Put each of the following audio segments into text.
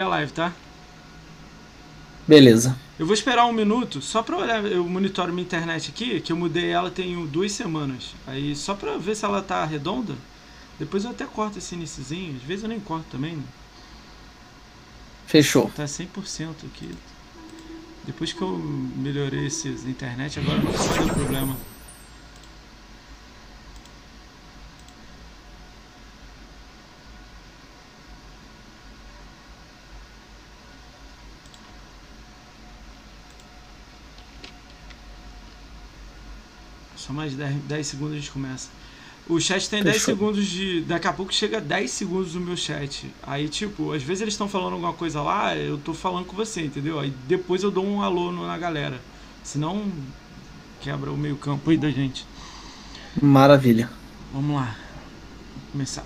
a live, tá? Beleza. Eu vou esperar um minuto só pra olhar. Eu monitoro minha internet aqui, que eu mudei ela tem duas semanas. Aí só pra ver se ela tá redonda. Depois eu até corto esse iniciozinho. Às vezes eu nem corto também. Né? Fechou. Tá 100% aqui. Depois que eu melhorei esse internet, agora não ter problema. Só mais 10, 10 segundos a gente começa. O chat tem Fechou. 10 segundos de. Daqui a pouco chega 10 segundos do meu chat. Aí, tipo, às vezes eles estão falando alguma coisa lá, eu tô falando com você, entendeu? Aí depois eu dou um alô na galera. Senão quebra o meio campo aí da gente. Maravilha. Vamos lá. Vamos começar.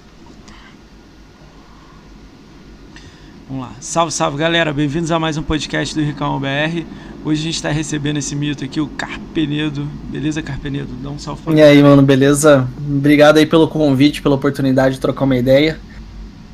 Vamos lá. Salve, salve galera. Bem-vindos a mais um podcast do Ricão BR. Hoje a gente está recebendo esse mito aqui, o Carpenedo. Beleza, Carpenedo? Dá um salve E aí, mano, beleza? Obrigado aí pelo convite, pela oportunidade de trocar uma ideia.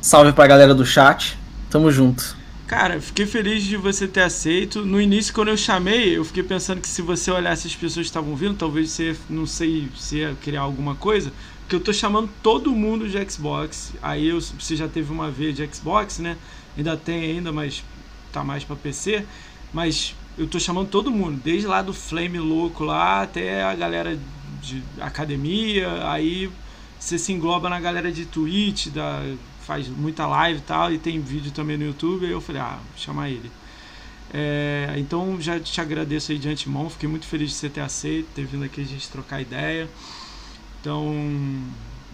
Salve pra galera do chat. Tamo junto. Cara, fiquei feliz de você ter aceito. No início, quando eu chamei, eu fiquei pensando que se você olhasse as pessoas que estavam vindo, talvez você, não sei, se ia criar alguma coisa. Porque eu tô chamando todo mundo de Xbox. Aí eu, você já teve uma vez de Xbox, né? Ainda tem ainda, mas tá mais para PC. Mas eu tô chamando todo mundo, desde lá do Flame louco lá até a galera de academia, aí você se engloba na galera de Twitch, da, faz muita live e tal, e tem vídeo também no YouTube, aí eu falei, ah, vou chamar ele. É, então já te agradeço aí de antemão, fiquei muito feliz de você ter aceito, ter vindo aqui a gente trocar ideia. Então,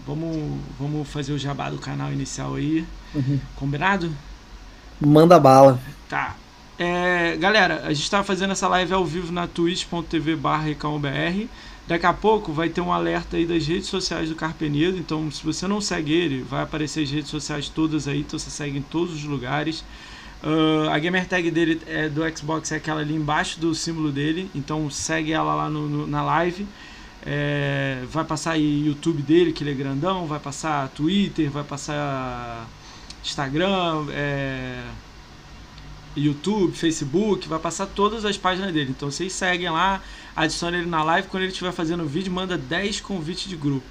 vamos, vamos fazer o jabá do canal inicial aí. Uhum. Combinado? Manda bala. Tá. É, galera, a gente está fazendo essa live ao vivo na twitch.tv barra Daqui a pouco vai ter um alerta aí das redes sociais do Carpenedo. Então, se você não segue ele, vai aparecer as redes sociais todas aí. Então, você segue em todos os lugares. Uh, a gamer tag dele é, do Xbox é aquela ali embaixo do símbolo dele. Então, segue ela lá no, no, na live. É, vai passar aí YouTube dele, que ele é grandão. Vai passar Twitter, vai passar Instagram. É, YouTube, Facebook, vai passar todas as páginas dele. Então vocês seguem lá, adicionem ele na live. Quando ele estiver fazendo o vídeo, manda 10 convites de grupo.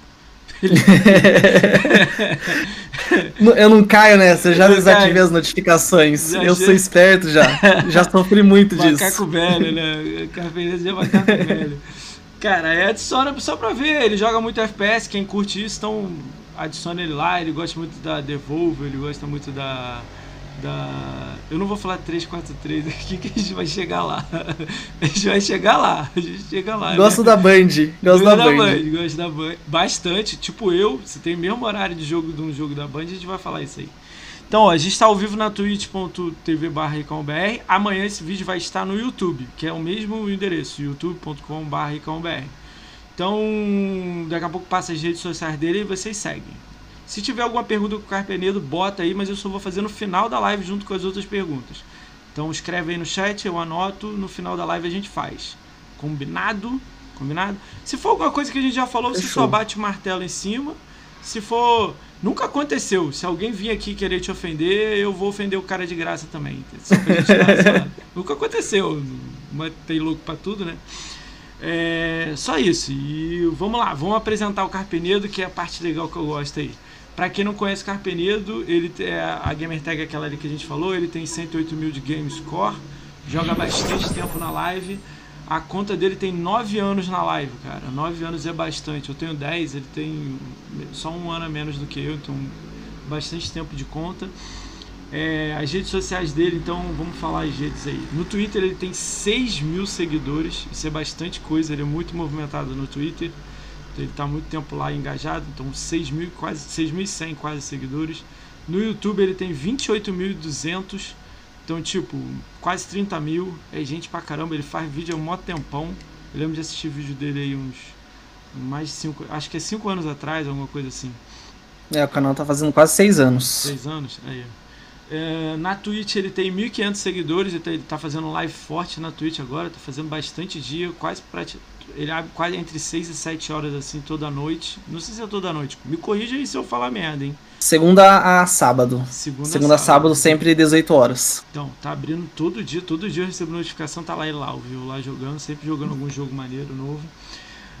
eu não caio nessa, eu já desativei as notificações. eu sou esperto já. Já sofri muito macaco disso. Macaco velho, né? Carpeirense de macaco velho. Cara, é adiciona só pra ver. Ele joga muito FPS, quem curte isso, então adiciona ele lá. Ele gosta muito da Devolver, ele gosta muito da da. Eu não vou falar 343 aqui que a gente vai chegar lá. A gente vai chegar lá. A gente chega lá. Gosto né? da Band. Gosto da, da Band. Band. Gosto da Band. Bastante. Tipo eu, se tem o mesmo horário de jogo de um jogo da Band, a gente vai falar isso aí. Então, ó, a gente está ao vivo na twitch.tv barra Amanhã esse vídeo vai estar no YouTube, que é o mesmo endereço, youtube.com barra Então, daqui a pouco passa as redes sociais dele e vocês seguem. Se tiver alguma pergunta com o Carpenedo, bota aí, mas eu só vou fazer no final da live junto com as outras perguntas. Então escreve aí no chat, eu anoto, no final da live a gente faz. Combinado? Combinado? Se for alguma coisa que a gente já falou, Fechou. você só bate o martelo em cima. Se for. Nunca aconteceu. Se alguém vir aqui querer te ofender, eu vou ofender o cara de graça também. Nunca aconteceu. Mas tem louco pra tudo, né? É, só isso. E vamos lá, vamos apresentar o Carpenedo, que é a parte legal que eu gosto aí. Para quem não conhece Carpenedo, ele é a gamer tag aquela ali que a gente falou, ele tem 108 mil de game score, joga bastante tempo na live. A conta dele tem 9 anos na live, cara. 9 anos é bastante. Eu tenho 10, ele tem só um ano a menos do que eu, então bastante tempo de conta. É, as redes sociais dele, então vamos falar as redes aí. No Twitter ele tem 6 mil seguidores, isso é bastante coisa, ele é muito movimentado no Twitter ele está muito tempo lá engajado, então 6 mil, quase 6.100 quase seguidores. No YouTube ele tem 28.200, então tipo, quase 30 mil, é gente pra caramba, ele faz vídeo há um mó tempão. Eu lembro de assistir vídeo dele aí uns mais de 5, acho que é 5 anos atrás, alguma coisa assim. É, o canal tá fazendo quase 6 anos. 6 anos? Aí. É, na Twitch ele tem 1.500 seguidores, ele tá, ele tá fazendo live forte na Twitch agora, tá fazendo bastante dia, quase ele abre quase entre 6 e 7 horas assim toda noite. Não sei se é toda noite. Me corrija aí se eu falar merda, hein? Segunda a sábado. Segunda, Segunda a sábado, sempre 18 horas. Então, tá abrindo todo dia, todo dia eu recebo notificação, tá lá ele lá, viu? Lá jogando, sempre jogando algum jogo maneiro novo.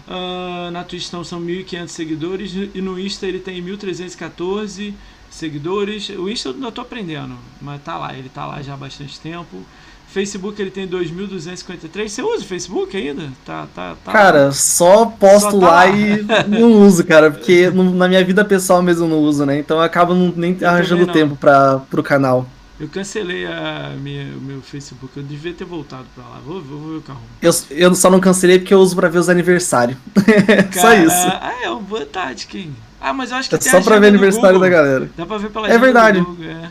Ah, na Twitch então, são 1.500 seguidores e no Insta ele tem 1.314 seguidores. O Insta eu ainda tô aprendendo, mas tá lá, ele tá lá já há bastante tempo. Facebook ele tem 2.253. Você usa o Facebook ainda? Tá, tá, tá. Cara, só posto Só tá lá lá. e não uso, cara, porque na minha vida pessoal mesmo eu não uso, né? Então eu acabo não, nem também arranjando não. tempo pra, pro canal. Eu cancelei a minha, o meu Facebook, eu devia ter voltado pra lá. Vou, vou, vou ver o carro. Eu, eu só não cancelei porque eu uso pra ver os aniversários. só isso. Ah, é uma boa tática, hein? Ah, mas eu acho que É só pra ver aniversário Google. da galera. Dá pra ver pela É verdade. Google, é.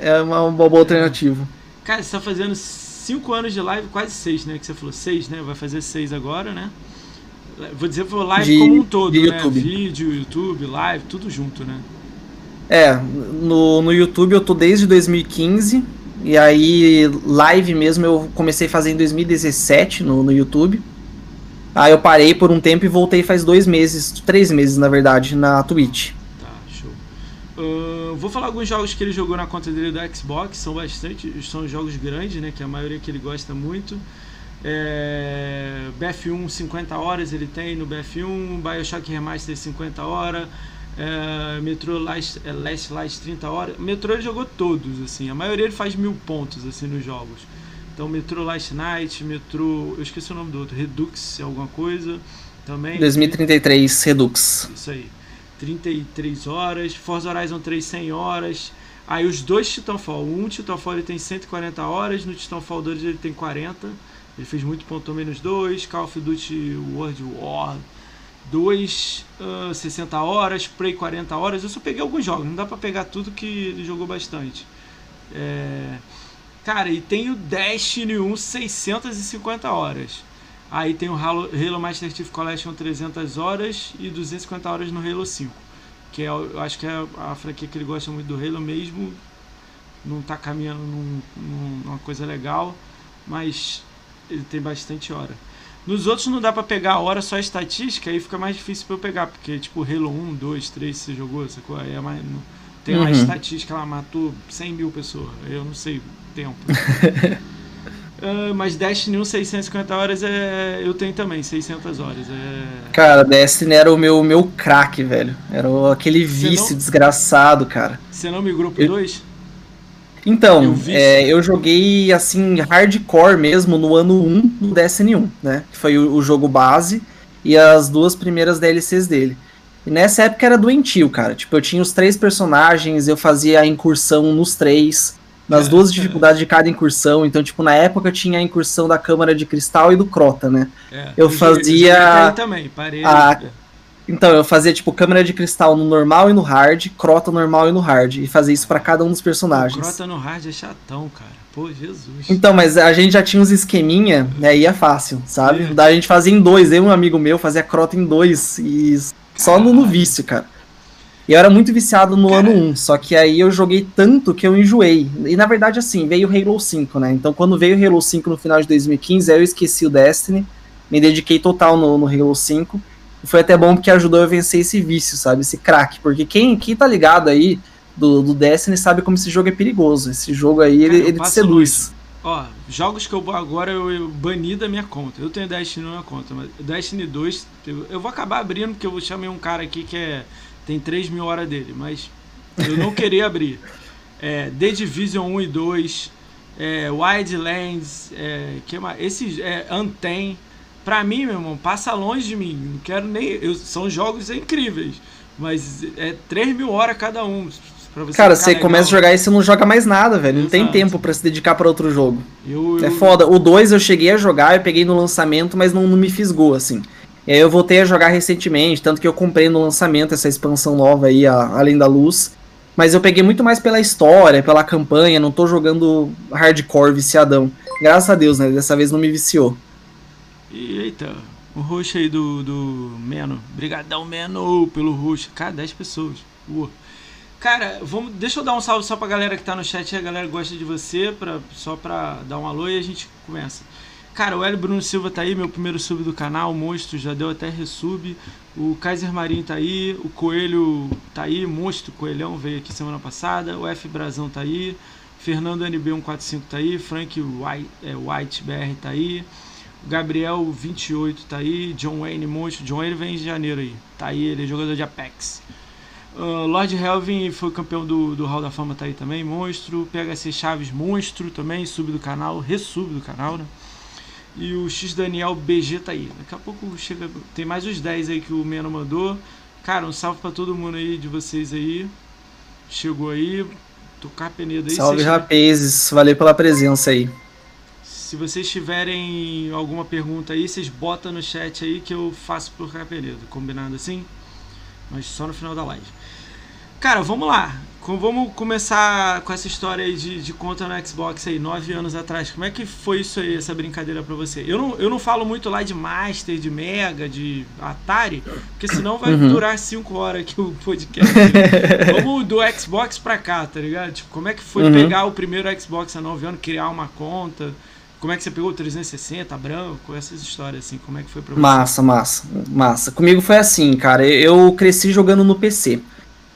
É uma, uma boa alternativa. Cara, você tá fazendo 5 anos de live, quase 6, né? Que você falou 6, né? Vai fazer 6 agora, né? Vou dizer foi live De- como um todo, né? YouTube. Vídeo, YouTube, live, tudo junto, né? É, no, no YouTube eu tô desde 2015. E aí, live mesmo eu comecei a fazer em 2017 no, no YouTube. Aí eu parei por um tempo e voltei faz dois meses, três meses na verdade, na Twitch. Tá, show. Ahn, vou falar alguns jogos que ele jogou na conta dele da Xbox, são bastante, são jogos grandes, né? Que a maioria que ele gosta muito. É, BF1 50 horas ele tem no BF1, Bioshock Remaster 50 horas, é, Metro Last, é, Last Light 30 horas. Metro ele jogou todos, assim, a maioria ele faz mil pontos assim nos jogos. Então Metro Last Night, Metro, eu esqueci o nome do outro, Redux alguma coisa também. 2033 Redux. Isso aí. 33 horas. Forza Horizon 3, 100 horas. Aí os dois Titanfall. Um Titanfall ele tem 140 horas. No Titanfall 2 ele tem 40. Ele fez muito ponto também nos dois. Call of Duty World War 2, ah, 60 horas. Prey 40 horas. Eu só peguei alguns jogos. Não dá pra pegar tudo que ele jogou bastante. É... Cara, e tem o Destiny 1, 650 horas. Aí tem o Halo, Halo Master Chief Collection 300 horas e 250 horas no Halo 5. Que é, eu acho que é a franquia que ele gosta muito do Halo mesmo. Não tá caminhando num, num- numa coisa legal, mas ele tem bastante hora. Nos outros não dá pra pegar a hora só a estatística, aí fica mais difícil pra eu pegar, porque tipo Halo 1, 2, 3 você jogou, sacou? Aí é mais, tem Uhum. estatística, ela matou 100 mil pessoas, eu não sei tempo. Ah, mas Destiny 1, 650 horas é. Eu tenho também, 600 horas. É. Cara, Destiny era o meu, meu craque, velho. Era aquele vício não- desgraçado, cara. Você não migrou pro Eu- 2? Então, Eu é, eu joguei assim, hardcore mesmo no ano 1 do Destiny 1, né? Que foi o, o jogo base e as duas primeiras DLCs dele. E nessa época era doentio, cara. Tipo, eu tinha os três personagens, eu fazia a incursão nos três, nas É, duas é. dificuldades de cada incursão. Então, tipo, na época tinha a incursão da Câmara de Cristal e do Crota, né? É, Eu fazia também, parei. a- Então, eu fazia, tipo, câmera de cristal no normal e no hard, crota normal e no hard. E fazia isso pra cada um dos O personagens. Crota no hard é chatão, cara. Pô, Jesus. Então, mas a gente já tinha uns esqueminha, né? E é fácil, sabe? É. Daí a gente fazia em dois. Eu e um amigo meu fazia crota em dois. E só no, no vício, cara. E eu era muito viciado no ano 1. Só que aí eu joguei tanto que eu enjoei. E na verdade, assim, veio o Halo 5, né? Então quando veio o Halo 5 no final de 2015, aí eu esqueci o Destiny. Me dediquei total no, no Halo 5. E foi até bom porque ajudou eu a vencer esse vício, sabe? Esse crack. Porque quem, quem tá ligado aí do, do Destiny sabe como esse jogo é perigoso. Esse jogo aí, ele, Cara, eu ele te seduz. Ó, jogos que eu vou agora eu, eu bani da minha conta. Eu tenho Destiny na minha conta, mas Destiny 2, eu, eu vou acabar abrindo porque eu chamei um cara aqui que é, tem 3 mil horas dele, mas eu não queria abrir. É, The Division 1 e 2, é, Wildlands, é, que mais? Esse é, Unten. Pra mim, meu irmão, passa longe de mim. Não quero nem. Eu, são jogos incríveis, mas é 3 mil horas cada um. Cara, você legal. começa a jogar e você não joga mais nada, velho. Não tem tempo pra se dedicar pra outro jogo. Eu, É eu- foda. O 2 eu cheguei a jogar, eu peguei no lançamento, mas não, não me fisgou, assim. E aí eu voltei a jogar recentemente, tanto que eu comprei no lançamento essa expansão nova aí, a Além da Luz. Mas eu peguei muito mais pela história, pela campanha, não tô jogando hardcore viciadão. Graças a Deus, né? Dessa vez não me viciou. Eita, o roxo aí do, do Meno. Brigadão, Meno, pelo roxo. Cara, 10 pessoas. Uou. Cara, vamos, deixa eu dar um salve só pra galera que tá no chat, a galera gosta de você, pra, só pra dar um alô e a gente começa. Cara, o Hélio Bruno Silva tá aí, meu primeiro sub do canal, monstro, já deu até resub. O Kaiser Marinho tá aí, o Coelho tá aí, monstro, Coelhão veio aqui semana passada, o F Brazão tá aí, Fernando NB145 tá aí, Frank White, é, White BR tá aí, Gabriel 28 tá aí, John Wayne monstro, John Wayne vem de janeiro aí, tá aí, ele é jogador de Apex. Uh, Lord Helvin foi campeão do, do Hall da Fama, tá aí também, monstro. PHC Chaves, monstro também, sub do canal, resub do canal, né? E o X Daniel BG tá aí. Daqui a pouco chega. Tem mais os 10 aí que o Meno mandou. Cara, um salve pra todo mundo aí de vocês aí. Chegou aí. Tocar Penedo aí. Salve, rapazes. Valeu pela presença aí. Se vocês tiverem alguma pergunta aí, vocês botam no chat aí que eu faço pro Capenedo. Combinado assim? Mas só no final da live. Cara, vamos lá. Vamos começar com essa história aí de, de conta no Xbox aí, nove anos atrás. Como é que foi isso aí, essa brincadeira pra você? Eu não, eu não falo muito lá de Master, de Mega, de Atari, porque senão vai uhum. durar cinco horas aqui o podcast. Vamos do Xbox pra cá, tá ligado? Tipo, como é que foi uhum. pegar o primeiro Xbox há nove anos, criar uma conta? Como é que você pegou o 360, branco, essas histórias assim? Como é que foi pra você? Massa, massa, massa. Comigo foi assim, cara. Eu cresci jogando no PC.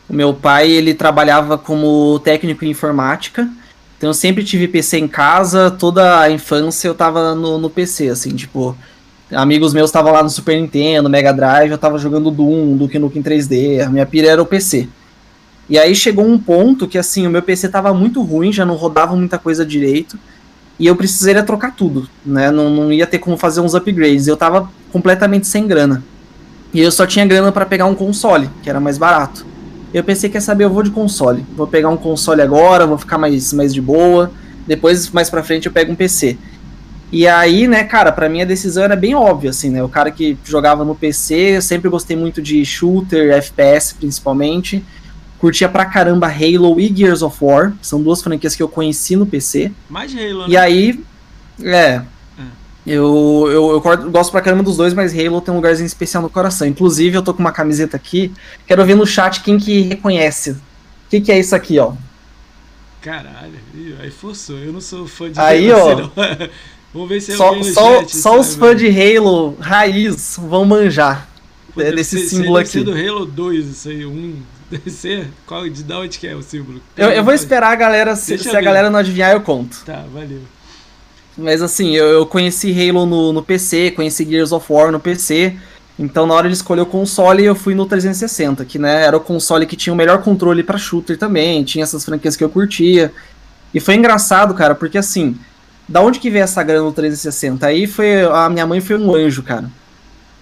O meu pai, ele trabalhava como técnico em informática. Então eu sempre tive PC em casa, toda a infância eu tava no, no PC, assim, tipo, amigos meus estavam lá no Super Nintendo, Mega Drive, eu tava jogando Doom, Duke Nukem 3D, a minha pira era o PC. E aí chegou um ponto que, assim, o meu PC tava muito ruim, já não rodava muita coisa direito, e eu precisaria trocar tudo, né, não, não ia ter como fazer uns upgrades, eu tava completamente sem grana. E eu só tinha grana para pegar um console, que era mais barato. Eu pensei, quer saber, eu vou de console. Vou pegar um console agora, vou ficar mais, mais de boa. Depois, mais pra frente, eu pego um PC. E aí, né, cara, para mim a decisão era bem óbvia, assim, né? O cara que jogava no PC, eu sempre gostei muito de shooter, FPS principalmente. Curtia pra caramba Halo e Gears of War. São duas franquias que eu conheci no PC. Mais Halo, né? E aí, é, eu, eu, eu, gosto pra caramba dos dois, mas Halo tem um lugarzinho especial no coração. Inclusive, eu tô com uma camiseta aqui. Quero ver no chat quem que reconhece. O que, que é isso aqui, ó? Caralho, aí forçou. Eu não sou fã de aí, Halo. Ó, assim, Vamos ver se é só, só, chat, só os fãs de Halo raiz vão manjar Pô, é, desse ser, símbolo aqui. Deve ser do Halo 2, isso aí, um. Deve ser? Qual, de onde que é o símbolo? Eu, eu vou esperar a galera, se, se a galera não adivinhar, eu conto. Tá, valeu. Mas assim, eu, eu conheci Halo no, no PC, conheci Gears of War no PC. Então, na hora de escolher o console, eu fui no 360, que né, era o console que tinha o melhor controle para shooter também, tinha essas franquias que eu curtia. E foi engraçado, cara, porque assim, da onde que veio essa grana no 360? Aí foi. A minha mãe foi um anjo, cara.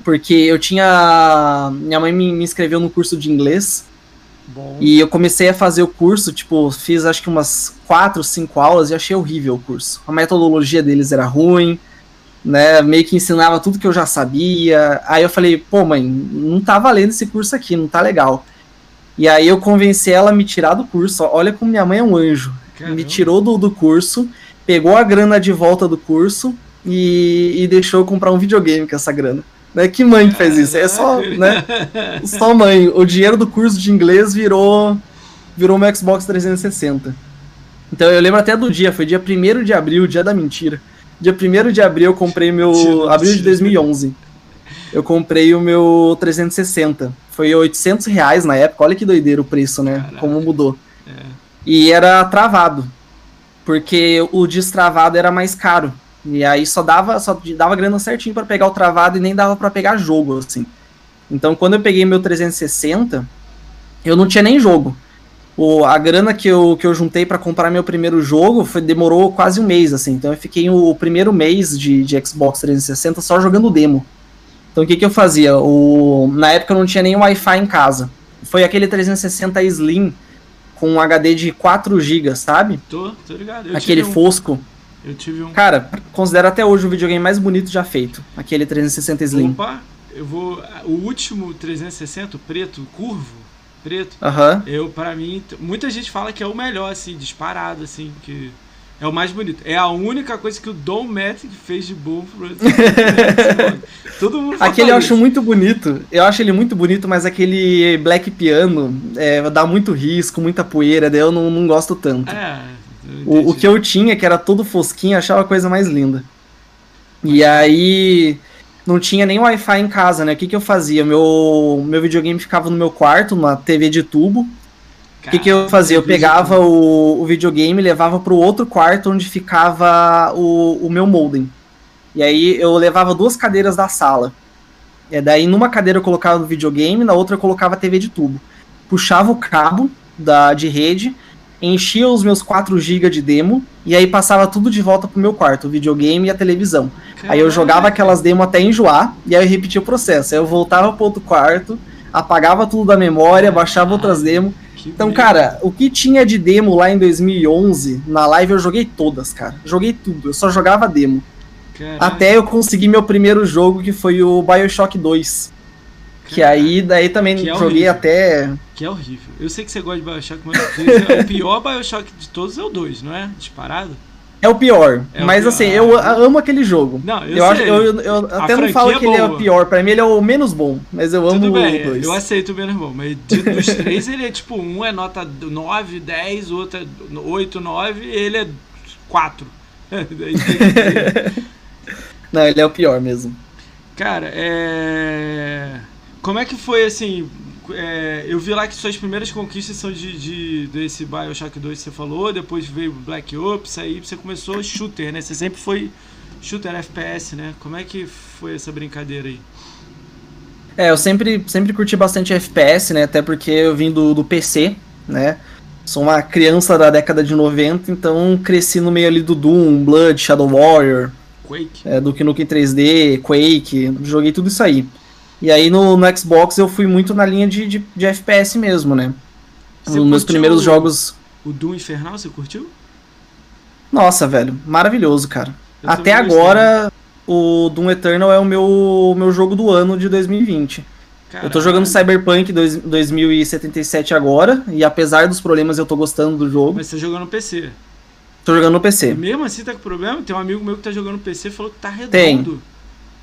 Porque eu tinha. Minha mãe me, me inscreveu no curso de inglês. Bom. E eu comecei a fazer o curso, tipo, fiz acho que umas quatro, cinco aulas e achei horrível o curso. A metodologia deles era ruim, né? Meio que ensinava tudo que eu já sabia. Aí eu falei, pô, mãe, não tá valendo esse curso aqui, não tá legal. E aí eu convenci ela a me tirar do curso. Olha como minha mãe é um anjo. Caramba. Me tirou do, do curso, pegou a grana de volta do curso e, e deixou eu comprar um videogame com essa grana. Né? Que mãe que fez isso? É só, né? Só mãe. O dinheiro do curso de inglês virou virou meu Xbox 360. Então eu lembro até do dia, foi dia 1 de abril, dia da mentira. Dia 1 de abril eu comprei meu. abril de 2011. Eu comprei o meu 360. Foi 800 reais na época, olha que doideira o preço, né? Caraca. Como mudou. É. E era travado. Porque o destravado era mais caro. E aí só dava, só dava grana certinho para pegar o travado e nem dava para pegar jogo, assim. Então quando eu peguei meu 360, eu não tinha nem jogo. O, a grana que eu, que eu juntei para comprar meu primeiro jogo foi, demorou quase um mês, assim. Então eu fiquei o, o primeiro mês de, de Xbox 360 só jogando demo. Então o que, que eu fazia? O, na época eu não tinha nem Wi-Fi em casa. Foi aquele 360 Slim com um HD de 4 GB, sabe? Tô, tô ligado. Eu aquele fosco. Eu tive um. Cara, considero até hoje o videogame mais bonito já feito. Aquele 360 Slim. Opa, eu vou. O último 360, preto, curvo, preto. Aham. Eu, para mim, muita gente fala que é o melhor, assim, disparado, assim, que. É o mais bonito. É a única coisa que o Dom Matic fez de bom pro Todo mundo fala Aquele eu acho muito bonito. Eu acho ele muito bonito, mas aquele Black Piano é, dá muito risco, muita poeira, daí eu não, não gosto tanto. É, o, o, que eu tinha, que era todo fosquinho, achava a coisa mais linda. E aí não tinha nem Wi-Fi em casa, né? O que, que eu fazia? Meu, meu videogame ficava no meu quarto, numa TV de tubo. O que, que eu fazia? Eu pegava o, o videogame, levava para o outro quarto onde ficava o, o meu modem. E aí eu levava duas cadeiras da sala. E daí numa cadeira eu colocava o videogame, na outra eu colocava a TV de tubo. Puxava o cabo da, de rede, enchia os meus 4 GB de demo e aí passava tudo de volta pro meu quarto, o videogame e a televisão. Caramba. Aí eu jogava aquelas demos até enjoar e aí eu repetia o processo. Aí eu voltava pro outro quarto, apagava tudo da memória, baixava outras demos então, cara, o que tinha de demo lá em 2011, na live eu joguei todas, cara. Joguei tudo, eu só jogava demo. Até eu conseguir meu primeiro jogo, que foi o Bioshock 2. Que aí, daí também que é joguei até. Que é horrível. Eu sei que você gosta de Bioshock, mas o pior Bioshock de todos é o 2, não é? Disparado? É o pior. É mas o pior. assim, eu amo aquele jogo. Não, eu, eu acho, eu, eu até não falo que ele é o pior, pra mim ele é o menos bom, mas eu amo bem, o 2. Eu aceito o menos bom, mas dos três ele é tipo, um é nota 9, 10, o outro é 8, 9, e ele é 4. não, ele é o pior mesmo. Cara, é. Como é que foi assim? é, eu vi lá que suas primeiras conquistas são de, de desse Bioshock 2 que você falou, depois veio Black Ops, aí você começou shooter, né? Você sempre foi shooter FPS, né? Como é que foi essa brincadeira aí? É, eu sempre, sempre curti bastante FPS, né? Até porque eu vim do, do PC, né? Sou uma criança da década de 90, então cresci no meio ali do Doom, Blood, Shadow Warrior, Quake, é, Duke Nukem 3D, Quake, joguei tudo isso aí. E aí no, no Xbox eu fui muito na linha de, de, de FPS mesmo, né? Você Nos meus primeiros o, jogos. O Doom Infernal, você curtiu? Nossa, velho, maravilhoso, cara. Eu Até agora, o Doom Eternal é o meu, meu jogo do ano de 2020. Caralho. Eu tô jogando Cyberpunk 2077 agora, e apesar dos problemas eu tô gostando do jogo. Mas você jogando no PC? Tô jogando no PC. Mesmo assim tá com problema? Tem um amigo meu que tá jogando no PC e falou que tá redondo. Tem.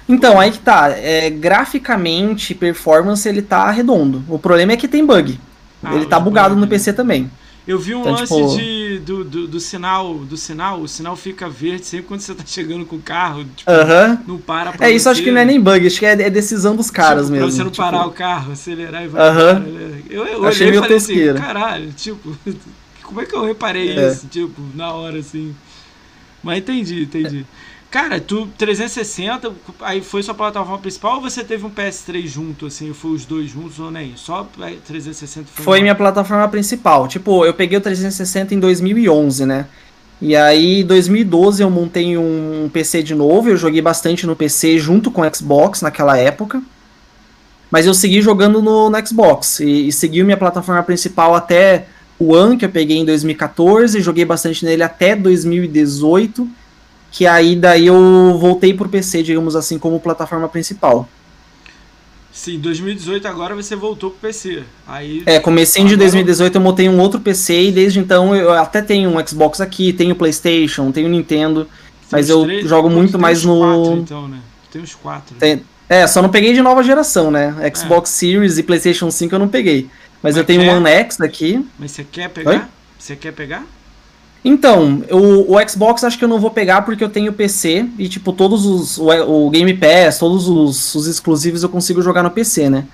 Então, aí que tá. É, graficamente, performance, ele tá redondo. O problema é que tem bug. Ah, ele tá bugado bug. no PC também. Eu vi um então, lance tipo... de, do, do, do, sinal, do sinal, o sinal fica verde sempre quando você tá chegando com o carro, tipo, uh -huh. não para pra É, isso acho que não é nem bug, acho que é, é decisão dos caras tipo, mesmo. Pra você não tipo... parar o carro, acelerar e vai uh -huh. Né? Eu, eu Achei olhei e falei tosqueira. assim, caralho, tipo, como é que eu reparei é. isso, tipo, na hora, assim. Mas entendi, entendi. É. Cara, tu 360, aí foi sua plataforma principal ou você teve um PS3 junto, assim, foi os dois juntos ou nem? Só 360 foi. Foi minha plataforma principal. Tipo, eu peguei o 360 em 2011, né? E aí, em 2012 eu montei um PC de novo, eu joguei bastante no PC junto com o Xbox naquela época. Mas eu segui jogando no, no Xbox e, e segui minha plataforma principal até o One, que eu peguei em 2014, joguei bastante nele até 2018 que aí daí eu voltei pro PC, digamos assim, como plataforma principal. Sim, 2018 agora você voltou pro PC. Aí É, comecei agora... de 2018 eu montei um outro PC e desde então eu até tenho um Xbox aqui, tenho PlayStation, tenho Nintendo, tem mas eu três, jogo muito mais no quatro, então, né? Tem uns quatro. Tem... É, só não peguei de nova geração, né? Xbox é. Series e PlayStation 5 eu não peguei. Mas, mas eu tenho quer... um One X aqui. Mas você quer pegar? Oi? Você quer pegar? Então, o, o, Xbox acho que eu não vou pegar porque eu tenho PC e, tipo, todos os. O, o Game Pass, todos os, os, exclusivos eu consigo jogar no PC, né?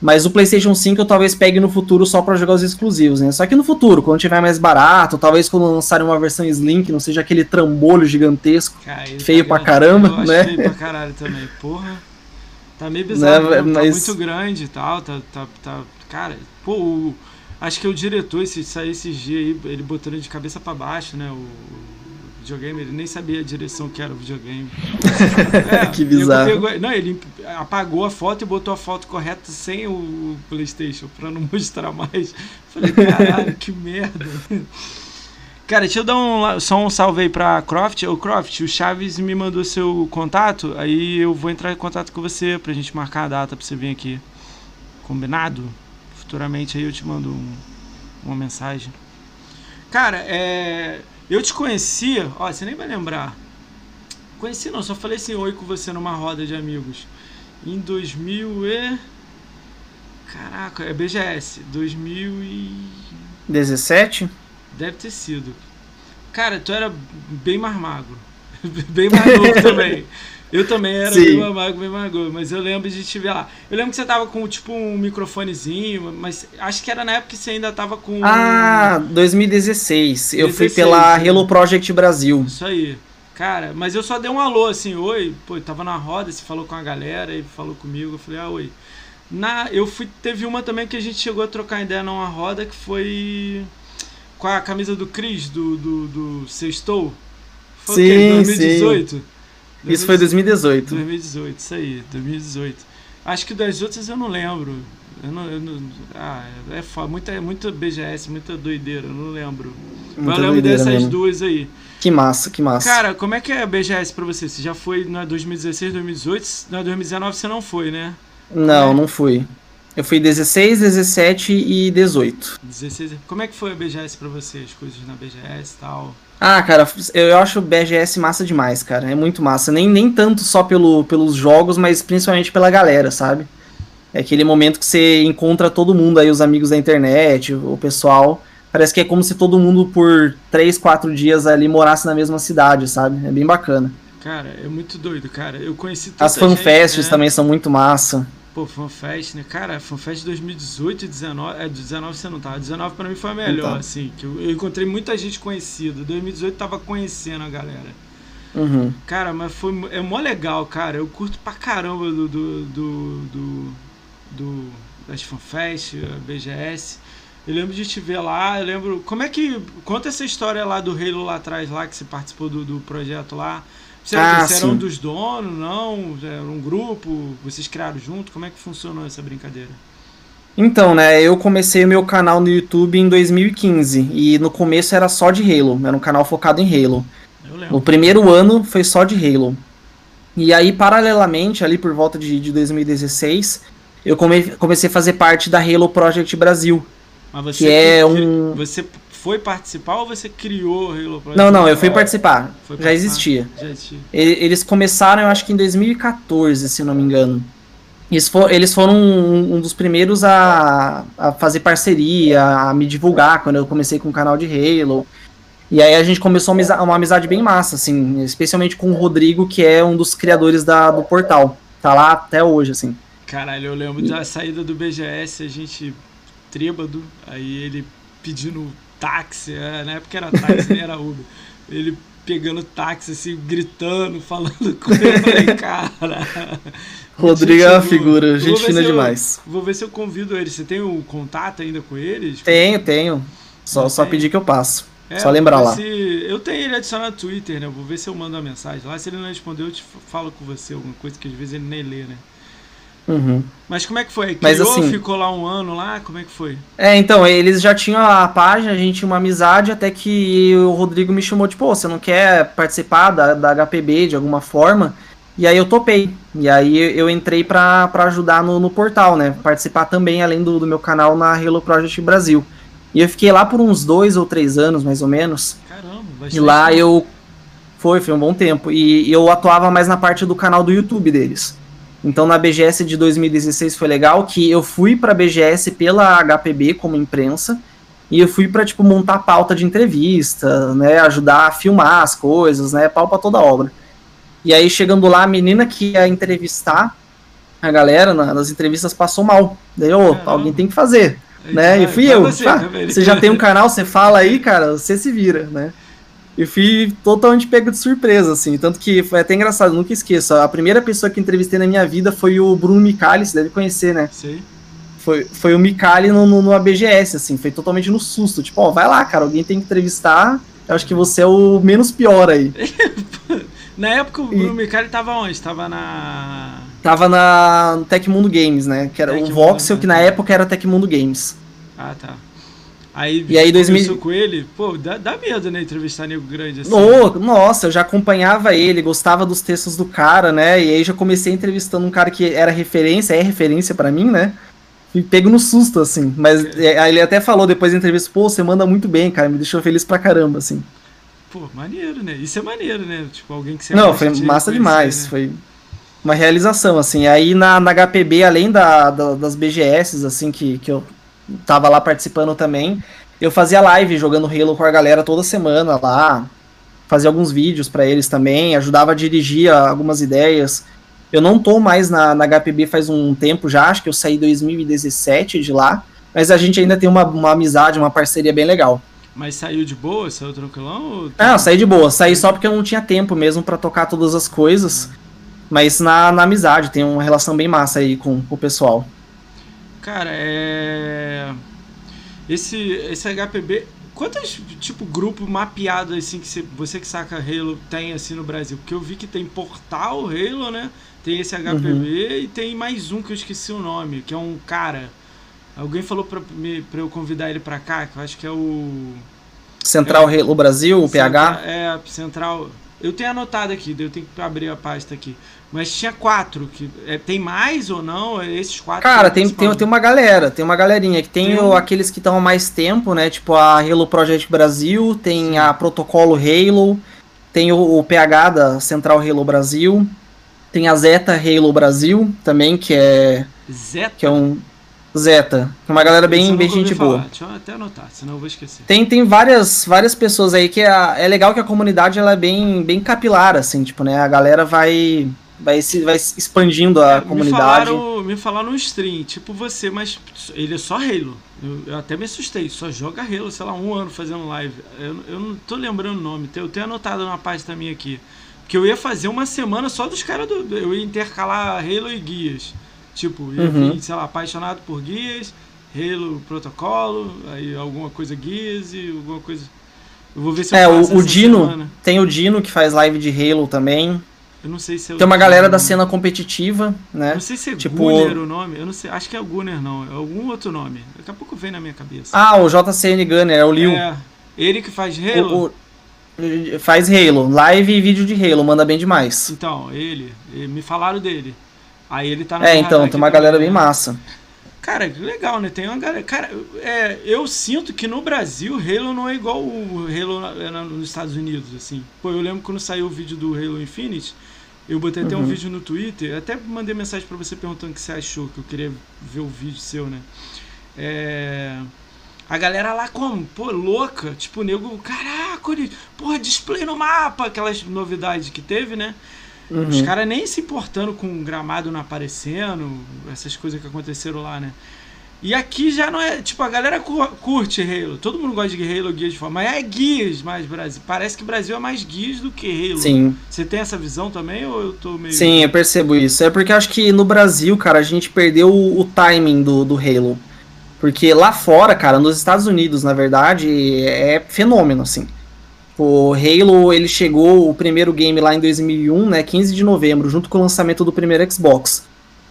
Mas o PlayStation 5 eu talvez pegue no futuro só para jogar os exclusivos, né? Só que no futuro, quando tiver mais barato, talvez quando lançarem uma versão Slim, que não seja aquele trambolho gigantesco, Cara, feio tá pra caramba, né? Feio pra caralho também, porra. Tá meio bizarro, né? tá muito grande e tal, tá, tá, tá. Cara, pô, o Acho que o diretor, esse, saiu esses dias aí, ele botando de cabeça para baixo, né? O, o, videogame, ele nem sabia a direção que era o videogame. é, que bizarro. Pegou, não, ele apagou a foto e botou a foto correta sem o PlayStation, pra não mostrar mais. Falei, caralho, que merda. Cara, deixa eu dar um, só um salve aí pra Croft. Ô, Croft, o Chaves me mandou seu contato, aí eu vou entrar em contato com você pra gente marcar a data pra você vir aqui. Combinado? Futuramente aí eu te mando um, uma mensagem. Cara, é, Eu te conhecia, ó, você nem vai lembrar. Conheci não, só falei assim oi com você numa roda de amigos. Em 2000 e. Caraca, é BGS. 2017? Deve ter sido. Cara, tu era bem mais magro. bem mais novo também. Eu também era Sim. magro, bem mais magro, mas eu lembro de te ver lá. Eu lembro que você tava com tipo um microfonezinho, mas acho que era na época que você ainda tava com. Ah, 2016. 2016 eu fui pela né? Hello Project Brasil. Isso aí. Cara, mas eu só dei um alô assim, oi, pô, tava na roda, você falou com a galera e falou comigo, eu falei, ah, oi. Na, eu fui, teve uma também que a gente chegou a trocar ideia numa roda que foi com a camisa do Cris, do, do, do Sextou. Foi sim, o quê? 2018? Sim. Isso foi 2018. 2018, isso aí, 2018. Acho que das outras eu não lembro. Eu não, eu não, ah, é foda, muita, muita BGS, muita doideira, eu não lembro. Muita eu lembro dessas mesmo. duas aí. Que massa, que massa. Cara, como é que é a BGS pra você? Você já foi na 2016, 2018? Na 2019 você não foi, né? Não, é? não fui. Eu fui 16, 17 e 18. 16. Como é que foi a BGS pra você? As coisas na BGS e tal? Ah, cara, eu acho o BGS massa demais, cara. É muito massa. Nem, nem tanto só pelo, pelos jogos, mas principalmente pela galera, sabe? É aquele momento que você encontra todo mundo aí, os amigos da internet, o pessoal. Parece que é como se todo mundo por 3, 4 dias ali morasse na mesma cidade, sabe? É bem bacana. Cara, é muito doido, cara. Eu conheci As fanfests né? também são muito massa. Pô, FanFest, né? Cara, FanFest 2018 e 19. É, 19 você não tava. 19 pra mim foi a melhor, então. assim. Que eu, eu, encontrei muita gente conhecida. 2018 tava conhecendo a galera. Uhum. Cara, mas foi. É mó legal, cara. Eu curto pra caramba do. do. do. do, do das FanFest, BGS. Eu lembro de te ver lá, eu lembro. Como é que. Conta essa história lá do Halo lá atrás, lá, que você participou do, do projeto lá. Você, ah, você era um dos donos, não? Era um grupo? Vocês criaram junto? Como é que funcionou essa brincadeira? Então, né, eu comecei o meu canal no YouTube em 2015 e no começo era só de Halo, era um canal focado em Halo. No primeiro ano foi só de Halo. E aí, paralelamente, ali por volta de, de 2016, eu come, comecei a fazer parte da Halo Project Brasil. que é um. Você foi participar ou você criou o Halo Project? Não, não, eu fui participar. Foi já, existia. já existia. Eles começaram, eu acho que em 2014, se não me engano. Eles, for, eles foram um, um, dos primeiros a, a fazer parceria, a me divulgar quando eu comecei com o canal de Halo. E aí a gente começou uma amizade, uma amizade bem massa, assim, especialmente com o Rodrigo, que é um dos criadores da, do portal. Tá lá até hoje, assim. Caralho, eu lembro da saída do BGS, a gente trêbado, aí ele pedindo táxi, é, na época era táxi, nem era Uber. Ele pegando táxi, assim, gritando, falando com ele. Falei, cara. Rodrigo é uma figura, gente fina demais. vou ver se eu convido ele. Você tem o um contato ainda com eles? Tenho, tenho. Só, só pedir que eu passo. É, só lembrar lá. Se, eu tenho ele adicionado no Twitter, né? Vou ver se eu mando uma mensagem lá. Se ele não responder, eu te falo com você alguma coisa que às vezes ele nem lê, né? Uhum. Mas como é que foi? Criou, Mas, assim, ficou lá um ano lá? Como é que foi? É, então, eles já tinham a página, a gente tinha uma amizade, até que o Rodrigo me chamou, tipo, você não quer participar da, da HPB de alguma forma? E aí eu topei. E aí eu entrei pra, pra ajudar no, no portal, né? Participar também, além do, do meu canal, na Halo Project Brasil. E eu fiquei lá por uns dois ou três anos, mais ou menos. Caramba, E lá eu... Foi, foi um bom tempo. E eu atuava mais na parte do canal do YouTube deles. Então na BGS de 2016 foi legal que eu fui para a BGS pela HPB como imprensa e eu fui para tipo montar pauta de entrevista, né, ajudar a filmar as coisas, né, pau para toda obra. E aí chegando lá, a menina que ia entrevistar a galera na, nas entrevistas passou mal. Daí, ô, alguém tem que fazer, né? e fui eu. Você, ah, você já tem um canal, você fala aí, cara, você se vira, né? E fui totalmente pego de surpresa, assim. Tanto que foi até engraçado, nunca esqueço. A primeira pessoa que entrevistei na minha vida foi o Bruno Micali, você deve conhecer, né? Sim. Foi, foi o Micali no, no, no ABGS, assim. Foi totalmente no susto. Tipo, ó, vai lá, cara, alguém tem que entrevistar. Eu acho que você é o menos pior aí. na época o Bruno e... Micali tava onde? Tava na. Tava na Tecmundo Games, né? Que era o Voxel, que na época era Tecmundo Games. Ah, tá. Aí, e aí 2000... com ele, pô, dá, dá medo, né, entrevistar nego grande assim. Oh, nossa, eu já acompanhava ele, gostava dos textos do cara, né? E aí já comecei entrevistando um cara que era referência, é referência para mim, né? E pego no susto, assim. Mas é. ele até falou depois da entrevista, pô, você manda muito bem, cara, me deixou feliz pra caramba, assim. Pô, maneiro, né? Isso é maneiro, né? Tipo, alguém que você Não, foi massa demais. Né? Foi uma realização, assim. Aí na, na HPB, além da, da, das BGS, assim, que, que eu tava lá participando também, eu fazia live jogando Halo com a galera toda semana lá, fazia alguns vídeos para eles também, ajudava a dirigir algumas ideias. Eu não tô mais na, na HPB faz um tempo já, acho que eu saí em 2017 de lá, mas a gente ainda tem uma, uma amizade, uma parceria bem legal. Mas saiu de boa? Saiu tranquilão? Ou... Não, saí de boa. Saí só porque eu não tinha tempo mesmo para tocar todas as coisas. Mas na, na amizade, tem uma relação bem massa aí com, com o pessoal. Cara, é. Esse, esse HPB. Quantos, tipo, grupo mapeado assim que você, que saca Halo tem assim no Brasil? Porque eu vi que tem Portal Halo, né? Tem esse HPB uhum. e tem mais um que eu esqueci o nome, que é um cara. Alguém falou pra, me, pra eu convidar ele pra cá, que eu acho que é o. Central é, Halo Brasil, o PH? É, Central. Eu tenho anotado aqui, eu tenho que abrir a pasta aqui. Mas tinha quatro. Que, é, tem mais ou não? Esses quatro? Cara, tem, tem, tem uma galera, tem uma galerinha. que Tem, tem um... aqueles que estão há mais tempo, né? Tipo a Halo Project Brasil, tem Sim. a Protocolo Halo, tem o, o, PH da Central Halo Brasil, tem a Zeta Halo Brasil também, que é. Zeta? Que é um. Zeta. É uma galera bem, bem gente boa. Deixa eu até anotar, senão eu vou esquecer. Tem, tem várias, várias pessoas aí que é, é legal que a comunidade ela é bem, bem capilar, assim, tipo, né? A galera vai vai se vai expandindo a é, comunidade. Me falaram, me falaram no stream, tipo você, mas ele é só Halo. Eu, eu, até me assustei, só joga Halo, sei lá, um ano fazendo live. Eu, eu não tô lembrando o nome, eu tenho anotado na página minha aqui. Que eu ia fazer uma semana só dos caras do. Eu ia intercalar Halo e guias. Tipo, ia uhum. vir, sei lá, apaixonado por guias, Halo protocolo, aí alguma coisa guias e alguma coisa. Eu vou ver se eu É, o, o Dino. Semana. Tem o Dino que faz live de Halo também. Eu não sei se é Tem uma galera da cena competitiva, né? Não sei se é tipo... Gunner o nome. Eu não sei. Acho que é o Gunner, não. É algum outro nome. Daqui a pouco vem na minha cabeça. Ah, o JCN Gunner, é o Liu. É. Ele que faz Halo. O, o, faz Halo. Live e vídeo de Halo, manda bem demais. Então, ele. Me falaram dele. Aí ele tá na É, então, tem uma galera bem massa. Cara, legal, né? Tem uma galera. Cara, é, eu sinto que no Brasil Halo não é igual o Halo nos Estados Unidos, assim. Pô, eu lembro quando saiu o vídeo do Halo Infinite. Eu botei até um uhum. vídeo no Twitter, até mandei mensagem para você perguntando o que você achou, que eu queria ver o vídeo seu, né? É... A galera lá como? Pô, louca. Tipo, o nego, caraca, porra, display no mapa, aquelas novidades que teve, né? Uhum. Os caras nem se importando com o gramado não aparecendo, essas coisas que aconteceram lá, né? E aqui já não é. Tipo, a galera curte Halo. Todo mundo gosta de Halo Guias de forma. Mas é guias mais Brasil. Parece que Brasil é mais guias do que Halo. Sim. Você tem essa visão também ou eu tô meio. Sim, eu percebo isso. É porque acho que no Brasil, cara, a gente perdeu o, o timing do, do Halo. Porque lá fora, cara, nos Estados Unidos, na verdade, é fenômeno, assim. O Halo, ele chegou, o primeiro game lá em 2001, né, 15 de novembro, junto com o lançamento do primeiro Xbox.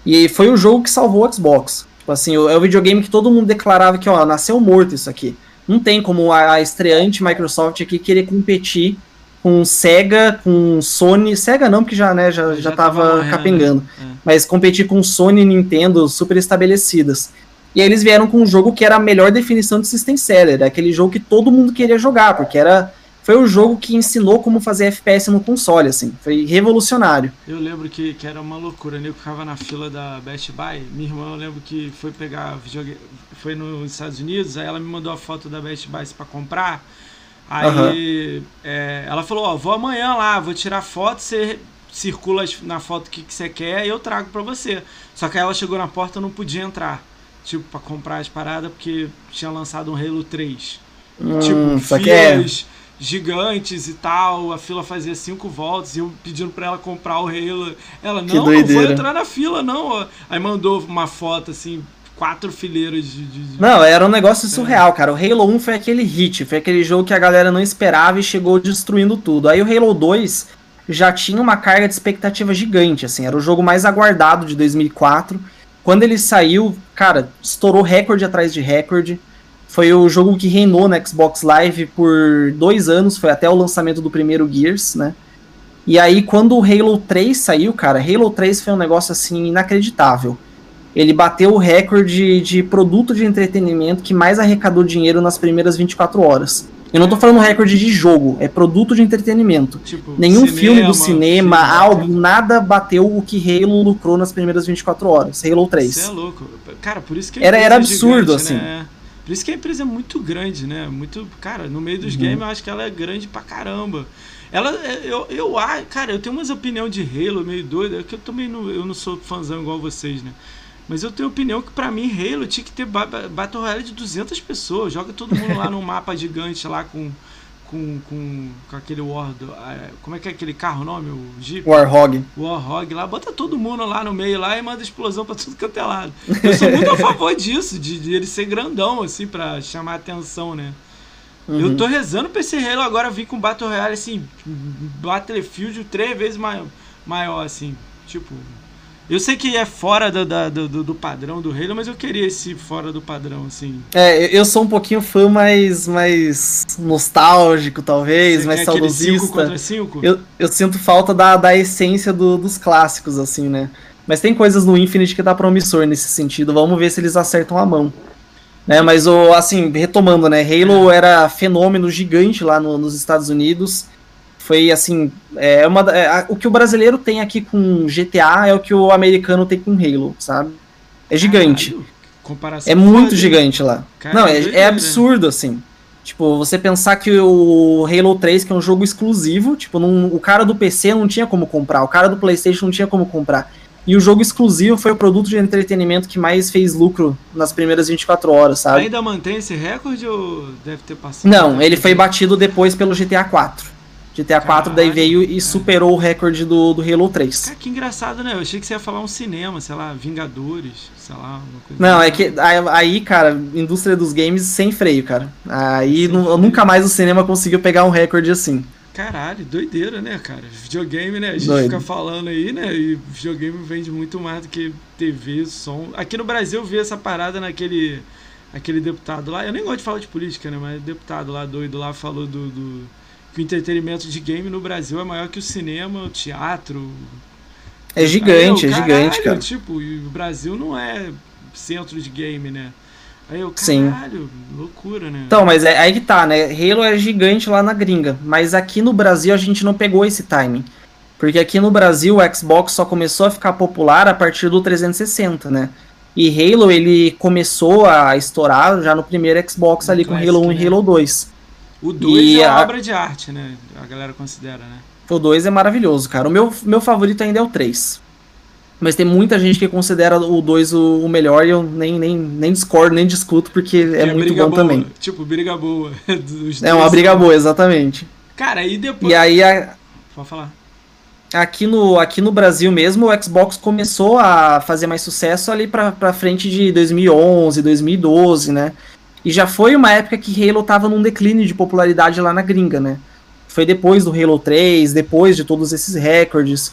E foi o jogo que salvou o Xbox. Tipo assim, é o videogame que todo mundo declarava que, ó, nasceu morto isso aqui. Não tem como a estreante Microsoft aqui querer competir com Sega, com Sony, Sega não, porque já, né, já, já, já tava, tava capengando, né? é. mas competir com Sony e Nintendo super estabelecidas. E aí eles vieram com um jogo que era a melhor definição de system seller, aquele jogo que todo mundo queria jogar, porque era foi o jogo que ensinou como fazer FPS no console, assim. Foi revolucionário. Eu lembro que, que era uma loucura, né? Eu ficava na fila da Best Buy. Minha irmã, eu lembro que foi pegar videogame, foi nos Estados Unidos, aí ela me mandou a foto da Best Buy para comprar. Aí uhum. é, ela falou, ó, vou amanhã lá, vou tirar foto, você circula na foto o que, que você quer e eu trago para você. Só que aí ela chegou na porta e não podia entrar. Tipo, para comprar as paradas, porque tinha lançado um Halo 3. Hum, tipo, filas, gigantes e tal, a fila fazia cinco voltas e eu pedindo pra ela comprar o Halo. Ela, não, não vou entrar na fila, não. Aí mandou uma foto assim, quatro fileiras de, de, Não, era um negócio surreal, cara. O Halo 1 foi aquele hit, foi aquele jogo que a galera não esperava e chegou destruindo tudo. Aí o Halo 2 já tinha uma carga de expectativa gigante, assim, era o jogo mais aguardado de 2004. Quando ele saiu, cara, estourou recorde atrás de recorde. Foi o jogo que reinou no Xbox Live por dois anos, foi até o lançamento do primeiro Gears, né? E aí, quando o Halo 3 saiu, cara, Halo 3 foi um negócio assim inacreditável. Ele bateu o recorde de produto de entretenimento que mais arrecadou dinheiro nas primeiras 24 horas. Eu não tô falando recorde de jogo, é produto de entretenimento. Tipo, Nenhum cinema, filme do cinema, filme, álbum, nada bateu o que Halo lucrou nas primeiras 24 horas. Halo 3. Você é louco. Cara, por isso que era, era absurdo, gigante, assim. Né? Por isso que a empresa é muito grande, né? Muito, cara, no meio dos uhum. games eu acho que ela é grande pra caramba. Ela, eu, eu, cara, eu tenho umas opiniões de Halo meio doida, que eu também não, eu não sou fãzão igual vocês, né? Mas eu tenho opinião que para mim Halo tinha que ter Battle Royale de 200 pessoas. Joga todo mundo lá num mapa gigante lá com com, com, com aquele War. É, como é que é aquele carro o nome? O Jeep? Warhog. Warhog lá. Bota todo mundo lá no meio lá e manda explosão pra tudo que é lado. Eu sou muito a favor disso, de, de ele ser grandão, assim, pra chamar atenção, né? Uhum. Eu tô rezando pra esse Halo agora vir com Battle Royale, assim, Battlefield três vezes maior, maior assim. Tipo, eu sei que é fora do, do, do, padrão do Halo, mas eu queria esse fora do padrão, assim. É, eu sou um pouquinho fã mais, mais nostálgico, talvez, Você mais saudosista. 5 contra 5? Eu, eu sinto falta da, da essência do, dos clássicos, assim, né? Mas tem coisas no Infinite que dá promissor nesse sentido. Vamos ver se eles acertam a mão. Né, mas o assim, retomando, né? Halo é. era fenômeno gigante lá no, nos Estados Unidos foi assim, é uma, é, o que o brasileiro tem aqui com GTA é o que o americano tem com Halo, sabe? É gigante. Comparação é muito gigante lá. Caralho, Não, é, é, absurdo, assim. Tipo, você pensar que o Halo 3, que é um jogo exclusivo, tipo, o cara do PC não tinha como comprar, o cara do PlayStation não tinha como comprar. E o jogo exclusivo foi o produto de entretenimento que mais fez lucro nas primeiras 24 horas, sabe? Ainda mantém esse recorde ou deve ter passado? Não, ele foi batido depois pelo GTA 4. GTA 4 daí veio e superou o recorde do, do Halo 3. Cara, que engraçado, né? Eu achei que você ia falar um cinema, sei lá, Vingadores, sei lá, uma coisa Não, assim. é que aí, cara, indústria dos games sem freio, cara. Aí nunca mais o cinema conseguiu pegar um recorde assim. Caralho, doideira, né, cara? Videogame, né? A gente Doido. fica falando aí, né? E videogame vende muito mais do que TV, som. Aqui no Brasil eu vi essa parada naquele aquele deputado lá. Eu nem gosto de falar de política, né? Mas o deputado lá doido lá falou do, do que o entretenimento de game no Brasil é maior que o cinema, o teatro. É gigante, eu, é caralho, gigante, cara. Tipo, o Brasil não é centro de game, né? Aí eu, caralho, Sim. loucura, né? Então, mas é aí que tá, né? Halo é gigante lá na gringa, mas aqui no Brasil a gente não pegou esse timing. Porque aqui no Brasil o Xbox só começou a ficar popular a partir do 360, né? E Halo ele começou a estourar já no primeiro Xbox ali com Halo 1 né? e Halo 2. O 2 é a... obra de arte, né? A galera considera, né? O 2 é maravilhoso, cara. O meu, meu favorito ainda é o 3. Mas tem muita gente que considera o 2 o, o, melhor e eu nem, nem, nem discordo, nem discuto, porque é, é muito bom boa. também. Tipo, briga boa. é uma briga boa, exatamente. Cara, e depois. E aí. A... Pode falar. Aqui no, aqui no Brasil mesmo, o Xbox começou a fazer mais sucesso ali pra, pra frente de 2011, 2012, né? E já foi uma época que Halo tava num declínio de popularidade lá na gringa, né? Foi depois do Halo 3, depois de todos esses recordes.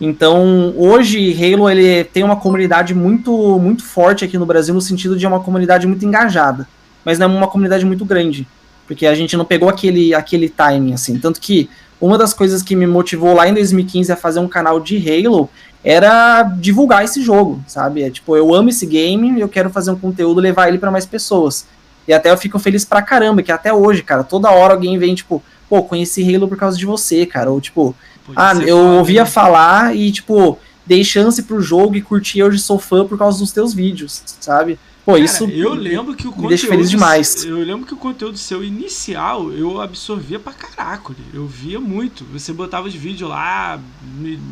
Então, hoje Halo ele tem uma comunidade muito muito forte aqui no Brasil no sentido de uma comunidade muito engajada, mas não é uma comunidade muito grande, porque a gente não pegou aquele aquele timing assim, tanto que uma das coisas que me motivou lá em 2015 a fazer um canal de Halo era divulgar esse jogo, sabe? É tipo, eu amo esse game, eu quero fazer um conteúdo, levar ele para mais pessoas. E até eu fico feliz pra caramba, que até hoje, cara, toda hora alguém vem, tipo, pô, conheci Halo por causa de você, cara. Ou tipo, Pode ah, eu foda, ouvia né? falar e, tipo, dei chance pro jogo e curti, hoje sou fã por causa dos teus vídeos, sabe? Pô, Cara, isso eu lembro que o me deixa feliz demais. Eu lembro que o conteúdo seu inicial eu absorvia pra caraca. Eu via muito. Você botava os vídeos lá,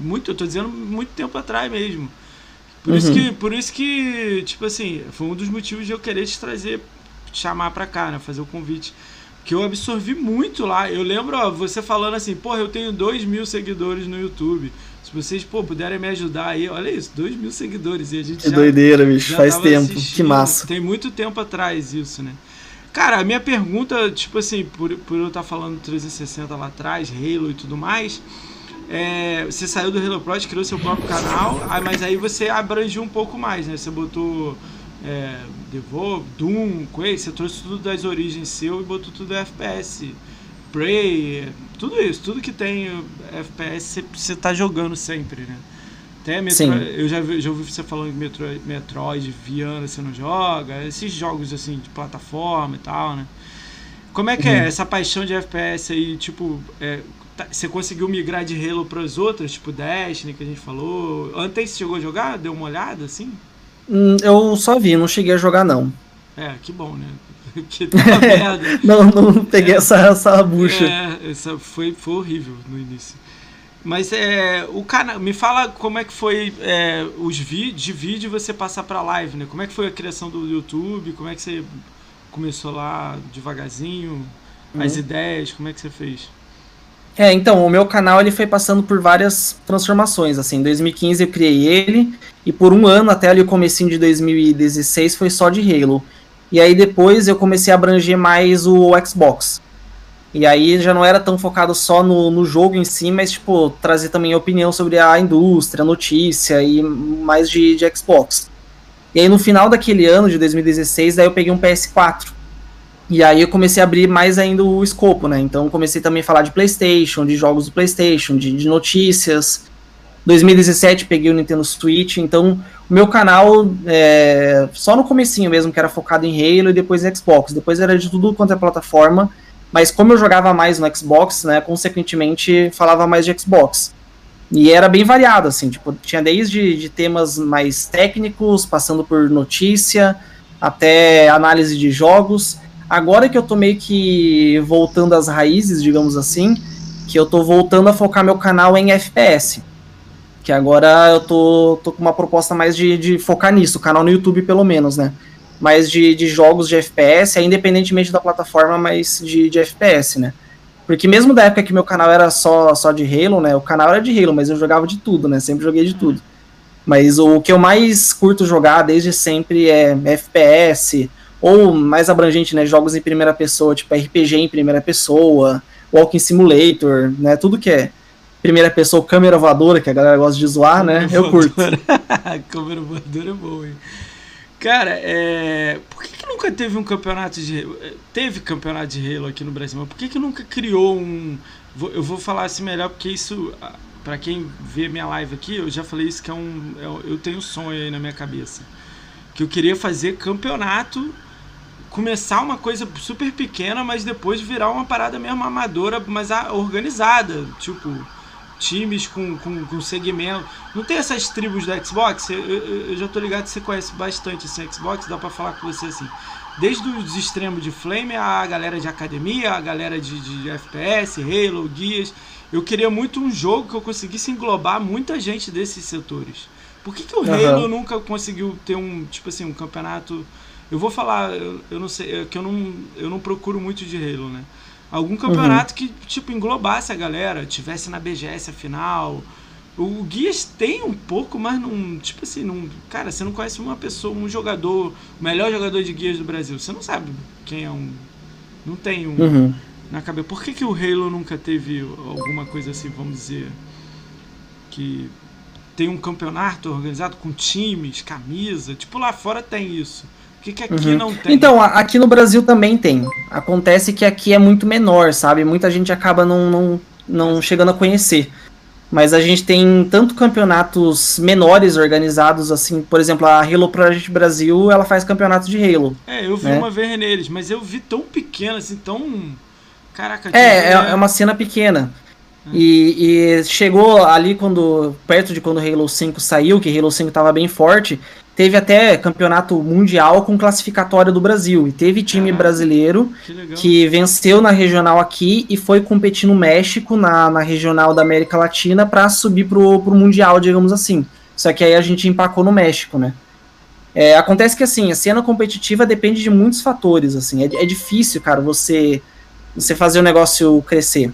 muito, eu tô dizendo muito tempo atrás mesmo. Por, uhum. isso que, por isso que, tipo assim, foi um dos motivos de eu querer te trazer chamar pra cá, né? Fazer o convite. Que eu absorvi muito lá. Eu lembro, ó, você falando assim, porra, eu tenho 2 mil seguidores no YouTube. Se vocês, pô, puderem me ajudar aí, olha isso, 2 mil seguidores. E a gente que já, doideira, bicho, faz tempo. Que massa. Tem muito tempo atrás isso, né? Cara, a minha pergunta, tipo assim, por, por eu estar tá falando 360 lá atrás, Halo e tudo mais, é, você saiu do Halo Project, criou seu próprio canal, mas aí você abrangiu um pouco mais, né? Você botou é, Devolve, Doom, Quake, você trouxe tudo das origens seu e botou tudo FPS. Prey, tudo isso, tudo que tem FPS você tá jogando sempre, né? Até Metroid, eu já, já ouvi você falando de Metroid, Metroid Viana você não joga, esses jogos assim de plataforma e tal, né? Como é que é uhum. é essa paixão de FPS aí, tipo, é, tá, você conseguiu migrar de Halo para as outras, tipo Destiny, que a gente falou? Antes você chegou a jogar? Deu uma olhada, assim? Hum, eu só vi, não cheguei a jogar, não. É, que bom, né? que tá merda. não, não peguei é, essa, essa bucha. É, essa foi, foi horrível no início. Mas é, o canal, me fala como é que foi é, os vídeos de vídeo você passar para live, né? Como é que foi a criação do YouTube? Como é que você começou lá devagarzinho? Uhum. As ideias, como é que você fez? É, então, o meu canal ele foi passando por várias transformações, assim, em 2015 eu criei ele, e por um ano, até ali o comecinho de 2016, foi só de Halo. E aí depois eu comecei a abranger mais o Xbox. E aí já não era tão focado só no, no jogo em si, mas, tipo, trazer também opinião sobre a indústria, notícia e mais de, de Xbox. E aí no final daquele ano, de 2016, daí eu peguei um PS4. E aí eu comecei a abrir mais ainda o escopo, né? Então comecei também a falar de PlayStation, de jogos do PlayStation, de, de notícias. 2017 peguei o Nintendo Switch, então o meu canal é, só no comecinho mesmo, que era focado em Halo e depois em Xbox. Depois era de tudo quanto é plataforma, mas como eu jogava mais no Xbox, né, consequentemente falava mais de Xbox. E era bem variado, assim, tipo, tinha desde de temas mais técnicos, passando por notícia, até análise de jogos. Agora que eu tô meio que voltando às raízes, digamos assim, que eu tô voltando a focar meu canal em FPS. Que agora eu tô, tô com uma proposta mais de, de focar nisso, canal no YouTube pelo menos, né? Mais de, de jogos de FPS, independentemente da plataforma, mas de, de FPS, né? Porque mesmo da época que meu canal era só, só de Halo, né? O canal era de Halo, mas eu jogava de tudo, né? Sempre joguei de tudo. Mas o que eu mais curto jogar desde sempre é FPS, ou mais abrangente, né, jogos em primeira pessoa, tipo RPG em primeira pessoa, Walking Simulator, né, tudo que é primeira pessoa, câmera voadora, que a galera gosta de zoar, né, eu curto. câmera voadora é boa, hein. Cara, é... por que, que, nunca teve um campeonato de Teve campeonato de Halo aqui no Brasil, mas por que, que nunca criou um. Eu vou falar assim melhor, porque isso, para quem vê minha live aqui, eu já falei isso que é um. É eu tenho um sonho aí na minha cabeça. Que eu queria fazer campeonato começar uma coisa super pequena, mas depois virar uma parada mesmo amadora, mas organizada. Tipo, times com, com, com segmento. Não tem essas tribos da Xbox? Eu, eu, eu, já tô ligado que você conhece bastante esse Xbox, dá pra falar com você assim. Desde os extremos de Flame, a galera de academia, a galera de, de FPS, Halo, Guias. Eu queria muito um jogo que eu conseguisse englobar muita gente desses setores. Por que, que o Halo uhum. nunca conseguiu ter um, tipo assim, um campeonato eu vou falar, eu, eu não sei, é que eu não, eu não procuro muito de Halo, né? Algum campeonato uhum. que, tipo, englobasse a galera, tivesse na BGS a final. O Guias tem um pouco, mas não. Tipo assim, não. Cara, você não conhece uma pessoa, um jogador, o melhor jogador de guias do Brasil. Você não sabe quem é um. Não tem um uhum. na cabeça. Por que, que o Halo nunca teve alguma coisa assim, vamos dizer. Que tem um campeonato organizado com times, camisa. Tipo, lá fora tem isso que, que aqui uhum. não tem? Então, aqui no Brasil também tem. Acontece que aqui é muito menor, sabe? Muita gente acaba não, não, não chegando a conhecer. Mas a gente tem tanto campeonatos menores organizados, assim, por exemplo, a Halo Project Brasil, ela faz campeonatos de Halo. É, eu vi né? uma vez neles, mas eu vi tão pequeno, assim, tão. Caraca, é, é, é uma cena pequena. É. E, e, chegou ali quando. Perto de quando o Halo 5 saiu, que Halo 5 tava bem forte, teve até campeonato mundial com classificatória do Brasil. E teve time brasileiro que, que, venceu na regional aqui e foi competir no México, na, na regional da América Latina, para subir pro, pro Mundial, digamos assim. Só que aí a gente empacou no México, né? É, acontece que assim, a cena competitiva depende de muitos fatores, assim, é, é difícil, cara, você, você fazer o negócio crescer.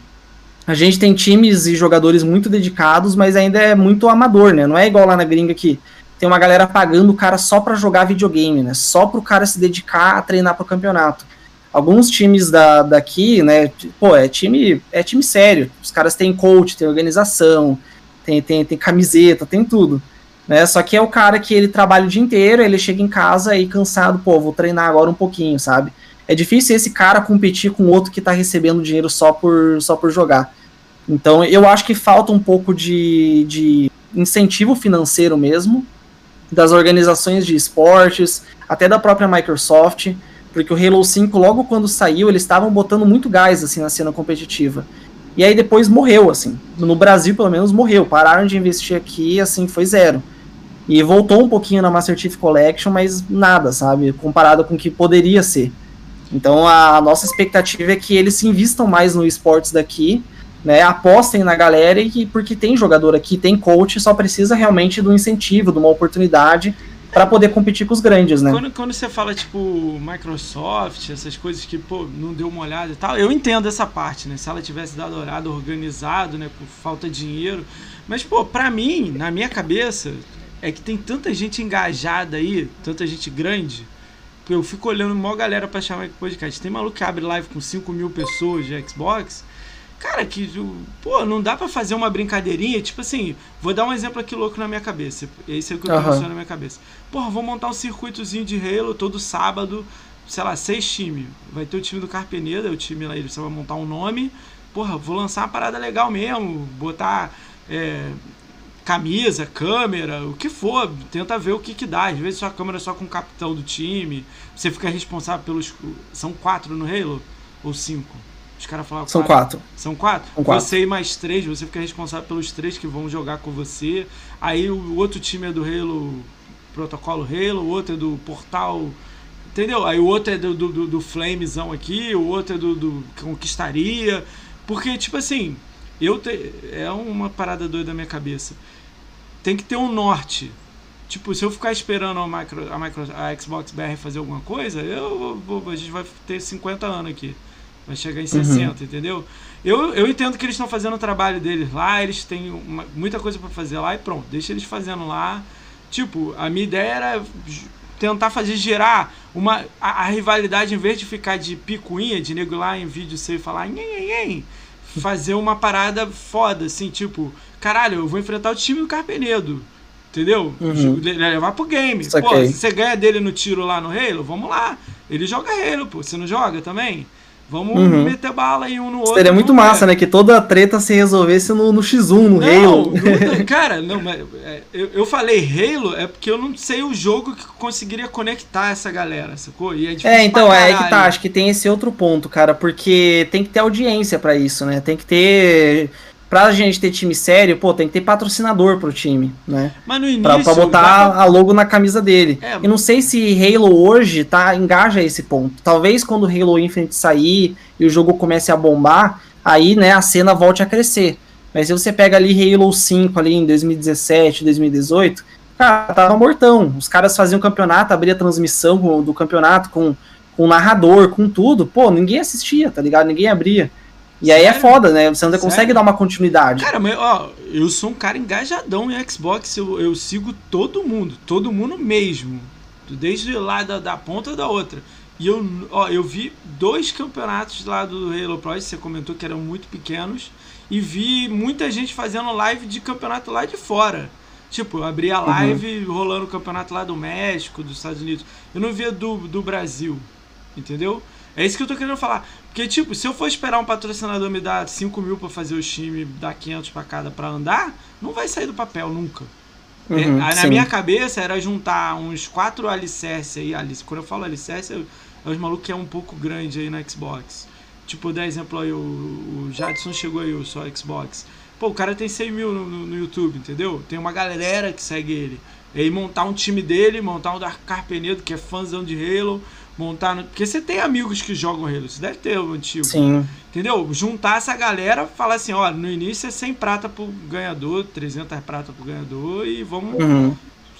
A gente tem times e jogadores muito dedicados, mas ainda é muito amador, né? Não é igual lá na gringa que tem uma galera pagando o cara só para jogar videogame, né? Só para o cara se dedicar a treinar pro campeonato. Alguns times da, daqui, né? Pô, é time, é time sério. Os caras têm coach, tem organização, tem, tem, tem camiseta, tem tudo. Né? Só que é o cara que ele trabalha o dia inteiro, ele chega em casa e cansado, pô, vou treinar agora um pouquinho, sabe? É difícil esse cara competir com outro que tá recebendo dinheiro só por, só por jogar. Então eu acho que falta um pouco de, de incentivo financeiro mesmo, das organizações de esportes, até da própria Microsoft, porque o Halo 5, logo quando saiu, eles estavam botando muito gás, assim, na cena competitiva. E aí depois morreu, assim. No Brasil, pelo menos, morreu. Pararam de investir aqui, assim, foi zero. E voltou um pouquinho na Master Chief Collection, mas nada, sabe? Comparado com o que poderia ser. Então a nossa expectativa é que eles se invistam mais no esportes daqui, né? Apostem na galera e porque tem jogador aqui, tem coach, só precisa realmente do incentivo, de uma oportunidade para poder competir com os grandes, né? Quando, quando você fala, tipo, Microsoft, essas coisas que, pô, não deu uma olhada e tal, eu entendo essa parte, né? Se ela tivesse dado olhada, organizado, né, por falta de dinheiro. Mas, pô, pra mim, na minha cabeça, é que tem tanta gente engajada aí, tanta gente grande. Eu fico olhando uma galera pra chamar aqui podcast. Tem maluco que abre live com 5 mil pessoas de Xbox Cara, que, pô, não dá para fazer uma brincadeirinha, tipo assim, vou dar um exemplo aqui louco na minha cabeça. Esse é o que eu tô uhum. na minha cabeça. Porra, vou montar um circuitozinho de Halo todo sábado, sei lá, seis times. Vai ter o time do Carpeneda, o time lá, você vai montar um nome. Porra, vou lançar uma parada legal mesmo, botar é, camisa, câmera, o que for, tenta ver o que que dá. Às vezes sua câmera é só com o capitão do time, você fica responsável pelos. São quatro no Halo? Ou cinco? Os caras falavam São quatro. São quatro? São quatro? Você e mais três, você fica responsável pelos três que vão jogar com você. Aí o outro time é do Halo, protocolo Halo, o outro é do Portal. Entendeu? Aí o outro é do, do, do Flamezão aqui, o outro é do, do Conquistaria. Porque, tipo assim, eu te, é uma parada doida da minha cabeça. Tem que ter um norte. Tipo, se eu ficar esperando a, micro, a, micro, a Xbox BR fazer alguma coisa, eu vou, a gente vai ter 50 anos aqui. Vai chegar em 60, uhum. entendeu? Eu, eu entendo que eles estão fazendo o trabalho deles lá, eles têm uma, muita coisa para fazer lá e pronto, deixa eles fazendo lá. Tipo, a minha ideia era tentar fazer gerar uma a, a rivalidade em vez de ficar de picuinha, de nego lá em vídeo seu e falar nhen, fazer uma parada foda, assim, tipo, caralho, eu vou enfrentar o time do Carpenedo. Entendeu? Uhum. Levar pro game. Pô, se você ganha dele no tiro lá no Halo, vamos lá. Ele joga Halo, pô. Você não joga também? Vamos uhum. meter bala aí um no outro. Seria muito massa, né? Que toda a treta se resolvesse no, no X1, no não, Halo. Não, cara, não, mas é, eu, eu falei Halo é porque eu não sei o jogo que conseguiria conectar essa galera, sacou? E é, é então, é que tá, acho que tem esse outro ponto, cara, porque tem que ter audiência para isso, né? Tem que ter pra gente ter time sério, pô, tem que ter patrocinador pro time, né? Mas no início. Pra, pra botar pra... a logo na camisa dele. É, e não sei se Halo hoje tá, engaja esse ponto. Talvez quando Halo Infinite sair e o jogo comece a bombar, aí, né, a cena volte a crescer. Mas se você pega ali Halo 5 ali em 2017, 2018, cara, tava mortão. Os caras faziam campeonato, abria transmissão do campeonato com, com narrador, com tudo. Pô, ninguém assistia, tá ligado? Ninguém abria. E aí é foda, né? Você não consegue dar uma continuidade. Cara, mas ó, eu sou um cara engajadão em Xbox, eu, eu sigo todo mundo, todo mundo mesmo. Desde lá da, da ponta da outra. E eu, ó, eu vi dois campeonatos lá do Halo Pro, você comentou que eram muito pequenos, e vi muita gente fazendo live de campeonato lá de fora. Tipo, eu abri a uhum. live uhum. rolando o campeonato lá do México, dos Estados Unidos. Eu não via do, do Brasil, entendeu? É isso que eu tô querendo falar. Porque, tipo, se eu for esperar um patrocinador me dar 5 mil pra fazer o time, dar 500 pra cada pra andar, não vai sair do papel nunca. Uhum, é, na minha cabeça era juntar uns 4 alicerces aí. Alice, quando eu falo alicerce, é, é os malucos que é um pouco grande aí na Xbox. Tipo, dar exemplo aí, o, o Jadson chegou aí, o só Xbox. Pô, o cara tem 100 mil no, no, no, YouTube, entendeu? Tem uma galera que segue ele. E aí montar um time dele, montar um Dark Carpenedo, que é fãzão de Halo montar. No... Porque você tem amigos que jogam Halo, você deve ter o antigo. Sim. Entendeu? Juntar essa galera, falar assim: ó, no início é 100 prata pro ganhador, 300 prata pro ganhador e vamos. Uhum.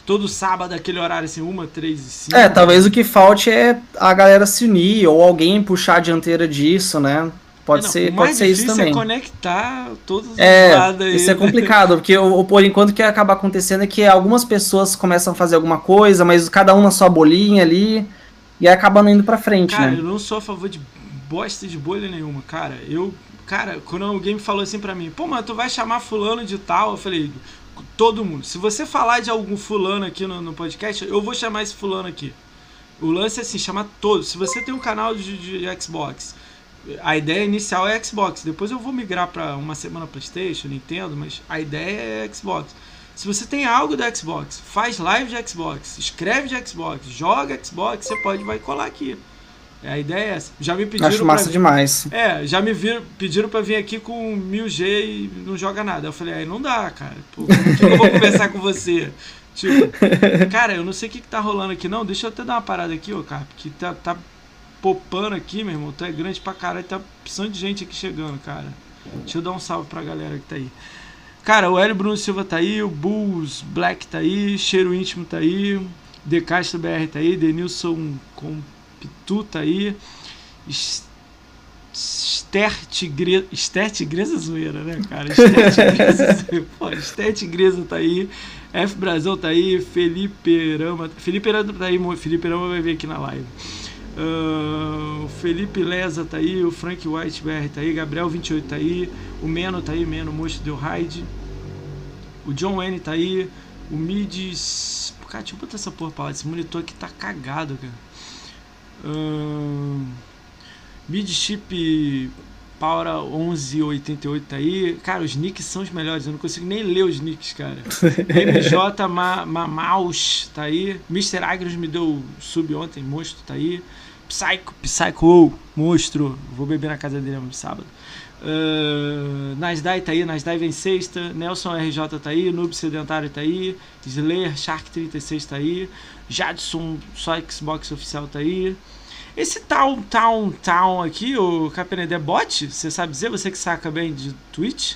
Todo sábado, aquele horário assim, uma, três e cinco. É, talvez o que falte é a galera se unir ou alguém puxar a dianteira disso, né? Pode não, ser, pode ser isso também. É conectar todos os é, lados aí. Isso é complicado, porque o, por enquanto o que acaba acontecendo é que algumas pessoas começam a fazer alguma coisa, mas cada um na sua bolinha ali e acaba não indo pra frente, cara, né? eu não sou a favor de bosta de bolha nenhuma, cara. Eu, cara, quando alguém me falou assim pra mim, pô, mas tu vai chamar fulano de tal, eu falei, todo mundo. Se você falar de algum fulano aqui no, no podcast, eu vou chamar esse fulano aqui. O lance é assim, chama todos. Se você tem um canal de, de Xbox, a ideia inicial é Xbox. Depois eu vou migrar para uma semana PlayStation, Nintendo, mas a ideia é Xbox. Se você tem algo da Xbox, faz live de Xbox, escreve de Xbox, joga Xbox, você pode vai colar aqui. A ideia é essa. Já me pediram. Acho massa demais. É, já me viram, pediram pra vir aqui com 1000G e não joga nada. Eu falei, aí não dá, cara. Pô, como que eu vou conversar com você? Tipo, cara, eu não sei o que, que tá rolando aqui, não. Deixa eu até dar uma parada aqui, ô, cara, porque tá, tá popando aqui, meu irmão. Tu é grande pra caralho, tá precisando de gente aqui chegando, cara. Deixa eu dar um salve pra galera que tá aí. Cara, o Hélio Bruno Silva tá aí, o Bulls Black tá aí, Cheiro Íntimo tá aí, De Castro BR tá aí, Denilson Compitu tá aí, Esther Tigresa, Esther Tigresa zoeira, né, cara? Esther Tigresa, pô, Esther Tigresa tá aí, F Brasil tá aí, Felipe Rama, Felipe Rama tá aí, Felipe Rama vai vir aqui na live. Uh, o Felipe Leza tá aí, o Frank White BR tá aí, Gabriel 28 tá aí, o Meno tá aí, Meno Monstro deu raid. O John Wayne tá aí, o Mids. Cara, deixa eu botar essa porra pra lá, esse monitor aqui tá cagado, cara. Uh, Mid Chip Power 1188 tá aí. Cara, os nicks são os melhores. Eu não consigo nem ler os nicks, cara. MJ Mamaus tá aí. Mr. Agros me deu sub ontem. Monstro tá aí. Psycho, Psycho, monstro. Vou beber na casa dele no sábado. Uh, Nasdai tá aí, Nasdai vem sexta. Nelson RJ tá aí. Noob Sedentário tá aí. Slayer Shark 36 tá aí. Jadson, só Xbox oficial tá aí. Esse Town, Town, Town aqui, o Capenedé bot? Você sabe dizer? Você que saca bem de Twitch?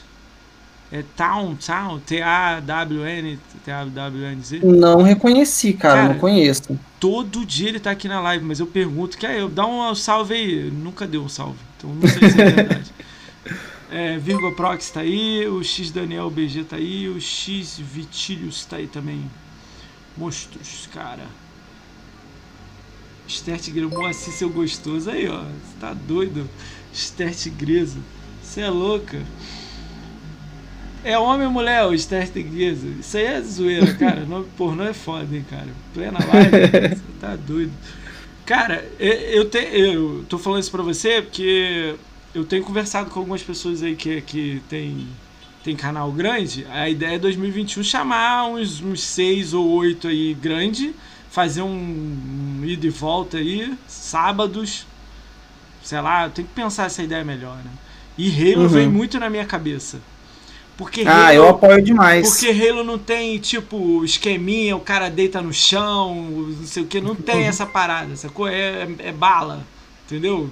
É Town, Town, T-A-W-N, T-A-W-N-Z? Não reconheci, cara, cara, não conheço. Todo dia ele tá aqui na live, mas eu pergunto, que aí, eu dá um salve aí. Nunca deu um salve, então não sei se é verdade. É, Virgo Prox tá aí, o X Daniel BG tá aí, o X Vitílios tá aí também. Monstros, cara. Esther Gresa, Moacir, seu gostoso. Aí, ó. Você tá doido? Gresa. Você é louca. É homem ou mulher, o Esther Gresa? Isso aí é zoeira, cara. Nome pornô é foda, hein, cara. Plena live, você tá doido. Cara, eu, te, eu tô falando isso pra você porque eu tenho conversado com algumas pessoas aí que, que tem, tem canal grande. A ideia é 2021 chamar uns, uns seis ou oito aí grande fazer um, um ida e volta aí, sábados. Sei lá, tem que pensar essa ideia melhor, né? E Halo uhum. vem muito na minha cabeça. Porque ah, Halo, eu apoio demais. Porque Halo não tem, tipo, esqueminha, o cara deita no chão, não sei o que, não tem essa parada, sacou? É, é, é bala, entendeu?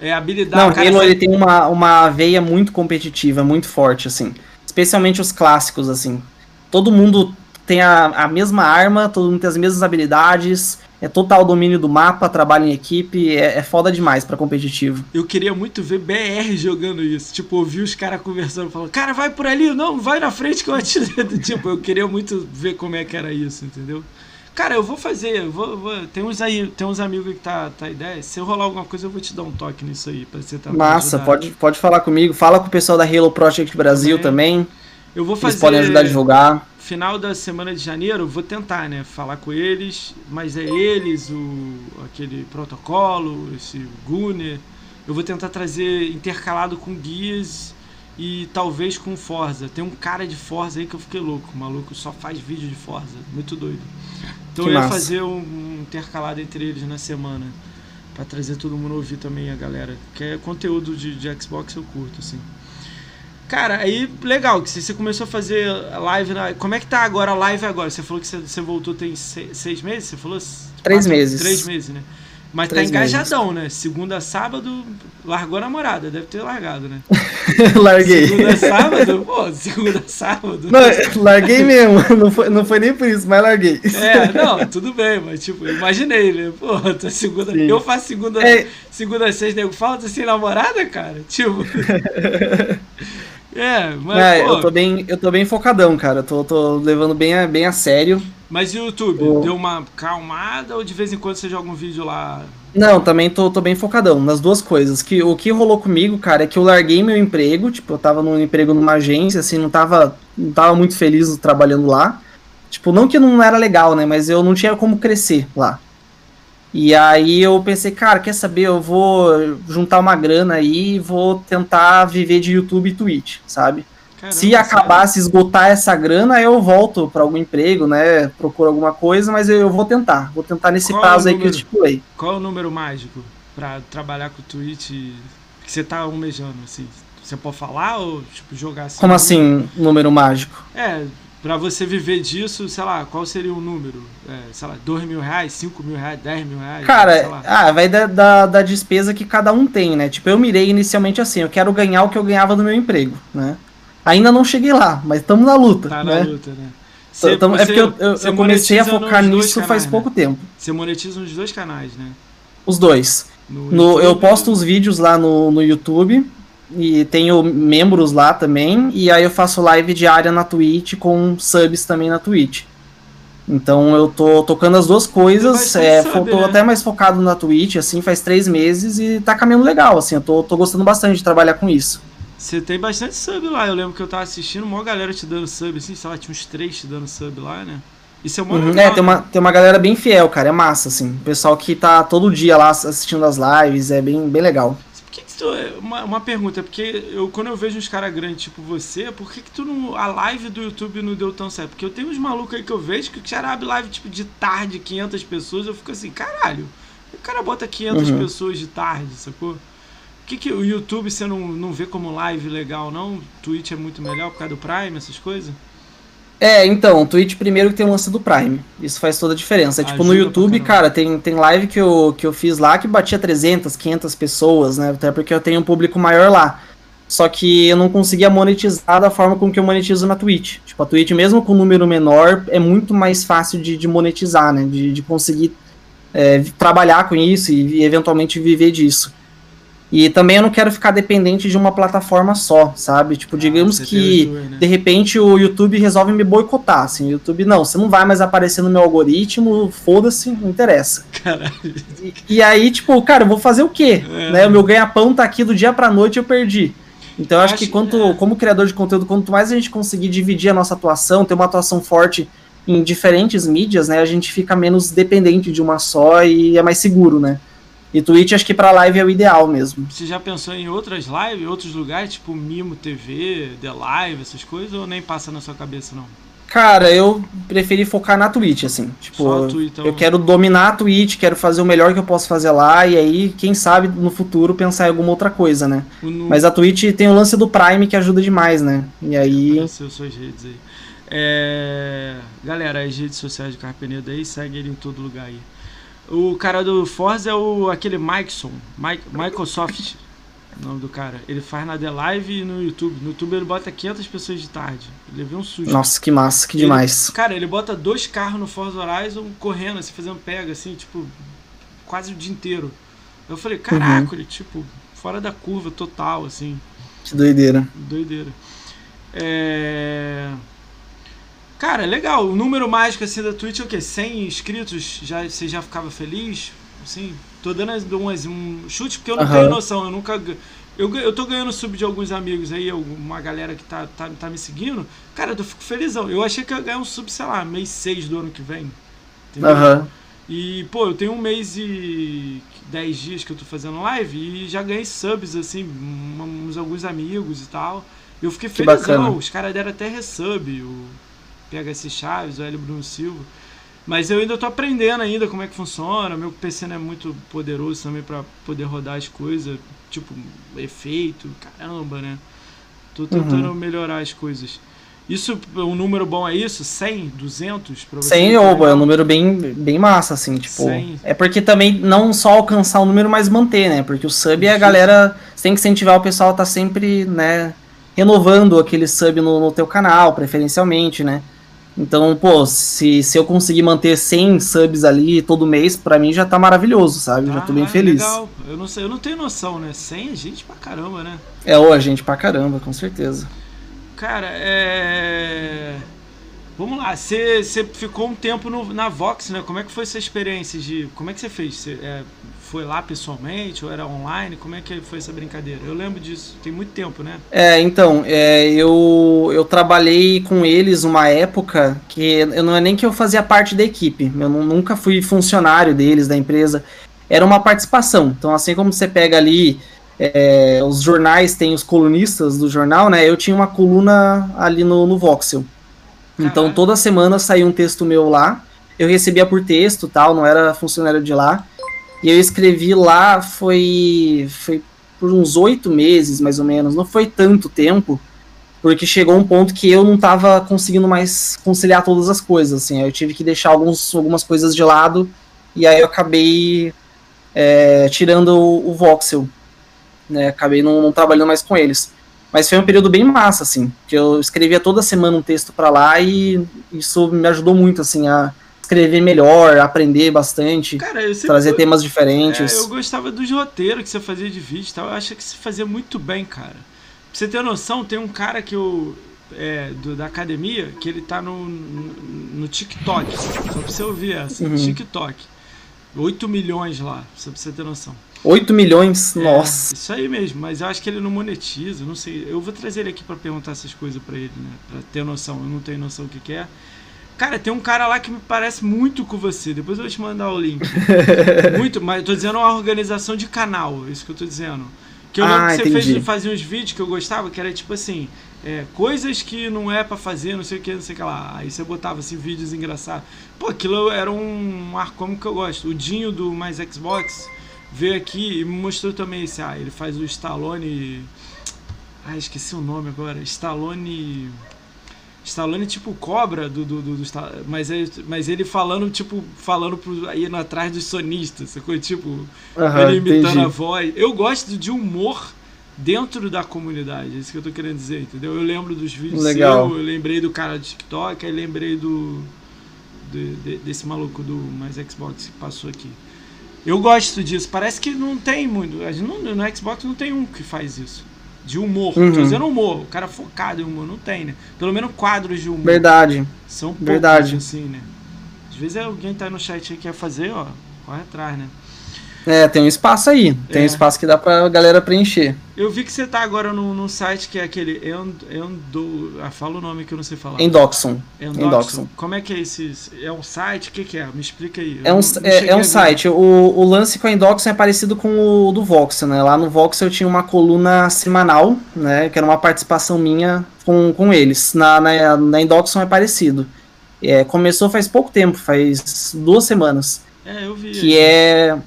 É habilidade. Não, Halo sai... ele tem uma, uma veia muito competitiva, muito forte, assim. Especialmente os clássicos, assim. Todo mundo tem a, a mesma arma, todo mundo tem as mesmas habilidades, é total domínio do mapa, trabalho em equipe, é, é foda demais para competitivo. Eu queria muito ver BR jogando isso. Tipo, ouvir os caras conversando, falando, cara, vai por ali, não, vai na frente que eu atiro. tipo, eu queria muito ver como é que era isso, entendeu? Cara, eu vou fazer, vou, vou, tem uns aí, tem uns amigos que tá, tá ideia. Se eu rolar alguma coisa, eu vou te dar um toque nisso aí, pra você tá Massa, pode, pode falar comigo. Fala com o pessoal da Halo Project Brasil também. também. Eu vou fazer. Eles podem ajudar a divulgar final da semana de janeiro, vou tentar, né, falar com eles, mas é eles, o aquele protocolo, esse Gunner. Eu vou tentar trazer intercalado com guias e talvez com Forza. Tem um cara de Forza aí que eu fiquei louco, o maluco só faz vídeo de Forza, muito doido. Então que eu ia massa. fazer um, um intercalado entre eles na semana para trazer todo mundo ouvir também a galera, que é conteúdo de, de Xbox eu curto assim. Cara, aí legal, que você começou a fazer live. Na... Como é que tá agora a live agora? Você falou que você, você voltou tem seis, seis meses? Você falou? Três quatro, meses. Três meses, né? Mas tá Três tá engajadão, meses. né? Segunda sábado, largou a namorada, deve ter largado, né? Larguei. Segunda sábado, pô, segunda sábado. Não, larguei mesmo, não foi, não foi nem por isso, mas larguei. É, não, tudo bem, mas tipo, imaginei, né? Pô, tô segunda. Sim. Eu faço segunda, é. segunda, seis, nego, fala, tô sem namorada, cara? Tipo. É, mas. É, eu tô bem, eu tô bem focadão, cara. Eu tô, tô levando bem a, bem a sério. Mas e o YouTube? Tô... Deu uma calmada ou de vez em quando você joga um vídeo lá? Não, também tô, tô bem focadão nas duas coisas. Que o que rolou comigo, cara, é que eu larguei meu emprego, tipo, eu tava num emprego numa agência, assim, não tava, não tava muito feliz trabalhando lá. Tipo, não que não era legal, né, mas eu não tinha como crescer lá. E aí eu pensei, cara, quer saber? Eu vou juntar uma grana aí e vou tentar viver de YouTube e Twitch, sabe? Caramba, se acabar, se esgotar essa grana, eu volto para algum emprego, né? Procuro alguma coisa, mas eu, vou tentar. Vou tentar nesse Qual prazo aí que eu estipulei. Qual é o número mágico? pra trabalhar com o Twitch que você tá almejando, assim? Você pode falar ou tipo, jogar assim? Como assim, número mágico? É, pra você viver disso, sei lá, qual seria o número? É, sei lá, 2 mil reais, 5 mil reais, 10 mil reais? Cara, ah, vai da, da, da despesa que cada um tem, né? Tipo, eu mirei inicialmente assim, eu quero ganhar o que eu ganhava no meu emprego, né? Ainda não cheguei lá, mas estamos na luta, tá né? na luta, né? Cê- Então, é porque eu, eu- eu comecei a focar nisso faz canais, pouco né? tempo. Você monetiza nos dois canais, né? Os dois. No, eu YouTube- posto os vídeos lá no, no YouTube e tenho membros lá também. E aí eu faço live diária na Twitch com subs também na Twitch. Então eu tô tocando as duas coisas. É, sub, tô né? até mais focado na Twitch, assim, faz três meses e tá caminhando legal, assim. Eu tô, tô gostando bastante de trabalhar com isso. Você tem bastante sub lá. Eu lembro que eu tava assistindo, uma galera te dando sub, assim, sei lá, tinha uns três te dando sub lá, né? Isso é uma Uhum, É, tem uma, tem uma galera bem fiel, cara. É massa, assim. O pessoal que tá todo dia lá assistindo as lives, é bem, bem legal. Que tu. Uma, uma pergunta, porque eu, quando eu vejo uns caras grandes tipo você, por que, que tu não. A live do YouTube não deu tão certo? Porque eu tenho uns malucos aí que eu vejo que o cara abre live tipo de tarde, 500 pessoas, eu fico assim, caralho. O cara bota 500 Uhum. pessoas de tarde, sacou? Por que, que o YouTube você não, não vê como live legal, não? Twitch é muito melhor por causa do Prime, essas coisas? É, então, o Twitch primeiro que tem o lance do Prime. Isso faz toda a diferença. tipo, no YouTube, cara, tem, tem live que eu, que eu fiz lá que batia 300, 500 pessoas, né? Até porque eu tenho um público maior lá. Só que eu não conseguia monetizar da forma com que eu monetizo na Twitch. Tipo, a Twitch, mesmo com um número menor, é muito mais fácil de, de monetizar, né? De, de conseguir é, trabalhar com isso e, e eventualmente viver disso. E também eu não quero ficar dependente de uma plataforma só, sabe? Tipo, digamos Ah, tem que né? de repente o YouTube resolve me boicotar, assim, o YouTube, não, você não vai mais aparecer no meu algoritmo, foda-se, não interessa. Caralho. E, e aí, tipo, cara, eu vou fazer o quê? É. Né, o meu ganha-pão tá aqui do dia pra noite, eu perdi. Então eu acho, Acho- que quanto, é. como criador de conteúdo, quanto mais a gente conseguir dividir a nossa atuação, ter uma atuação forte em diferentes mídias, né, a gente fica menos dependente de uma só e é mais seguro, né? E Twitch acho que pra live é o ideal mesmo. Você já pensou em outras lives, outros lugares, tipo Mimo TV, The Live, essas coisas, ou nem passa na sua cabeça, não? Cara, eu preferi focar na Twitch, assim. Tipo, Twitch, então. eu quero dominar a Twitch, quero fazer o melhor que eu posso fazer lá, e aí, quem sabe, no futuro, pensar em alguma outra coisa, né? O nu- Mas a Twitch tem o lance do Prime que ajuda demais, né? E aí. Apareceu suas redes aí. É... Galera, as redes sociais do Carpenedo aí, segue ele em todo lugar aí. O cara do Forza é o aquele Mikeson, Mike, Microsoft, o nome do cara. Ele faz na The Live e no YouTube. No YouTube ele bota 500 pessoas de tarde. Ele levou um susto. Nossa, que massa, que Ele- demais. Cara, ele bota dois carros no Forza Horizon correndo, assim, fazendo pega, assim, tipo, quase o dia inteiro. Eu falei, caraca, ele, tipo, fora da curva total, assim, Que doideira. doideira. É... Cara, legal. O número mágico, assim, da Twitch é o quê? 100 inscritos? Já, você já ficava feliz? Assim, tô dando as- umas- um chute porque eu não Aham. tenho noção, eu nunca... Eu, eu tô ganhando sub de alguns amigos aí, uma galera que tá, tá, tá me seguindo. Cara, eu fico felizão. Eu achei que eu ia ganhar um sub, sei lá, mês 6 do ano que vem. Entendeu? Aham. E, pô, eu tenho um mês e 10 dias que eu tô fazendo live e já ganhei subs, assim, uns alguns amigos e tal. Eu fiquei Que felizão. Os caras deram até resub, o PHS Chaves, o Hélio Bruno Silva. Mas eu ainda tô aprendendo ainda como é que funciona. Meu PC não é muito poderoso também pra poder rodar as coisas, tipo, efeito, caramba, né? Tô tentando Uhum. melhorar as coisas. Isso, um número bom é isso? 100, 200 pra você? 100 Tá ou é um número bem, bem massa, assim, tipo. 100. É porque também não só alcançar o número, mas manter, né? Porque o sub é a galera. Você tem que incentivar o pessoal a tá sempre, né? Renovando aquele sub no, no teu canal, preferencialmente, né? Então, pô, se, se eu conseguir manter 100 subs ali todo mês, pra mim já tá maravilhoso, sabe? já tô bem Ah, feliz. Legal. Eu não sei, eu não tenho noção, né? 100 é gente pra caramba, né? É, ô, a gente pra caramba, com certeza. Cara, é. Vamos lá, você ficou um tempo no- na Vox, né? Como é que foi essa experiência de. Como é que você fez? Você é, foi lá pessoalmente ou era online? Como é que foi essa brincadeira? Eu lembro disso, tem muito tempo, né? É, então, é, eu, eu trabalhei com eles uma época que eu não é nem que eu fazia parte da equipe, eu nu- nunca fui funcionário deles, da empresa, era uma participação. Então, assim como você pega ali, é, os jornais têm os colunistas do jornal, né? Eu tinha uma coluna ali no, no Voxel. Então, toda semana saía um texto meu lá, eu recebia por texto tal, não era funcionário de lá. E eu escrevi lá, foi, foi por uns oito meses, mais ou menos. Não foi tanto tempo, porque chegou um ponto que eu não estava conseguindo mais conciliar todas as coisas, assim. Eu tive que deixar alguns, algumas coisas de lado, e aí eu acabei é, tirando o, o Voxel. Né? Acabei não, não trabalhando mais com eles. Mas foi um período bem massa, assim, que eu escrevia toda semana um texto para lá e isso me ajudou muito, assim, a escrever melhor, aprender bastante, Cara, trazer temas diferentes. É, eu gostava dos roteiros que você fazia de vídeo tal, eu acho que você fazia muito bem, cara. Pra você ter noção, tem um cara que eu. É, do, da academia, que ele tá no, no, no TikTok, só pra você ouvir essa, uhum. TikTok. 8 milhões lá, só pra você ter noção. 8 milhões? É, Nossa. Isso aí mesmo, mas eu acho que ele não monetiza, não sei. Eu vou trazer ele aqui para perguntar essas coisas para ele, né? Pra ter noção. Eu não tenho noção do que, que é. Cara, tem um cara lá que me parece muito com você. Depois eu vou te mandar o link. muito, mas eu tô dizendo uma organização de canal, é isso que eu tô dizendo. Que eu lembro ah, que você fez, fazia uns vídeos que eu gostava, que era tipo assim, é, coisas que não é para fazer, não sei o que, não sei o que lá. Aí você botava assim, vídeos engraçados. Pô, aquilo era um ar como que eu gosto. O Dinho do Mais Xbox veio aqui e me mostrou também esse. Ah, ele faz o Stallone. Ah, esqueci o nome agora. Stallone. Stallone tipo cobra do, do, do, do mas, é, mas ele falando tipo falando pro, indo atrás dos sonistas sacou? tipo uhum, ele imitando entendi. a voz eu gosto de humor dentro da comunidade é isso que eu tô querendo dizer entendeu eu lembro dos vídeos Legal. Seu, eu lembrei do cara do TikTok aí lembrei do, do de, desse maluco do mais Xbox que passou aqui eu gosto disso. Parece que não tem muito. Não, no Xbox não tem um que faz isso. De humor. Uhum. Tô dizendo humor. O cara focado em humor. Não tem, né? Pelo menos quadros de humor. Verdade. São poucos, Verdade. assim, né? Às vezes alguém tá no chat aí que quer fazer, ó. Corre atrás, né? É, tem um espaço aí. Tem é. um espaço que dá pra galera preencher. Eu vi que você tá agora num, num site que é aquele Endo. Ah, fala o nome que eu não sei falar. Endoxon. Endoxon. Endoxon. Como é que é esse. É um site? O que, que é? Me explica aí. é um, é, é um site. O, o lance com a Endoxon é parecido com o do Voxel, né? Lá no Voxel eu tinha uma coluna semanal, né? Que era uma participação minha com, com eles. Na, na, na Endoxon é parecido. É, começou faz pouco tempo, faz duas semanas. É, eu vi. Que é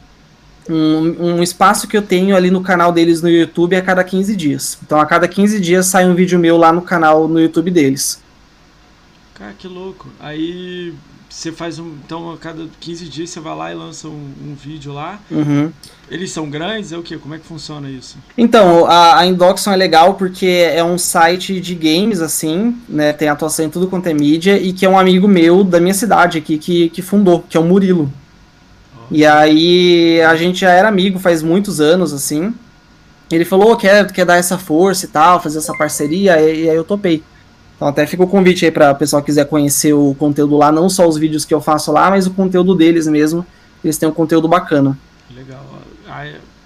um, um, espaço que eu tenho ali no canal deles no YouTube a cada 15 dias. Então a cada 15 dias sai um vídeo meu lá no canal no YouTube deles. Cara, que louco. Aí você faz um. Então a cada 15 dias você vai lá e lança um, um vídeo lá. Uhum. Eles são grandes? É o quê? Como é que funciona isso? Então, a, a Indoxon é legal porque é um site de games, assim, né? Tem atuação em tudo quanto é mídia, e que é um amigo meu da minha cidade aqui que, que fundou, que é o Murilo. E aí a gente já era amigo faz muitos anos, assim. Ele falou, quer, quer dar essa força e tal, fazer essa parceria, e, e aí eu topei. Então até fica o convite aí para o pessoal que quiser conhecer o conteúdo lá, não só os vídeos que eu faço lá, mas o conteúdo deles mesmo. Eles têm um conteúdo bacana. Legal.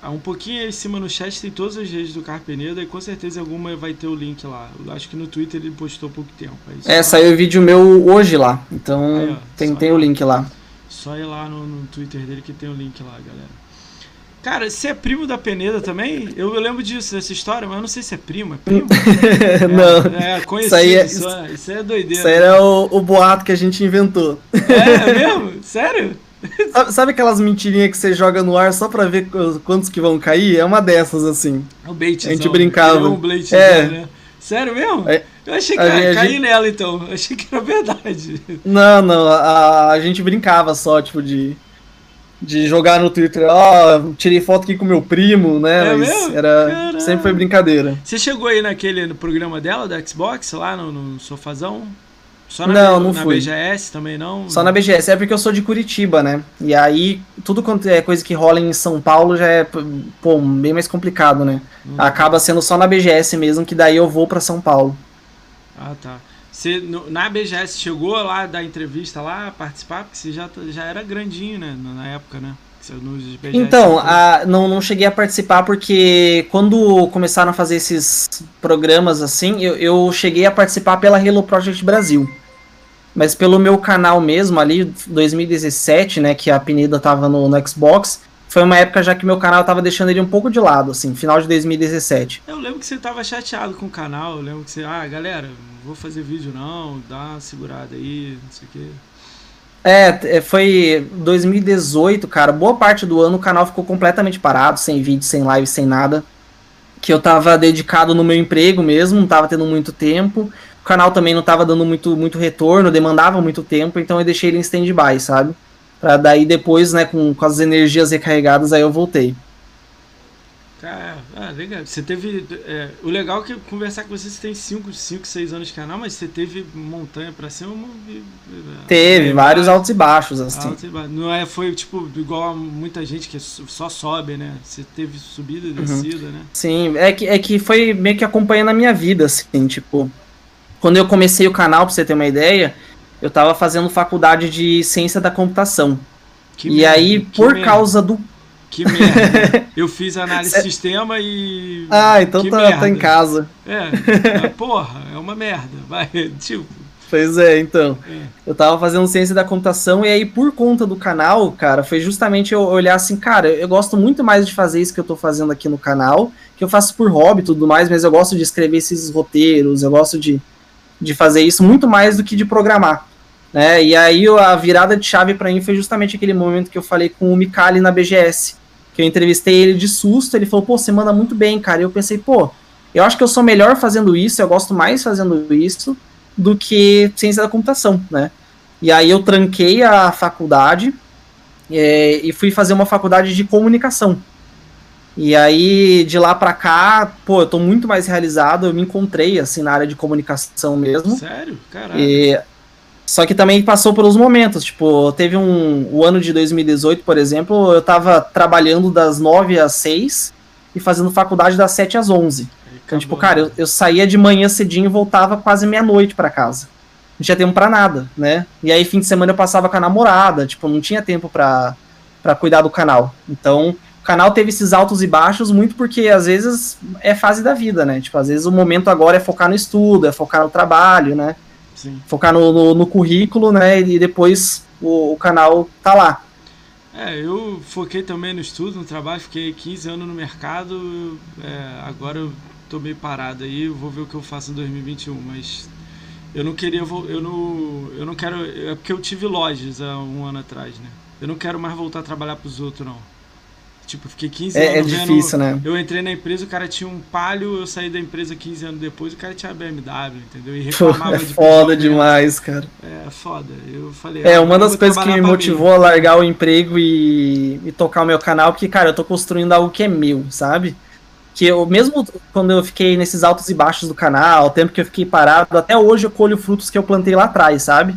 Há um pouquinho aí em cima no chat tem todas as redes do Carpenedo e com certeza alguma vai ter o link lá. Eu acho que no Twitter ele postou há pouco tempo. É, é saiu o vídeo meu hoje lá. Então tem, tem o link lá. Só ir lá no, no Twitter dele que tem o link lá, galera. Cara, você é primo da Peneda também? Eu, lembro disso, dessa história, mas eu não sei se é primo, é primo? não. É, é conhecido, isso, aí é, isso, é, isso é doideira. Isso aí era o, o, boato que a gente inventou. É, é mesmo? Sério? Sabe, sabe, aquelas mentirinhas que você joga no ar só pra ver quantos que vão cair? É uma dessas, assim. É o bait, A gente brincava. É um bait, é. né? Sério mesmo? É, eu achei que ia cair gente... nela, então. Eu achei que era verdade. Não, não. A, a gente brincava só, tipo, de. De jogar no Twitter, ó, oh, tirei foto aqui com meu primo, né? É Mas mesmo? era. Caramba. Sempre foi brincadeira. Você chegou aí naquele no programa dela, da Xbox, lá no, no sofazão? Só na, não, não na fui. BGS também não? Só na BGS, é porque eu sou de Curitiba, né? E aí, tudo quanto é coisa que rola em São Paulo já é, pô, bem mais complicado, né? Hum. Acaba sendo só na BGS mesmo, que daí eu vou para São Paulo. Ah, tá. Você, na BGS, chegou lá da entrevista lá, participar? Porque você já, já era grandinho, né? Na época, né? Então, a, não, não cheguei a participar porque quando começaram a fazer esses programas assim, eu, eu cheguei a participar pela Hello Project Brasil. Mas pelo meu canal mesmo, ali, 2017, né, que a Pineda tava no, no Xbox, foi uma época já que meu canal tava deixando ele um pouco de lado, assim, final de 2017. Eu lembro que você tava chateado com o canal, eu lembro que você, ah, galera, não vou fazer vídeo não, dá uma segurada aí, não sei o quê. É, é, foi 2018, cara. Boa parte do ano o canal ficou completamente parado, sem vídeo, sem live, sem nada. Que eu tava dedicado no meu emprego mesmo, não tava tendo muito tempo. O canal também não tava dando muito, muito retorno, demandava muito tempo, então eu deixei ele em stand-by, sabe? Pra daí depois, né, com, com as energias recarregadas, aí eu voltei. Cara, ah, legal. Você teve. É, o legal é que conversar com você, você tem 5, 6 anos de canal, mas você teve montanha pra cima. Teve, é, vários altos e baixos, assim. Altos e baixos. Não é, foi tipo igual a muita gente que só sobe, né? Você teve subida e uhum. descida, uhum. né? Sim, é que, é que foi meio que acompanhando a minha vida, assim, tipo. Quando eu comecei o canal, pra você ter uma ideia, eu tava fazendo faculdade de ciência da computação. Que e merda, aí, por merda. causa do que merda. Eu fiz análise de sistema e. Ah, então tá, tá, em casa. É, porra, é uma merda. Vai, tipo. Pois é, então. É. Eu tava fazendo ciência da computação e aí, por conta do canal, cara, foi justamente eu olhar assim, cara, eu gosto muito mais de fazer isso que eu tô fazendo aqui no canal, que eu faço por hobby e tudo mais, mas eu gosto de escrever esses roteiros, eu gosto de, de fazer isso muito mais do que de programar. Né? E aí a virada de chave para mim foi justamente aquele momento que eu falei com o Mikali na BGS que eu entrevistei ele de susto, ele falou, pô, você manda muito bem, cara. E eu pensei, pô, eu acho que eu sou melhor fazendo isso, eu gosto mais fazendo isso do que ciência da computação, né? E aí eu tranquei a faculdade é, e fui fazer uma faculdade de comunicação. E aí, de lá pra cá, pô, eu tô muito mais realizado, eu me encontrei, assim, na área de comunicação mesmo. Sério? Caralho. E, só que também passou pelos momentos, tipo, teve um. O ano de 2018, por exemplo, eu tava trabalhando das 9 às 6 e fazendo faculdade das 7 às 11. Então, tipo, cara, eu, eu saía de manhã cedinho e voltava quase meia-noite para casa. Não tinha tempo para nada, né? E aí, fim de semana eu passava com a namorada, tipo, não tinha tempo pra, pra cuidar do canal. Então, o canal teve esses altos e baixos muito porque às vezes é fase da vida, né? Tipo, às vezes o momento agora é focar no estudo, é focar no trabalho, né? Sim. Focar no, no, no, currículo, né? E depois o, o, canal tá lá. É, eu foquei também no estudo, no trabalho, fiquei 15 anos no mercado, é, agora eu tô meio parado aí, vou ver o que eu faço em 2021, mas eu não queria, eu não, eu não quero, é porque eu tive lojas há um ano atrás, né? Eu não quero mais voltar a trabalhar pros outros, não. Tipo, fiquei 15 é, anos. É difícil, vendo, né? Eu entrei na empresa, o cara tinha um palio, eu saí da empresa 15 anos depois, o cara tinha BMW, entendeu? E reclamava Pô, é de foda demais, cara. É, foda. Eu falei. É, ah, uma das coisas que me motivou mim. a largar o emprego e, e tocar o meu canal, porque, cara, eu tô construindo algo que é meu, sabe? Que eu, mesmo quando eu fiquei nesses altos e baixos do canal, o tempo que eu fiquei parado, até hoje eu colho frutos que eu plantei lá atrás, sabe?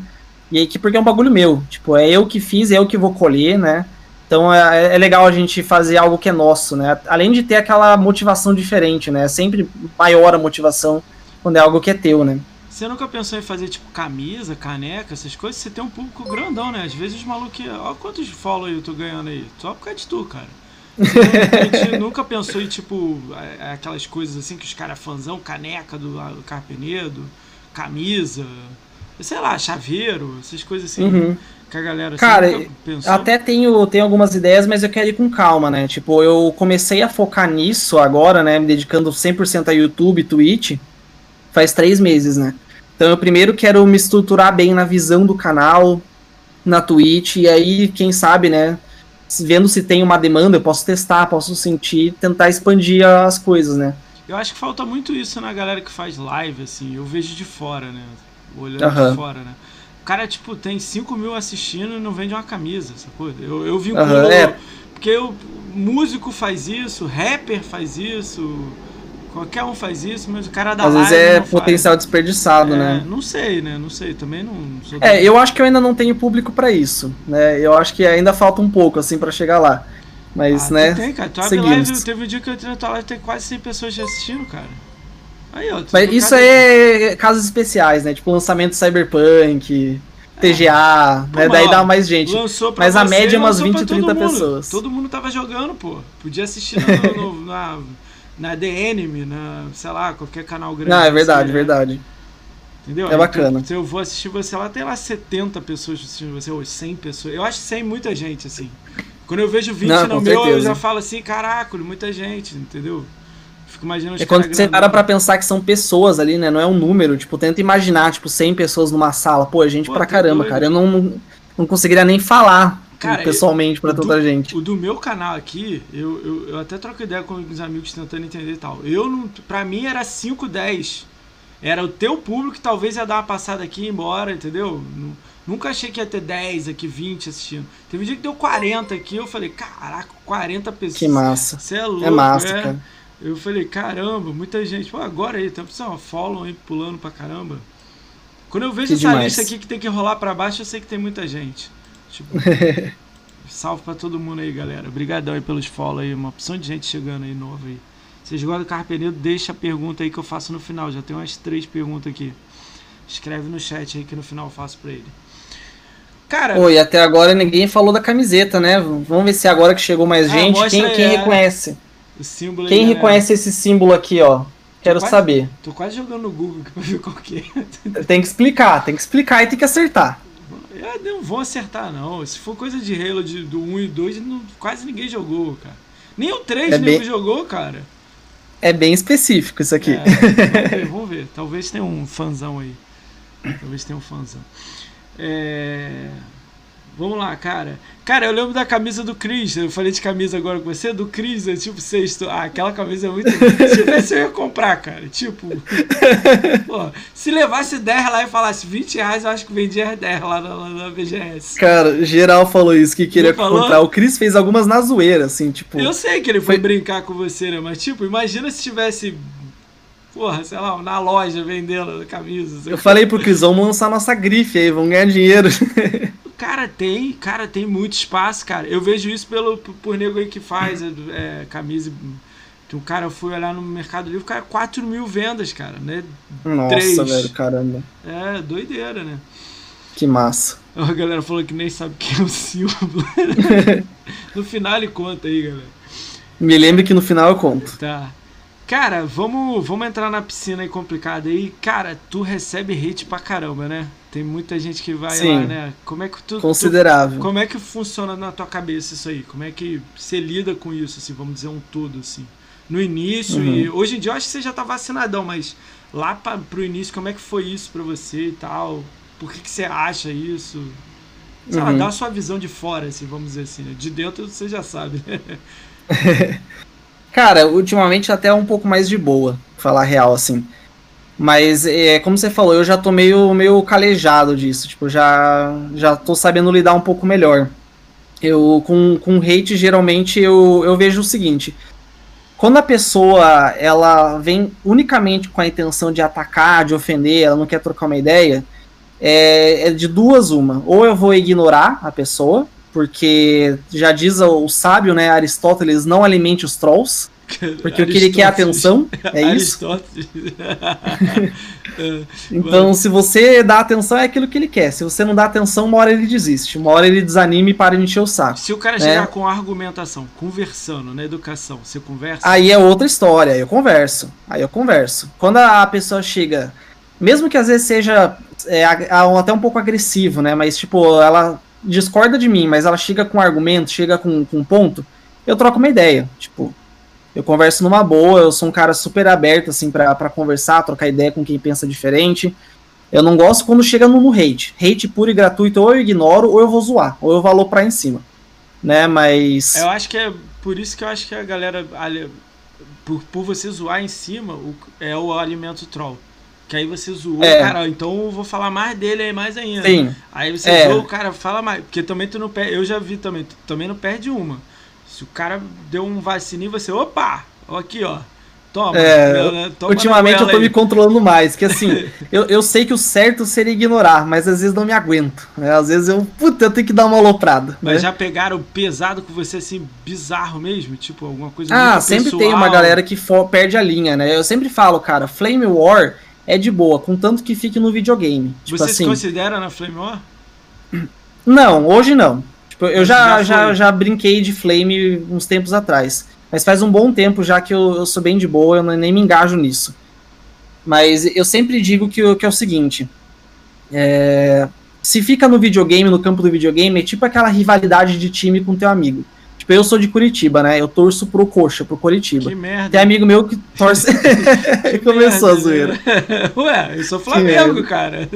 E aí, que porque é um bagulho meu. Tipo, é eu que fiz, é eu que vou colher, né? Então é, é, legal a gente fazer algo que é nosso, né? Além de ter aquela motivação diferente, né? É sempre maior a motivação quando é algo que é teu, né? Você nunca pensou em fazer tipo camisa, caneca, essas coisas? Você tem um público grandão, né? Às vezes os malucos. Olha quantos follow eu tô ganhando aí. Só por causa de tu, cara. a gente nunca pensou em tipo aquelas coisas assim que os caras fãzão, caneca do, do Carpenedo, camisa, sei lá, chaveiro, essas coisas assim. Uhum que a galera Cara, até tenho, tenho algumas ideias, mas eu quero ir com calma, né? Tipo, eu comecei a focar nisso agora, né? Me dedicando 100% a YouTube e Twitch faz três meses, né? Então eu primeiro quero me estruturar bem na visão do canal, na Twitch, e aí, quem sabe, né? Vendo se tem uma demanda, eu posso testar, posso sentir, tentar expandir as coisas, né? Eu acho que falta muito isso na galera que faz live, assim. Eu vejo de fora, né? Olhando uhum. de fora, né? O cara, tipo, tem 5 mil assistindo e não vende uma camisa, sacou? Eu, eu vinculo. Uhum, é. Porque o músico faz isso, rapper faz isso, qualquer um faz isso, mas o cara da Às vezes é potencial faz. desperdiçado, é, né? Não sei, né? Não sei, também não. Sou é, eu acho que eu ainda não tenho público para isso, né? Eu acho que ainda falta um pouco, assim, para chegar lá. Mas, ah, né? Tem, cara. Tu abre live, teve um dia que eu entrei na tua live tem quase 100 pessoas assistindo, cara. Aí, ó, Mas isso aí é casos especiais, né? Tipo lançamento Cyberpunk, TGA, é. né? Daí dá mais gente. Mas a média é umas 20, 30 mundo. pessoas. Todo mundo tava jogando, pô. Podia assistir no, no, na, na The Anime, na, sei lá, qualquer canal grande. Não, é verdade, assim, verdade. Entendeu? É bacana. Então, se eu vou assistir você lá, tem lá 70 pessoas assistindo você, ou 100 pessoas. Eu acho 100 muita gente, assim. Quando eu vejo 20 Não, no meu, certeza. eu já falo assim, caraca, muita gente, entendeu? Fico imaginando É quando você para pra pensar que são pessoas ali, né? Não é um número. Tipo, tenta imaginar, tipo, 100 pessoas numa sala. Pô, é gente Pô, pra caramba, doido. cara. Eu não. não conseguiria nem falar Cara, pessoalmente para tanta gente. O do meu canal aqui, eu, eu, eu, até troco ideia com os amigos tentando entender e tal. Eu não, pra mim era 5, 10. Era o teu público que talvez ia dar uma passada aqui e ir embora, entendeu? Nunca achei que ia ter 10 aqui, 20 assistindo. Teve um dia que deu 40 aqui, eu falei, caraca, 40 pessoas. Que massa. Você é louco, é massa, é? cara. Eu falei, caramba, muita gente. Pô, agora aí, tem uma follow aí pulando pra caramba. Quando eu vejo que essa demais. lista aqui que tem que rolar para baixo, eu sei que tem muita gente. Tipo, salve para todo mundo aí, galera. Obrigadão aí pelos follow aí, uma opção de gente chegando aí novo aí. Vocês gostam do Carpenedo, deixa a pergunta aí que eu faço no final. Já tem umas três perguntas aqui. Escreve no chat aí que no final eu faço para ele. Cara. Oi, até agora ninguém falou da camiseta, né? Vamos ver se agora que chegou mais ah, gente, quem, quem é, reconhece? O símbolo Quem aí, reconhece esse símbolo aqui, ó? Quero quase, saber. Tô quase jogando no Google pra ver qual que é. Tem que explicar, tem que explicar e tem que acertar. É, não vão acertar, não. Se for coisa de Halo de, do 1 e 2, não, quase ninguém jogou, cara. Nem o 3 é bem... jogou, cara. É bem específico isso aqui. É, vamos, ver, vamos ver. Talvez tenha um fanzão aí. Talvez tenha um fanzão. É... Vamos lá, cara. Cara, eu lembro da camisa do Chris. Eu falei de camisa agora com você. Do Chris, é tipo sexto. Ah, aquela camisa é muito. se tivesse, eu ia comprar, cara. Tipo. pô, se levasse 10 lá e falasse 20 reais, eu acho que vendia 10 lá na, na BGS. Cara, geral falou isso, que queria comprar. O Chris fez algumas na zoeira, assim, tipo. Eu sei que ele foi, foi brincar com você, né? Mas, tipo, imagina se tivesse porra, sei lá, na loja vendendo camisa. Eu falei pro Cris, vamos lançar nossa grife aí, vamos ganhar dinheiro. Cara, tem, cara, tem muito espaço, cara. Eu vejo isso pelo, por nego aí que faz é, é camisa. Um cara foi olhar no Mercado Livre, cara, 4 mil vendas, cara, né? Nossa, 3. velho, caramba. É, doideira, né? Que massa. A galera falou que nem sabe quem é o símbolo. no final ele conta aí, galera. Me lembre que no final eu conto. Tá. Cara, vamos, vamos entrar na piscina aí complicada aí. Cara, tu recebe hate pra caramba, né? Tem muita gente que vai Sim, lá, né? Como é que tu. Considerável. Tu, como é que funciona na tua cabeça isso aí? Como é que você lida com isso, assim, vamos dizer, um todo, assim? No início uhum. e. Hoje em dia eu acho que você já tá vacinadão, mas lá pra, pro início, como é que foi isso pra você e tal? Por que, que você acha isso? Sei uhum. lá, dá a sua visão de fora, assim, vamos dizer assim, né? De dentro você já sabe, né? Cara, ultimamente até um pouco mais de boa, falar real, assim. Mas, é, como você falou, eu já tô meio, meio calejado disso. Tipo, já, já tô sabendo lidar um pouco melhor. Eu, com, com hate, geralmente, eu, eu vejo o seguinte. Quando a pessoa, ela vem unicamente com a intenção de atacar, de ofender, ela não quer trocar uma ideia, é, é de duas uma. Ou eu vou ignorar a pessoa, porque já diz o, o sábio, né, Aristóteles, não alimente os trolls. Porque o que ele quer é atenção, é isso. então, se você dá atenção, é aquilo que ele quer. Se você não dá atenção, uma hora ele desiste. Uma hora ele desanima e para de encher o saco. Se o cara né? chegar com argumentação, conversando na educação, você conversa? Aí é outra história, aí eu converso. Aí eu converso. Quando a pessoa chega, mesmo que às vezes seja é, até um pouco agressivo, né? Mas, tipo, ela discorda de mim, mas ela chega com argumento, chega com, com ponto, eu troco uma ideia. Tipo, eu converso numa boa, eu sou um cara super aberto, assim, para conversar, trocar ideia com quem pensa diferente. Eu não gosto quando chega no, no, hate. Hate puro e gratuito, ou eu ignoro, ou eu vou zoar, ou eu vou aloprar em cima. Né, mas. Eu acho que é por isso que eu acho que a galera. Por, por você zoar em cima, o, é o alimento troll. Que aí você zoou, é. cara, então eu vou falar mais dele aí mais ainda. Sim. Aí você é. zoou, cara, fala mais. Porque também tu não perde. Eu já vi também, tu também não perde uma. Se o cara deu um vacininho, você, opa! Aqui, ó. Toma. É, toma ultimamente eu tô aí. me controlando mais, que assim, eu, eu sei que o certo seria ignorar, mas às vezes não me aguento. Né? Às vezes eu, puta, eu tenho que dar uma aloprada. Mas né? já pegaram pesado com você, assim, bizarro mesmo? Tipo, alguma coisa Ah, sempre pessoal. tem uma galera que for, perde a linha, né? Eu sempre falo, cara, Flame War é de boa, contanto que fique no videogame. Tipo você assim, se considera na Flame War? Não, hoje não. Tipo, eu já, já, já, já, brinquei de Flame uns tempos atrás. Mas faz um bom tempo já que eu, eu sou bem de boa, eu nem me engajo nisso. Mas eu sempre digo que, que é o seguinte: é, se fica no videogame, no campo do videogame, é tipo aquela rivalidade de time com teu amigo. Tipo, eu sou de Curitiba, né? Eu torço pro Coxa, pro Curitiba. Que merda. Tem amigo meu que torce. Que Começou a merda, zoeira. né? Ué, eu sou Flamengo, cara.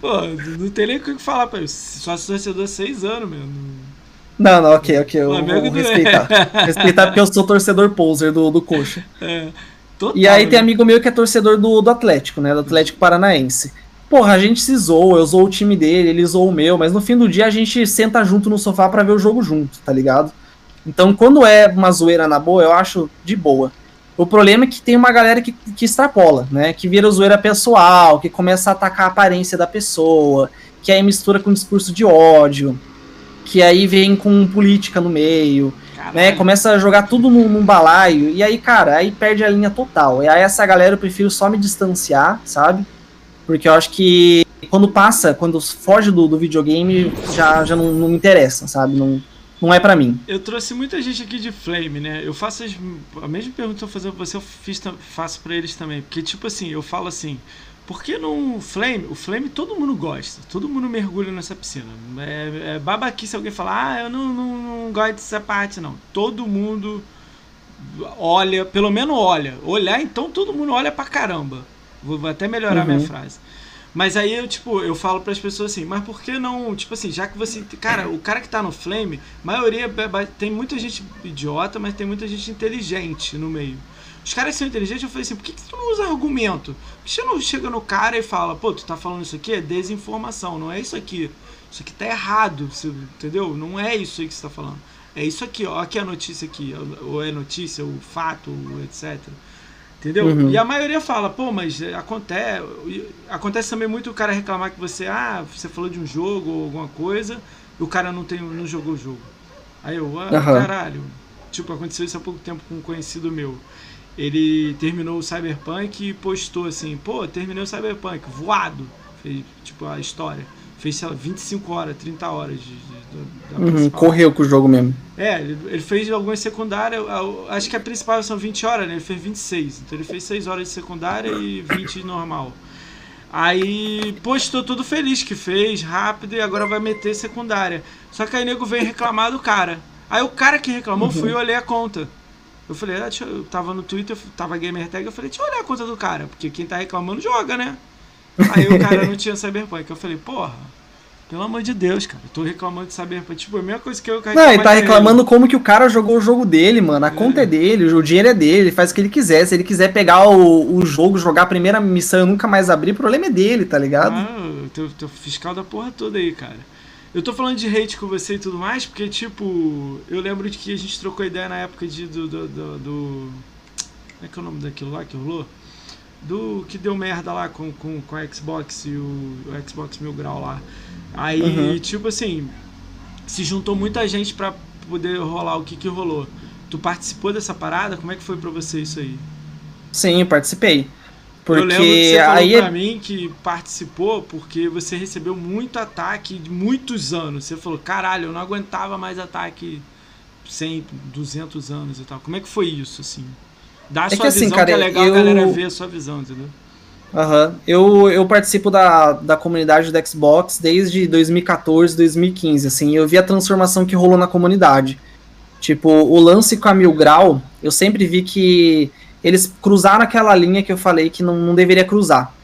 Pô, não tem nem o que falar pra isso. Só sou torcedor há seis anos, meu. Não, não, ok, ok. Eu Flamengo vou do- respeitar. respeitar porque eu sou torcedor poser do, do Coxa. É, total, E aí né? tem amigo meu que é torcedor do, do Atlético, né? Do Atlético Paranaense. Porra, a gente se zoa, eu zoo o time dele, ele zoou o meu, mas no fim do dia a gente senta junto no sofá pra ver o jogo junto, tá ligado? Então quando é uma zoeira na boa, eu acho de boa. O problema é que tem uma galera que, que extrapola, né? Que vira zoeira pessoal, que começa a atacar a aparência da pessoa, que aí mistura com discurso de ódio, que aí vem com política no meio, Caralho. né? Começa a jogar tudo num, num balaio. E aí, cara, aí perde a linha total. E aí essa galera eu prefiro só me distanciar, sabe? Porque eu acho que quando passa, quando foge do, do videogame, já, já não, não me interessa, sabe? Não, não é pra mim. Eu trouxe muita gente aqui de Flame, né? Eu faço as, a mesma pergunta que eu fazendo pra você, eu fiz, faço pra eles também. Porque, tipo assim, eu falo assim, por que não Flame? O Flame todo mundo gosta, todo mundo mergulha nessa piscina. É, é babaquice alguém falar, ah, eu não, não, não gosto dessa parte, não. Todo mundo olha, pelo menos olha. Olhar, então todo mundo olha pra caramba. Vou, até melhorar Uhum. minha frase. Mas aí eu, tipo, eu falo pras pessoas assim, mas por que não, tipo assim, já que você. Cara, o cara que tá no Flame, maioria. Tem muita gente idiota, mas tem muita gente inteligente no meio. Os caras são inteligentes, eu falei assim, por que, que tu não usa argumento? Por que você não chega no cara e fala, pô, tu tá falando isso aqui? É desinformação, não é isso aqui. Isso aqui tá errado, entendeu? Não é isso aí que você tá falando. É isso aqui, ó. Aqui é a notícia aqui. Ou é notícia, o fato, ou etc. Entendeu? Uhum. E a maioria fala, pô, mas é, acontece. Acontece também muito o cara reclamar que você, ah, você falou de um jogo ou alguma coisa, e o cara não, tem, não jogou o jogo. Aí eu, ah, Aham. caralho. Tipo, aconteceu isso há pouco tempo com um conhecido meu. Ele terminou o Cyberpunk e postou assim, pô, terminei o Cyberpunk, voado. Fez, tipo, a história. Fez, sei lá, 25 horas, 30 horas de, de- da Uhum, correu com o jogo mesmo. É, ele, ele fez algumas secundárias, acho que a principal são 20 horas, né? Ele fez 26. Então ele fez 6 horas de secundária e 20 de normal. Aí postou tudo feliz que fez, rápido, e agora vai meter secundária. Só que aí nego veio reclamar do cara. Aí o cara que reclamou Uhum. fui eu olhei a conta. Eu falei, ah, deixa eu, eu tava no Twitter, eu tava gamertag, eu falei, deixa eu olhar a conta do cara, porque quem tá reclamando joga, né? Aí o cara não tinha Cyberpunk. Eu falei, porra, pelo amor de Deus, cara, eu tô reclamando de Cyberpunk. Tipo, é a mesma coisa que eu Não, ele tá reclamando como que o cara jogou o jogo dele, mano. A conta é dele, o dinheiro é dele, ele faz o que ele quiser. Se ele quiser pegar o, o jogo, jogar a primeira missão e nunca mais abrir, o problema é dele, tá ligado? Ah, teu, teu fiscal da porra toda aí, cara. Eu tô falando de hate com você e tudo mais, porque, tipo, eu lembro de que a gente trocou ideia na época de, do, do, do, do- Como é que é o nome daquilo lá que rolou? Do que deu merda lá com, com, com a Xbox e o, o Xbox Mil Grau lá. Aí, Uhum. tipo assim, se juntou muita gente pra poder rolar o que que rolou. Tu participou dessa parada? Como é que foi pra você isso aí? Sim, participei. eu lembro que Porque você falou aí pra é. mim que participou porque você recebeu muito ataque de muitos anos. Você falou, caralho, eu não aguentava mais ataque 100, 200 anos e tal. Como é que foi isso, assim? Dá a que sua assim, visão, cara, que é legal eu- a galera ver a sua visão, entendeu? Aham. Eu, eu participo da, da comunidade do Xbox desde 2014, 2015, assim, eu vi a transformação que rolou na comunidade. Tipo, o lance com a Mil Grau, eu sempre vi que eles cruzaram aquela linha que eu falei que não, não deveria cruzar.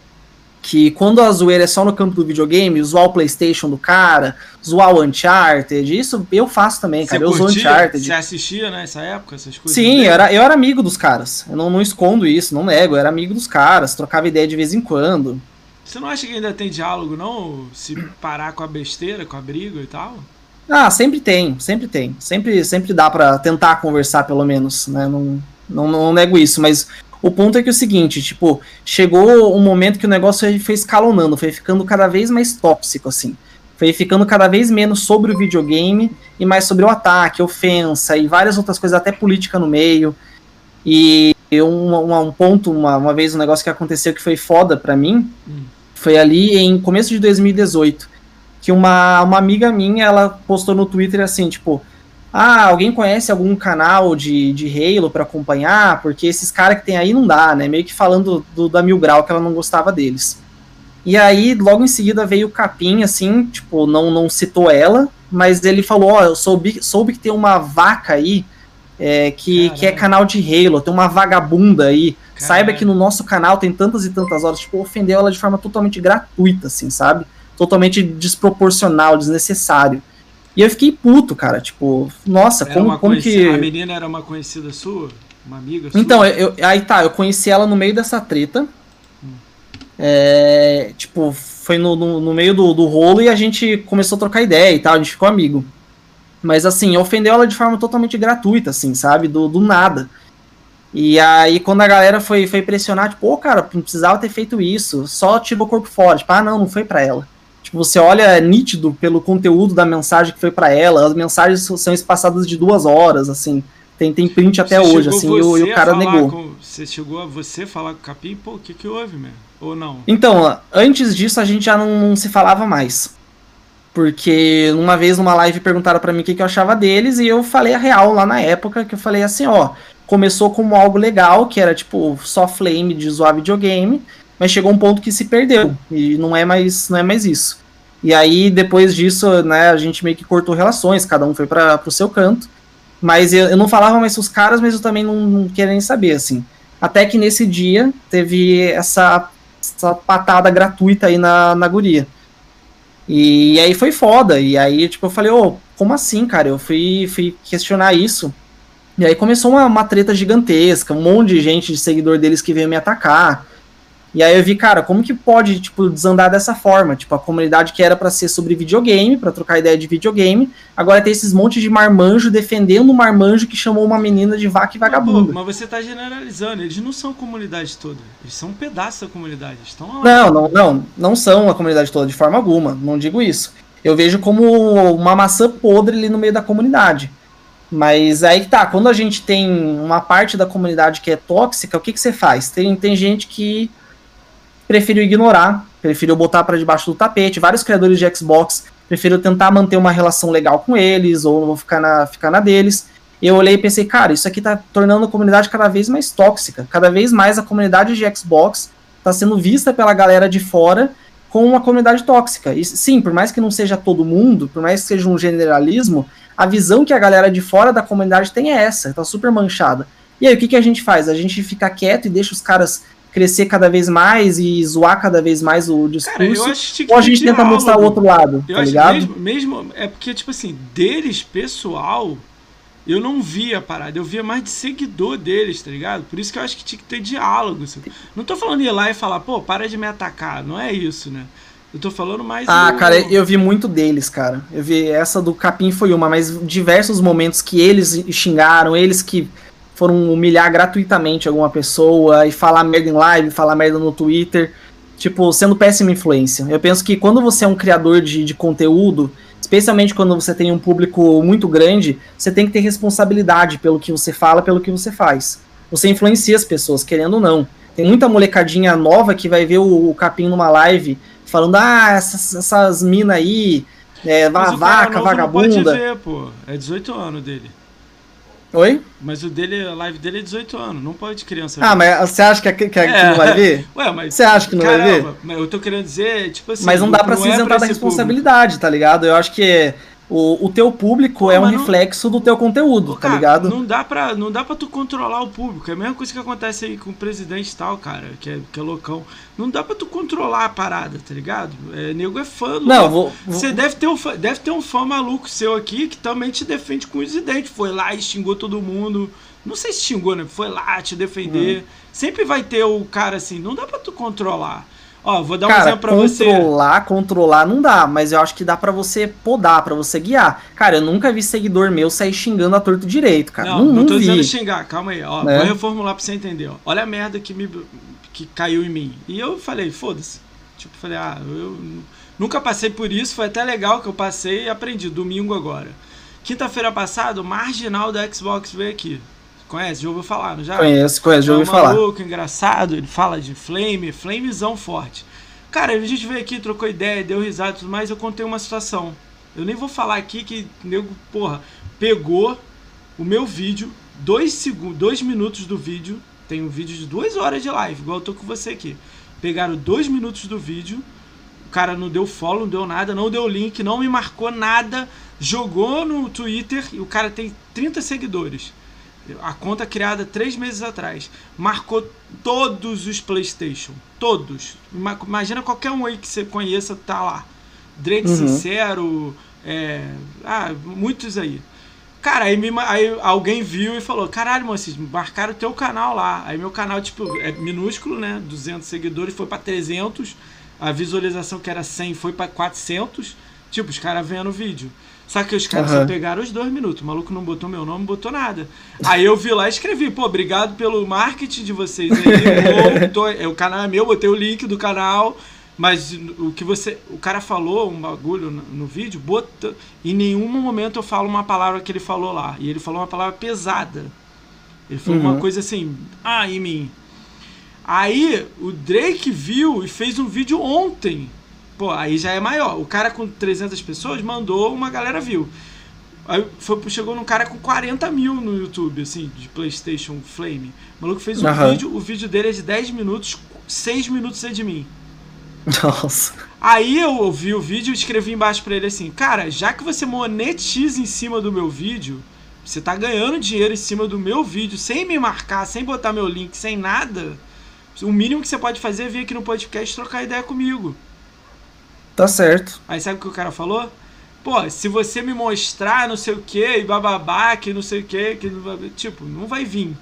Que quando a zoeira é só no campo do videogame, zoar o Playstation do cara, zoar o Uncharted, isso eu faço também, cara. eu zoo curtia? Uncharted. Você assistia nessa época, essas coisas? Sim, eu era, eu era amigo dos caras. Eu não, não escondo isso, não nego. Eu era amigo dos caras, trocava ideia de vez em quando. Você não acha que ainda tem diálogo, não? Se parar com a besteira, com a briga e tal? Ah, sempre tem, sempre tem. Sempre, sempre dá pra tentar conversar, pelo menos, né? Não, não, não nego isso, mas o ponto é que é o seguinte, tipo, chegou um momento que o negócio foi escalonando, foi ficando cada vez mais tóxico, assim. Foi ficando cada vez menos sobre o videogame e mais sobre o ataque, ofensa e várias outras coisas, até política no meio. E um, um, ponto, uma, uma vez, um negócio que aconteceu que foi foda pra mim, Hum. foi ali em começo de 2018 que uma, uma amiga minha, ela postou no Twitter assim, tipo, ah, alguém conhece algum canal de, de Halo pra acompanhar? Porque esses caras que tem aí não dá, né? Meio que falando do, da Mil Grau, que ela não gostava deles. E aí, logo em seguida, veio o Capim, assim, tipo, não, não citou ela, mas ele falou, ó, eu soube, soube que tem uma vaca aí é, que, que é canal de Halo, tem uma vagabunda aí. Caralho. Saiba que no nosso canal tem tantas e tantas horas, tipo, ofendeu ela de forma totalmente gratuita, assim, sabe? Totalmente desproporcional, desnecessário. E eu fiquei puto, cara, tipo, nossa, era como, como que... A menina era uma conhecida sua? Uma amiga sua? Então, eu, aí tá, eu conheci ela no meio dessa treta. Hum. É, tipo, foi no, no, no meio do, do rolo e a gente começou a trocar ideia e tal, a gente ficou amigo. Mas assim, ofendeu ela de forma totalmente gratuita, assim, sabe? Do, do nada. E aí, quando a galera foi, foi pressionar, tipo, pô, cara, não precisava ter feito isso, só tirou o corpo fora. Tipo, ah, não, não foi para ela. Tipo, você olha é nítido pelo conteúdo da mensagem que foi para ela, as mensagens são espaçadas de duas horas, assim. Tem, tem print até você hoje, assim, e o, e o cara negou. Com, você chegou a você falar com o Capim, pô, o que que houve, mesmo? Ou não? Então, antes disso a gente já não, não se falava mais. Porque uma vez numa live perguntaram para mim o que, que eu achava deles e eu falei a real lá na época, que eu falei assim, ó, começou como algo legal, que era tipo só flame de zoar videogame, mas chegou um ponto que se perdeu e não é mais não é mais isso. E aí depois disso, né, a gente meio que cortou relações, cada um foi para o seu canto. Mas eu, eu, não falava mais com os caras, mas eu também não, não queria nem saber assim. Até que nesse dia teve essa, essa patada gratuita aí na, na guria. E aí foi foda. E aí, tipo, eu falei, ô, oh, como assim, cara? Eu fui, fui questionar isso. E aí começou uma, uma treta gigantesca, um monte de gente de seguidor deles que veio me atacar. E aí eu vi, cara, como que pode, tipo, desandar dessa forma? Tipo, a comunidade que era para ser sobre videogame, para trocar ideia de videogame, agora tem esses montes de marmanjo defendendo um marmanjo que chamou uma menina de vaca e vagabunda. Mas você tá generalizando, eles não são a comunidade toda, eles são um pedaço da comunidade. Estão não, não, não, não são a comunidade toda, de forma alguma, não digo isso. Eu vejo como uma maçã podre ali no meio da comunidade. Mas aí que tá, quando a gente tem uma parte da comunidade que é tóxica, o que, que você faz? Tem, tem gente que preferiu ignorar, preferiu botar para debaixo do tapete. Vários criadores de Xbox preferiram tentar manter uma relação legal com eles ou ficar na, ficar na deles. Eu olhei e pensei, cara, isso aqui tá tornando a comunidade cada vez mais tóxica. Cada vez mais a comunidade de Xbox está sendo vista pela galera de fora como uma comunidade tóxica. E sim, por mais que não seja todo mundo, por mais que seja um generalismo, a visão que a galera de fora da comunidade tem é essa, tá super manchada. E aí, o que, que a gente faz? A gente fica quieto e deixa os caras crescer cada vez mais e zoar cada vez mais o discurso, Cara, ou a gente tenta mostrar o outro lado, eu tá ligado? Mesmo, mesmo, é porque, tipo assim, deles, pessoal, eu não via a parada, eu via mais de seguidor deles, tá ligado? Por isso que eu acho que tinha que ter diálogo. Assim. Não tô falando ir lá e falar, pô, para de me atacar, não é isso, né? Eu tô falando mais. Ah, do... cara, eu vi muito deles, cara. Eu vi essa do Capim foi uma, mas diversos momentos que eles xingaram, eles que foram humilhar gratuitamente alguma pessoa e falar merda em live, falar merda no Twitter, tipo, sendo péssima influência. Eu penso que quando você é um criador de, de conteúdo, especialmente quando você tem um público muito grande, você tem que ter responsabilidade pelo que você fala, pelo que você faz. Você influencia as pessoas, querendo ou não. Tem muita molecadinha nova que vai ver o, o Capim numa live falando, ah, essas, essas minas aí, é, vaca, vagabunda. Não pode ver, pô. É 18 anos dele. Oi? Mas o dele, a live dele é 18 anos, não pode criança Ah, ver. mas você acha que, que, que, é. não vai ver? Ué, mas. Você acha que não caramba, vai ver? Mas eu tô querendo dizer, tipo assim. Mas não dá pra se é isentar é da responsabilidade, público. tá ligado? Eu acho que o, o teu público Pô, é um não, reflexo do teu conteúdo, tá cara, tá ligado? Não dá, pra, não dá pra tu controlar o público. É a mesma coisa que acontece aí com o presidente e tal, cara, que é, que é loucão. Não dá pra tu controlar a parada, tá ligado? É, nego é fã. Não, vou, Você deve ter, um fã, deve ter um fã maluco seu aqui que também te defende com os dentes. Foi lá e xingou todo mundo. Não sei se xingou, né? Foi lá te defender. Hum. Sempre vai ter o cara assim, não dá pra tu controlar. Ó, vou dar um Cara, exemplo pra controlar, você. Controlar, controlar não dá, mas eu acho que dá para você podar, para você guiar. Cara, eu nunca vi seguidor meu sair xingando a torto direito, cara. Não, não, não tô vi. dizendo xingar, calma aí, ó. É. Vou reformular pra você entender, ó. Olha a merda que me que caiu em mim. E eu falei, foda-se. Tipo, falei, ah, eu nunca passei por isso, foi até legal que eu passei e aprendi. Domingo agora. Quinta-feira passada, o marginal da Xbox veio aqui. Conhece? Já ouviu falar, não já? Conheço, conheço, já ouvi é um falar. maluco, engraçado, ele fala de flame, flamezão forte. Cara, a gente veio aqui, trocou ideia, deu risada e tudo mais, eu contei uma situação. Eu nem vou falar aqui que nego, porra, pegou o meu vídeo, dois, segundos, dois minutos do vídeo, tem um vídeo de duas horas de live, igual eu tô com você aqui. Pegaram dois minutos do vídeo, O cara não deu follow, não deu nada, não deu link, não me marcou nada. Jogou no Twitter e o cara tem 30 seguidores. A conta criada três meses atrás. Marcou todos os PlayStation. Todos. Imagina qualquer um aí que você conheça tá lá. Drake uhum. Sincero. É, ah, muitos aí. Cara, aí, me, aí alguém viu e falou: Caralho, moço, marcaram o teu canal lá. Aí meu canal, tipo, é minúsculo, né? 200 seguidores, foi para 300. A visualização que era 100 foi para 400. Tipo, os caras vendo o vídeo. Só que os caras uhum. só pegaram os dois minutos. O maluco não botou meu nome, não botou nada. Aí eu vi lá e escrevi, pô, obrigado pelo marketing de vocês aí. tô, é, o canal é meu, botei o link do canal. Mas o que você. O cara falou um bagulho no, no vídeo, bota, em nenhum momento eu falo uma palavra que ele falou lá. E ele falou uma palavra pesada. Ele falou uhum. uma coisa assim, ah, em mim. Aí o Drake viu e fez um vídeo ontem. Pô, aí já é maior. O cara com 300 pessoas mandou, uma galera viu. Aí foi, chegou num cara com 40 mil no YouTube, assim, de PlayStation Flame. O maluco fez um uhum. vídeo, o vídeo dele é de 10 minutos, 6 minutos é de mim. Nossa. Aí eu ouvi o vídeo e escrevi embaixo para ele assim: Cara, já que você monetiza em cima do meu vídeo, você tá ganhando dinheiro em cima do meu vídeo, sem me marcar, sem botar meu link, sem nada. O mínimo que você pode fazer é vir aqui no podcast trocar ideia comigo. Tá certo. Aí sabe o que o cara falou? Pô, se você me mostrar não sei o que, e bababá, que não sei o que, que tipo, não vai vir.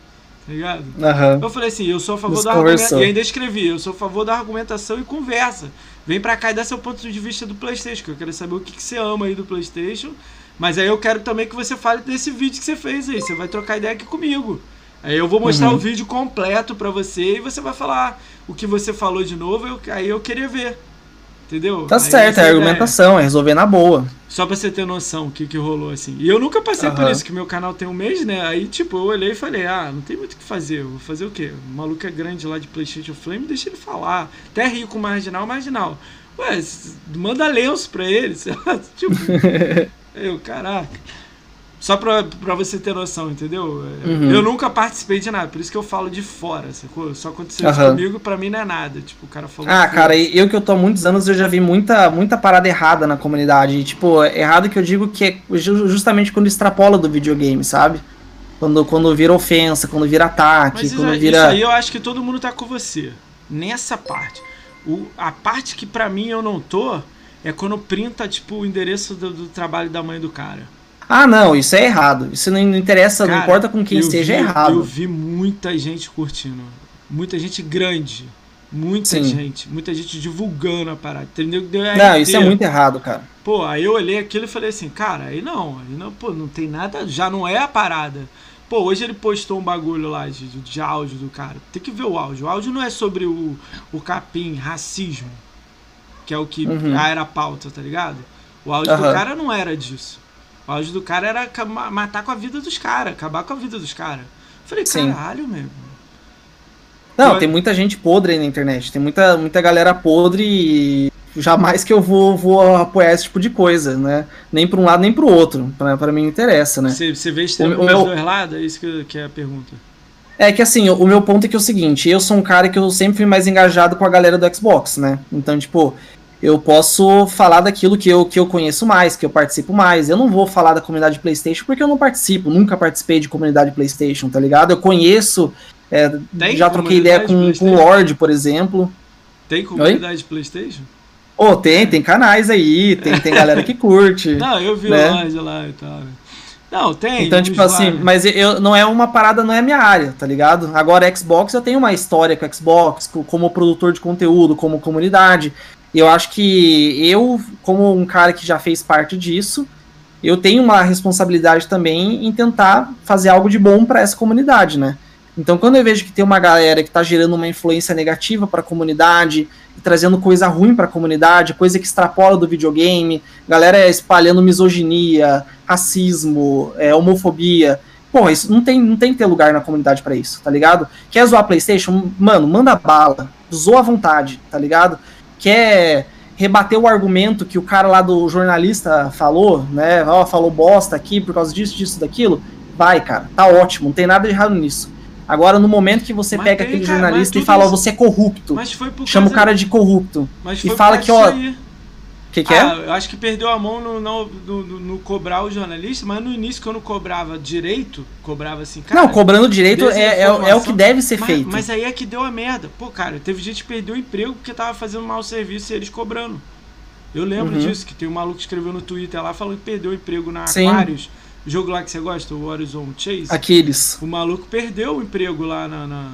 Tá ligado? Uhum. Eu falei assim, eu sou a favor da argumentação. E ainda escrevi, eu sou a favor da argumentação e conversa. Vem pra cá e dá seu ponto de vista do Playstation, que eu quero saber o que, que você ama aí do Playstation. Mas aí eu quero também que você fale desse vídeo que você fez aí. Você vai trocar ideia aqui comigo. Aí eu vou mostrar uhum. o vídeo completo para você e você vai falar o que você falou de novo, eu, aí eu queria ver. Entendeu? Tá aí certo, é argumentação, é resolver na boa. Só pra você ter noção o que, que rolou, assim. E eu nunca passei uhum. por isso, que meu canal tem um mês, né? Aí, tipo, eu olhei e falei, ah, não tem muito o que fazer. Vou fazer o quê? O maluco é grande lá de Playstation Flame, deixa ele falar. Até rio com marginal, marginal. Ué, manda lenço pra ele, sei lá. Tipo, eu, caraca. Só pra, pra você ter noção, entendeu? É, uhum. Eu nunca participei de nada, por isso que eu falo de fora, sacou? Só aconteceu isso comigo, pra mim não é nada. Tipo, o cara falou. Ah, cara, eu que eu tô há muitos anos, eu já vi muita, muita parada errada na comunidade. E, tipo, errado que eu digo que é justamente quando extrapola do videogame, sabe? Quando, quando vira ofensa, quando vira ataque, Mas quando isso, vira. Isso aí eu acho que todo mundo tá com você. Nessa parte. O, a parte que pra mim eu não tô é quando printa, tipo, o endereço do, do trabalho da mãe do cara. Ah, não, isso é errado. Isso não interessa, Cara, não importa com quem esteja, vi, errado. Eu vi muita gente curtindo. Muita gente grande. Muita Sim. gente. Muita gente divulgando a parada. Entendeu? Não, isso é muito errado, cara. Pô, aí eu olhei aquilo e falei assim, cara, aí não, aí não, pô, não tem nada, já não é a parada. Pô, hoje ele postou um bagulho lá de, de áudio do cara. Tem que ver o áudio. O áudio não é sobre o, o capim, racismo, que é o que uhum. era a pauta, tá ligado? O áudio uhum. do cara não era disso. O auge do cara era matar com a vida dos caras, acabar com a vida dos caras. Falei, caralho, meu. Não, eu... tem muita gente podre aí na internet. Tem muita, muita galera podre e jamais que eu vou, vou apoiar esse tipo de coisa, né? Nem para um lado nem para o outro. Para mim não interessa, né? Você, você vê extremo dos meu... dois lados? É isso que, que é a pergunta. É que assim, o meu ponto é que é o seguinte, eu sou um cara que eu sempre fui mais engajado com a galera do Xbox, né? Então, tipo, eu posso falar daquilo que eu, que eu conheço mais, que eu participo mais. Eu não vou falar da comunidade PlayStation porque eu não participo, nunca participei de comunidade PlayStation, tá ligado? Eu conheço, é, já troquei ideia com, com o Lorde, por exemplo. Tem comunidade Oi? PlayStation? Oh, tem, tem canais aí, tem, tem galera que curte. não, eu vi né? o lá e tal. Não, tem. Então, tipo assim, mas eu, não é uma parada, não é minha área, tá ligado? Agora, Xbox, eu tenho uma história com Xbox, como produtor de conteúdo, como comunidade. Eu acho que eu, como um cara que já fez parte disso, eu tenho uma responsabilidade também em tentar fazer algo de bom para essa comunidade, né? Então, quando eu vejo que tem uma galera que está gerando uma influência negativa para a comunidade, trazendo coisa ruim para a comunidade, coisa que extrapola do videogame, galera espalhando misoginia, racismo, é, homofobia, Pô, isso não tem, não tem que ter lugar na comunidade para isso, tá ligado? Quer zoar PlayStation? Mano, manda bala, zoa à vontade, tá ligado? Quer rebater o argumento que o cara lá do jornalista falou, né? Ó, falou bosta aqui por causa disso, disso, daquilo. Vai, cara, tá ótimo, não tem nada de errado nisso. Agora, no momento que você Mas pega tem, aquele cara, jornalista e fala, ó, tudo você é corrupto, Mas foi por chama o cara de corrupto, mas e fala que, ó, que, que é? Ah, eu acho que perdeu a mão no, no, no- no- cobrar o jornalista, mas no início, quando cobrava direito, cobrava assim, cara. Não, cobrando direito é, é, é o que deve ser mas, feito. Mas aí é que deu a merda. Pô, cara, teve gente que perdeu o emprego porque tava fazendo mau serviço e eles cobrando. Eu lembro Uhum. disso, que tem um maluco que escreveu no Twitter lá falando que perdeu o emprego na Sim. Aquarius. O jogo lá que você gosta, o Horizon Chase. Aqueles. O maluco perdeu o emprego lá na, na,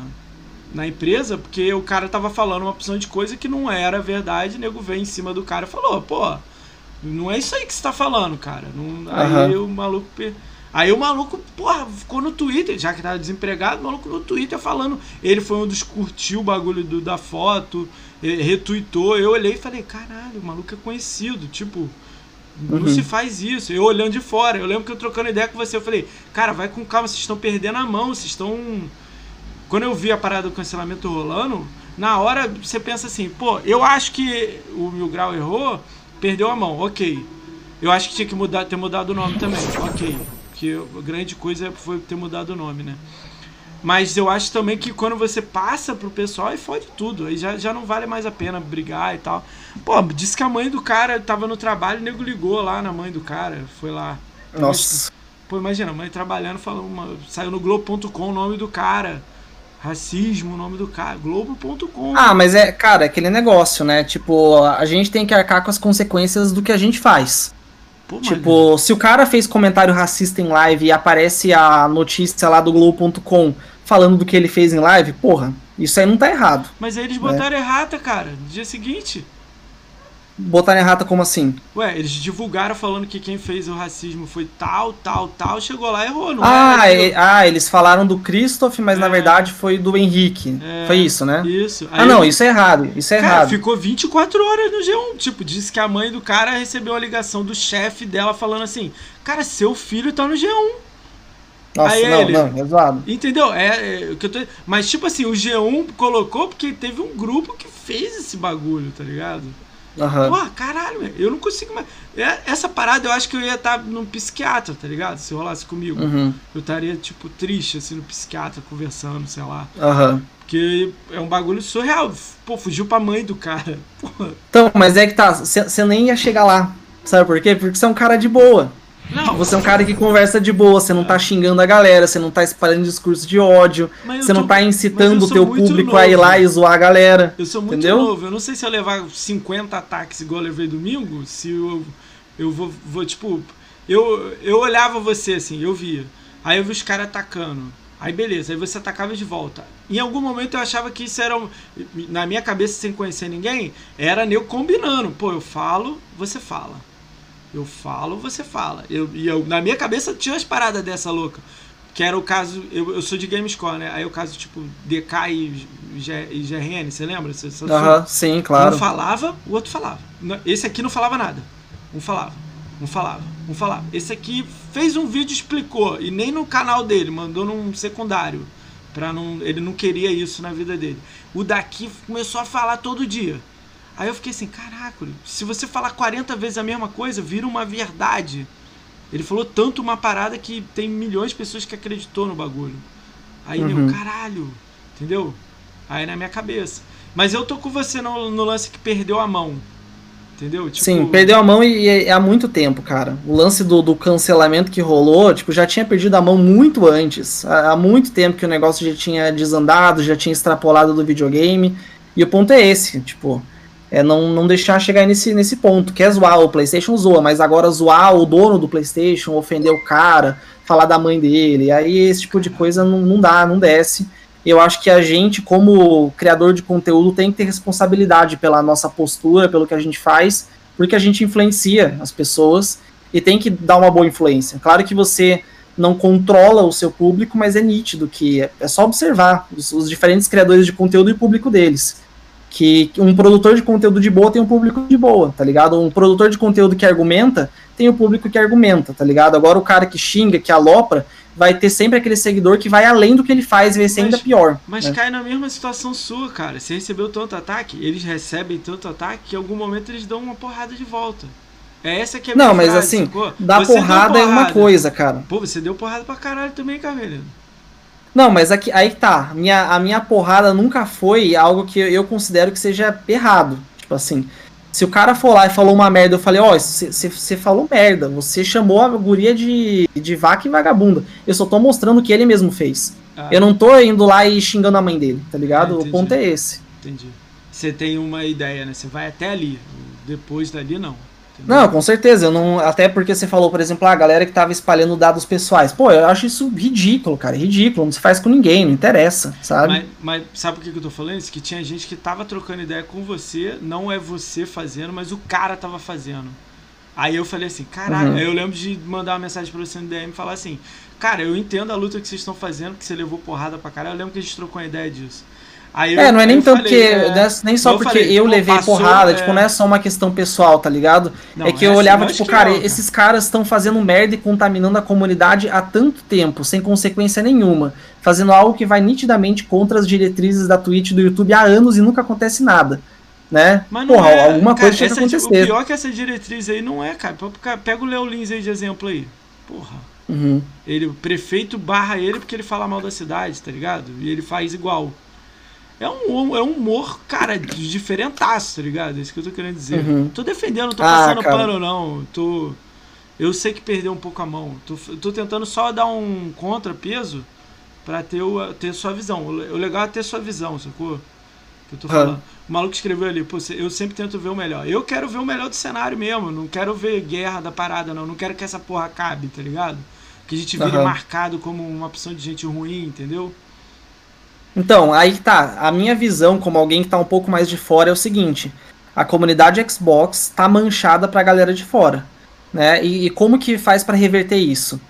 na empresa porque o cara tava falando uma opção de coisa que não era verdade. O nego veio em cima do cara e falou: pô, não é isso aí que você tá falando, cara. Não, Aí o maluco. Aí o maluco, porra, ficou no Twitter, já que tava desempregado, o maluco no Twitter falando. Ele foi um dos que curtiu o bagulho do- da foto, retweetou. Eu olhei e falei: caralho, o maluco é conhecido. Tipo, não Uhum. se faz isso. Eu olhando de fora, eu lembro que eu trocando ideia com você, eu falei, cara, vai com calma, vocês estão perdendo a mão, vocês estão. Quando eu vi a parada do cancelamento rolando, na hora você pensa assim, pô, eu acho que o Mil Grau errou, perdeu a mão, ok. Eu acho que tinha que mudar, ter mudado o nome também, ok. Que a grande coisa foi ter mudado o nome, né? Mas eu acho também que quando você passa pro pessoal, aí fode tudo. Aí já, já não vale mais a pena brigar e tal. Pô, disse que a mãe do cara tava no trabalho, o nego ligou lá na mãe do cara, foi lá. Nossa. Pô, imagina, a mãe trabalhando, falou uma, saiu no Globo.com o nome do cara. Racismo, o nome do cara. Globo.com. Ah, mas é, cara, é aquele negócio, né? Tipo, a gente tem que arcar com as consequências do que a gente faz. Pô, mas- Tipo, se o cara fez comentário racista em live e aparece a notícia lá do Globo.com falando do que ele fez em live, porra, isso aí não tá errado. Mas aí eles botaram errata, cara, no dia seguinte. Botar errata como assim? Ué, eles divulgaram falando que quem fez o racismo foi tal, tal, tal. Chegou lá e errou, não Ah, era? e- ah, eles falaram do Christoph, mas na É. verdade foi do Henrique. É, Foi isso, né? Isso. Ah, não, isso é errado. Isso é Cara, errado. ficou 24 horas no G1. Tipo, disse que a mãe do cara recebeu uma ligação do chefe dela falando assim: Cara, seu filho tá no G1. Nossa, aí não, ele- não, é zoado. Entendeu? É, é o que eu tô. Mas, tipo assim, o G1 colocou porque teve um grupo que fez esse bagulho, tá ligado? Pô, caralho, eu não consigo mais. É, Essa parada eu acho que eu ia estar num psiquiatra, tá ligado? Se rolasse comigo. Uhum. Eu estaria, tipo, triste, assim, no psiquiatra, conversando, sei lá. Aham. Porque é um bagulho surreal. Pô, fugiu pra mãe do cara. Porra. Então, mas é que tá, você nem ia chegar lá. Sabe por quê? Porque você é um cara de boa. Não, Você é um cara que conversa de boa, você não tá xingando a galera, você não tá espalhando discurso de ódio, você não tô- tá mas eu incitando o teu público a ir novo. lá e zoar a galera. Eu sou muito Entendeu? novo. Eu não sei se eu levar 50 ataques igual eu levei domingo, se eu, eu vou, vou, tipo. Eu, eu olhava você assim, eu via. Aí eu vi os caras atacando. Aí beleza, aí você atacava de volta. Em algum momento eu achava que isso era. um- Na minha cabeça, sem conhecer ninguém, era eu combinando. Pô, eu falo, você fala. Eu falo, você fala. Eu, e eu, na minha cabeça tinha umas paradas dessa louca. Que era o caso. Eu, eu sou de Gamescore, né? Aí o caso, tipo, DK e, G, e GRN, você lembra? Você, você- sim, claro. um falava, o outro falava. Esse aqui não falava nada. Um falava, um falava, um falava. Esse aqui fez um vídeo e explicou, e nem no canal dele, mandou num secundário. Pra não, ele não queria isso na vida dele. O daqui começou a falar todo dia. Aí eu fiquei assim, caraca, se você falar 40 vezes a mesma coisa, vira uma verdade. Ele falou tanto uma parada que tem milhões de pessoas que acreditou no bagulho. Aí, Uhum. meu, caralho, entendeu? Aí na minha cabeça. Mas eu tô com você no, no lance que perdeu a mão. Entendeu? Tipo, Sim, perdeu a mão e, e há muito tempo, cara. O lance do, do cancelamento que rolou, tipo, já tinha perdido a mão muito antes. Há, há muito tempo que o negócio já tinha desandado, já tinha extrapolado do videogame. E o ponto é esse, tipo, é não, não deixar chegar nesse, nesse ponto. Quer zoar o PlayStation, zoa, mas agora zoar o dono do PlayStation, ofender o cara, falar da mãe dele, aí esse tipo de coisa não, não dá, não desce. Eu acho que a gente, como criador de conteúdo, tem que ter responsabilidade pela nossa postura, pelo que a gente faz, porque a gente influencia as pessoas e tem que dar uma boa influência. Claro que você não controla o seu público, mas é nítido que é, é só observar os, os diferentes criadores de conteúdo e público deles. Que um produtor de conteúdo de boa tem um público de boa, tá ligado? Um produtor de conteúdo que argumenta tem o público que argumenta, tá ligado? Agora o cara que xinga, que alopra, vai ter sempre aquele seguidor que vai além do que ele faz e vai ser Mas- ainda pior. Mas né? cai na mesma situação sua, cara. Você recebeu tanto ataque, eles recebem tanto ataque que em algum momento eles dão uma porrada de volta. É essa que é a Não, minha mas frase, assim, sacou? Dar deu porrada é uma coisa, cara. Pô, você deu porrada pra caralho também, Carmelino. Não, mas aqui, aí tá. Minha, a minha porrada nunca foi algo que eu considero que seja errado. Tipo assim, se o cara for lá e falou uma merda, eu falei, ó, oh, você falou merda, você chamou a guria de, de vaca e vagabunda. Eu só tô mostrando o que ele mesmo fez. Ah. Eu não tô indo lá e xingando a mãe dele, tá ligado? O ponto é esse. Entendi. Você tem uma ideia, né? Você vai até ali. Depois dali, não. Não, com certeza. Eu não, até porque você falou, por exemplo, a galera que tava espalhando dados pessoais. Pô, eu acho isso ridículo, cara. Ridículo. Não se faz com ninguém, não interessa, sabe? Mas, mas sabe por que eu tô falando isso? Que tinha gente que tava trocando ideia com você, não é você fazendo, mas o cara tava fazendo. Aí eu falei assim, caralho, uhum. eu lembro de mandar uma mensagem pra você no DM e falar assim, cara, eu entendo a luta que vocês estão fazendo, que você levou porrada pra caralho, eu lembro que a gente trocou uma ideia disso. Aí é, eu, não é nem tanto falei, que. É, nem só eu porque falei, eu levei passou, porrada, é... tipo, não é só uma questão pessoal, tá ligado? Não, é que eu olhava, tipo, cara, não, esses caras estão fazendo merda e contaminando a comunidade há tanto tempo, sem consequência nenhuma. Fazendo algo que vai nitidamente contra as diretrizes da Twitch e do YouTube há anos e nunca acontece nada. Né? Mas Porra, é, alguma cara, coisa tinha que acontecer. O pior é que essa diretriz aí não é, cara. Pega o Léo Lins aí de exemplo aí. Porra. Uhum. Ele, o prefeito barra ele porque ele fala mal da cidade, tá ligado? E ele faz igual. É um, é um humor, cara, diferentaço, tá ligado? É isso que eu tô querendo dizer. Uhum. Tô defendendo, tô ah, passando cara. pano, não. Tô. Eu sei que perdeu um pouco a mão. Tô, tô tentando só dar um contrapeso pra ter, o, ter sua visão. O legal é ter sua visão, sacou? Que eu tô falando. O maluco escreveu ali, pô, eu sempre tento ver o melhor. Eu quero ver o melhor do cenário mesmo. Não quero ver guerra da parada, não. Não quero que essa porra acabe, tá ligado? Que a gente vire uhum. marcado como uma opção de gente ruim, entendeu? Então, aí tá. A minha visão, como alguém que tá um pouco mais de fora, é o seguinte: a comunidade Xbox tá manchada pra galera de fora. Né? E, e como que faz para reverter isso?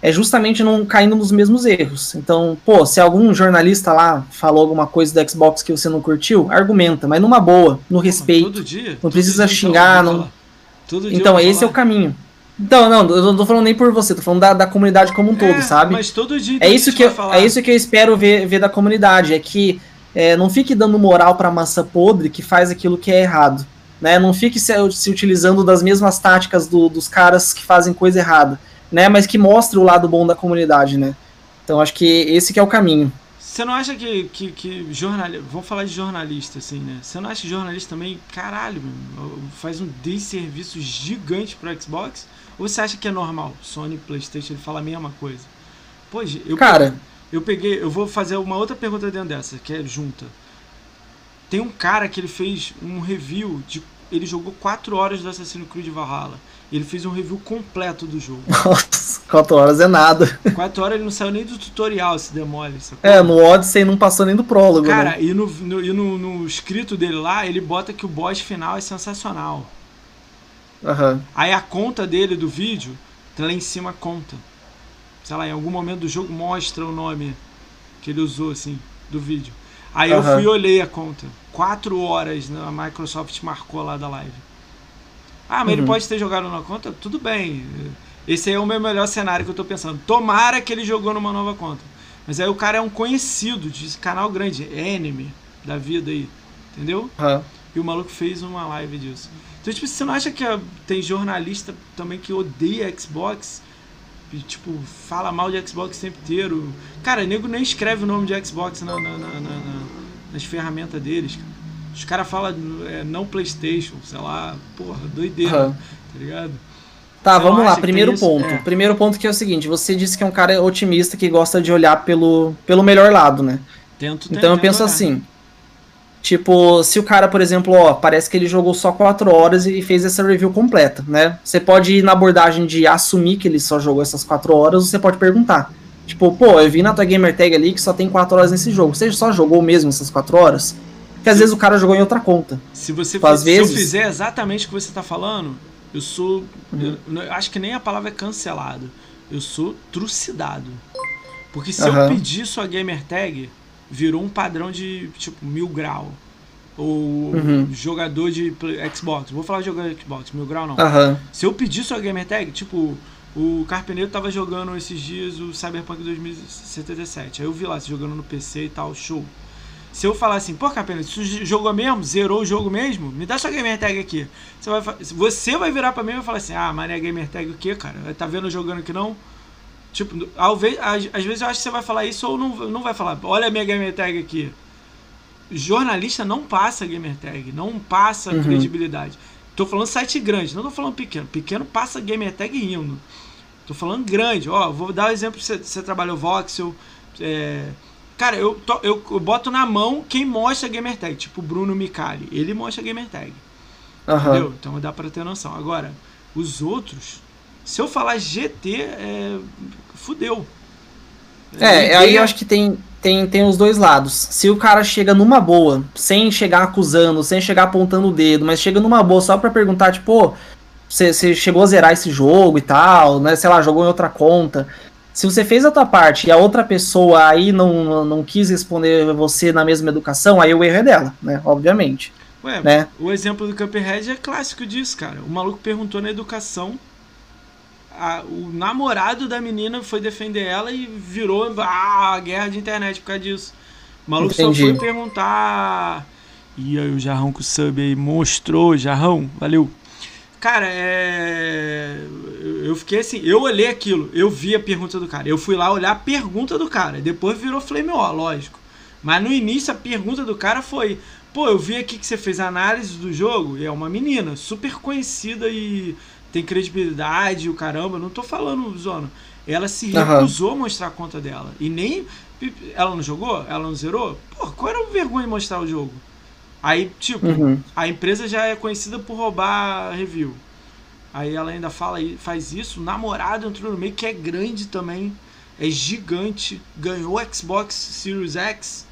É justamente não caindo nos mesmos erros. Então, pô, se algum jornalista lá falou alguma coisa do Xbox que você não curtiu, argumenta, mas numa boa, no respeito. Todo dia? Não precisa dia, xingar. Então, não... então esse falar. é o caminho. Então, não, eu não tô falando nem por você, tô falando da, da comunidade como um é, todo, sabe? Mas todo dia é isso que eu, É isso que eu espero ver, ver da comunidade, é que é, não fique dando moral pra massa podre que faz aquilo que é errado. Né? Não fique se, se utilizando das mesmas táticas do, dos caras que fazem coisa errada, né? Mas que mostre o lado bom da comunidade, né? Então acho que esse que é o caminho. Você não acha que, que, que jornalista. Vamos falar de jornalista, assim, né? Você não acha que jornalista também, caralho, faz um desserviço gigante pro Xbox? Ou você acha que é normal? Sony, PlayStation, ele fala a mesma coisa. Pois, eu Cara, eu peguei, eu vou fazer uma outra pergunta dentro dessa, que é junta. Tem um cara que ele fez um review de ele jogou 4 horas do Assassin's Creed Valhalla. Ele fez um review completo do jogo. Nossa, 4 horas é nada. 4 horas ele não saiu nem do tutorial, se demole. Sacou? É, no Odyssey não passou nem do prólogo. Cara, né? e, no, no, e no, no escrito dele lá, ele bota que o boss final é sensacional. Uhum. Aí a conta dele do vídeo, tá lá em cima a conta. Sei lá, em algum momento do jogo mostra o nome que ele usou, assim, do vídeo. Aí uhum. eu fui e olhei a conta. Quatro horas né, a Microsoft marcou lá da live. Ah, mas uhum. ele pode ter jogado na conta? Tudo bem. Esse aí é o meu melhor cenário que eu tô pensando. Tomara que ele jogou numa nova conta. Mas aí o cara é um conhecido de canal grande, é enemy da vida aí. Entendeu? Uhum. E o maluco fez uma live disso. Então, tipo, você não acha que tem jornalista também que odeia Xbox? E, tipo, fala mal de Xbox o tempo inteiro. Cara, nego nem escreve o nome de Xbox na, na, na, na nas ferramentas deles. Os caras falam é, não Playstation, sei lá, porra, doideira, uhum. tá ligado? Tá, você vamos lá, primeiro ponto. É. Primeiro ponto que é o seguinte, você disse que é um cara otimista que gosta de olhar pelo, pelo melhor lado, né? Tento, então eu penso olhar. assim, Tipo, se o cara, por exemplo, ó, parece que ele jogou só 4 horas e fez essa review completa, né? Você pode ir na abordagem de assumir que ele só jogou essas 4 horas, ou você pode perguntar. Tipo, pô, eu vi na tua gamer tag ali que só tem 4 horas nesse jogo. Você só jogou mesmo essas 4 horas? Porque às vezes o cara jogou em outra conta. Se você às vezes... se eu fizer exatamente o que você tá falando, eu sou. Uhum. Eu, eu, acho que nem a palavra é cancelado. Eu sou trucidado. Porque se uhum. eu pedir sua gamer tag, virou um padrão de tipo mil grau. Ou uhum. jogador de Xbox. Vou falar de jogador de Xbox, mil grau não. Uhum. Se eu pedir sua gamer tag, tipo, o Carpeneiro tava jogando esses dias o Cyberpunk 2077. Aí eu vi lá, jogando no PC e tal, show. Se eu falar assim, pô, Carpeneiro, você jogou mesmo? Zerou o jogo mesmo? Me dá sua gamer tag aqui. Você vai, você vai virar pra mim e vai falar assim, ah, mas é gamer tag o quê, cara? Tá vendo jogando aqui não? Tipo, às, às vezes eu acho que você vai falar isso ou não, não vai falar. Olha a minha gamer tag aqui. Jornalista não passa gamer tag, não passa uhum. credibilidade. Tô falando site grande, não tô falando pequeno. Pequeno passa gamer tag rindo. Tô falando grande. Ó, vou dar um exemplo. Você, você trabalhou Voxel. É... Cara, eu, to, eu, eu, boto na mão quem mostra gamer tag. Tipo Bruno Micali. Ele mostra gamer tag. Uhum. Entendeu? Então dá pra ter noção. Agora, os outros. Se eu falar GT, é, fudeu. É, aí eu acho que tem, tem, tem os dois lados. Se o cara chega numa boa, sem chegar acusando, sem chegar apontando o dedo, mas chega numa boa só pra perguntar, tipo, você, você chegou a zerar esse jogo e tal, né? Sei lá, jogou em outra conta. Se você fez a tua parte e a outra pessoa aí não, não, não quis responder você na mesma educação, aí o erro é dela, né? Obviamente. Ué, né? o exemplo do Cuphead é clássico disso, cara. O maluco perguntou na educação a, o namorado da menina foi defender ela e virou ah, guerra de internet por causa disso. O maluco Entendi. só foi perguntar. E aí o Jarrão com o sub aí mostrou, Jarrão, valeu. Cara, é. Eu fiquei assim, eu olhei aquilo, eu vi a pergunta do cara. Eu fui lá olhar a pergunta do cara. Depois virou Flame War, lógico. Mas no início a pergunta do cara foi: Pô, eu vi aqui que você fez análise do jogo. E é uma menina super conhecida e tem credibilidade, o caramba, não tô falando, Zona. Ela se recusou uhum. a mostrar a conta dela. E nem. Ela não jogou? Ela não zerou? Pô, qual era a vergonha de mostrar o jogo? Aí, tipo, uhum. a empresa já é conhecida por roubar review. Aí ela ainda fala faz isso. O namorado entrou no meio, que é grande também. É gigante. Ganhou Xbox Series X.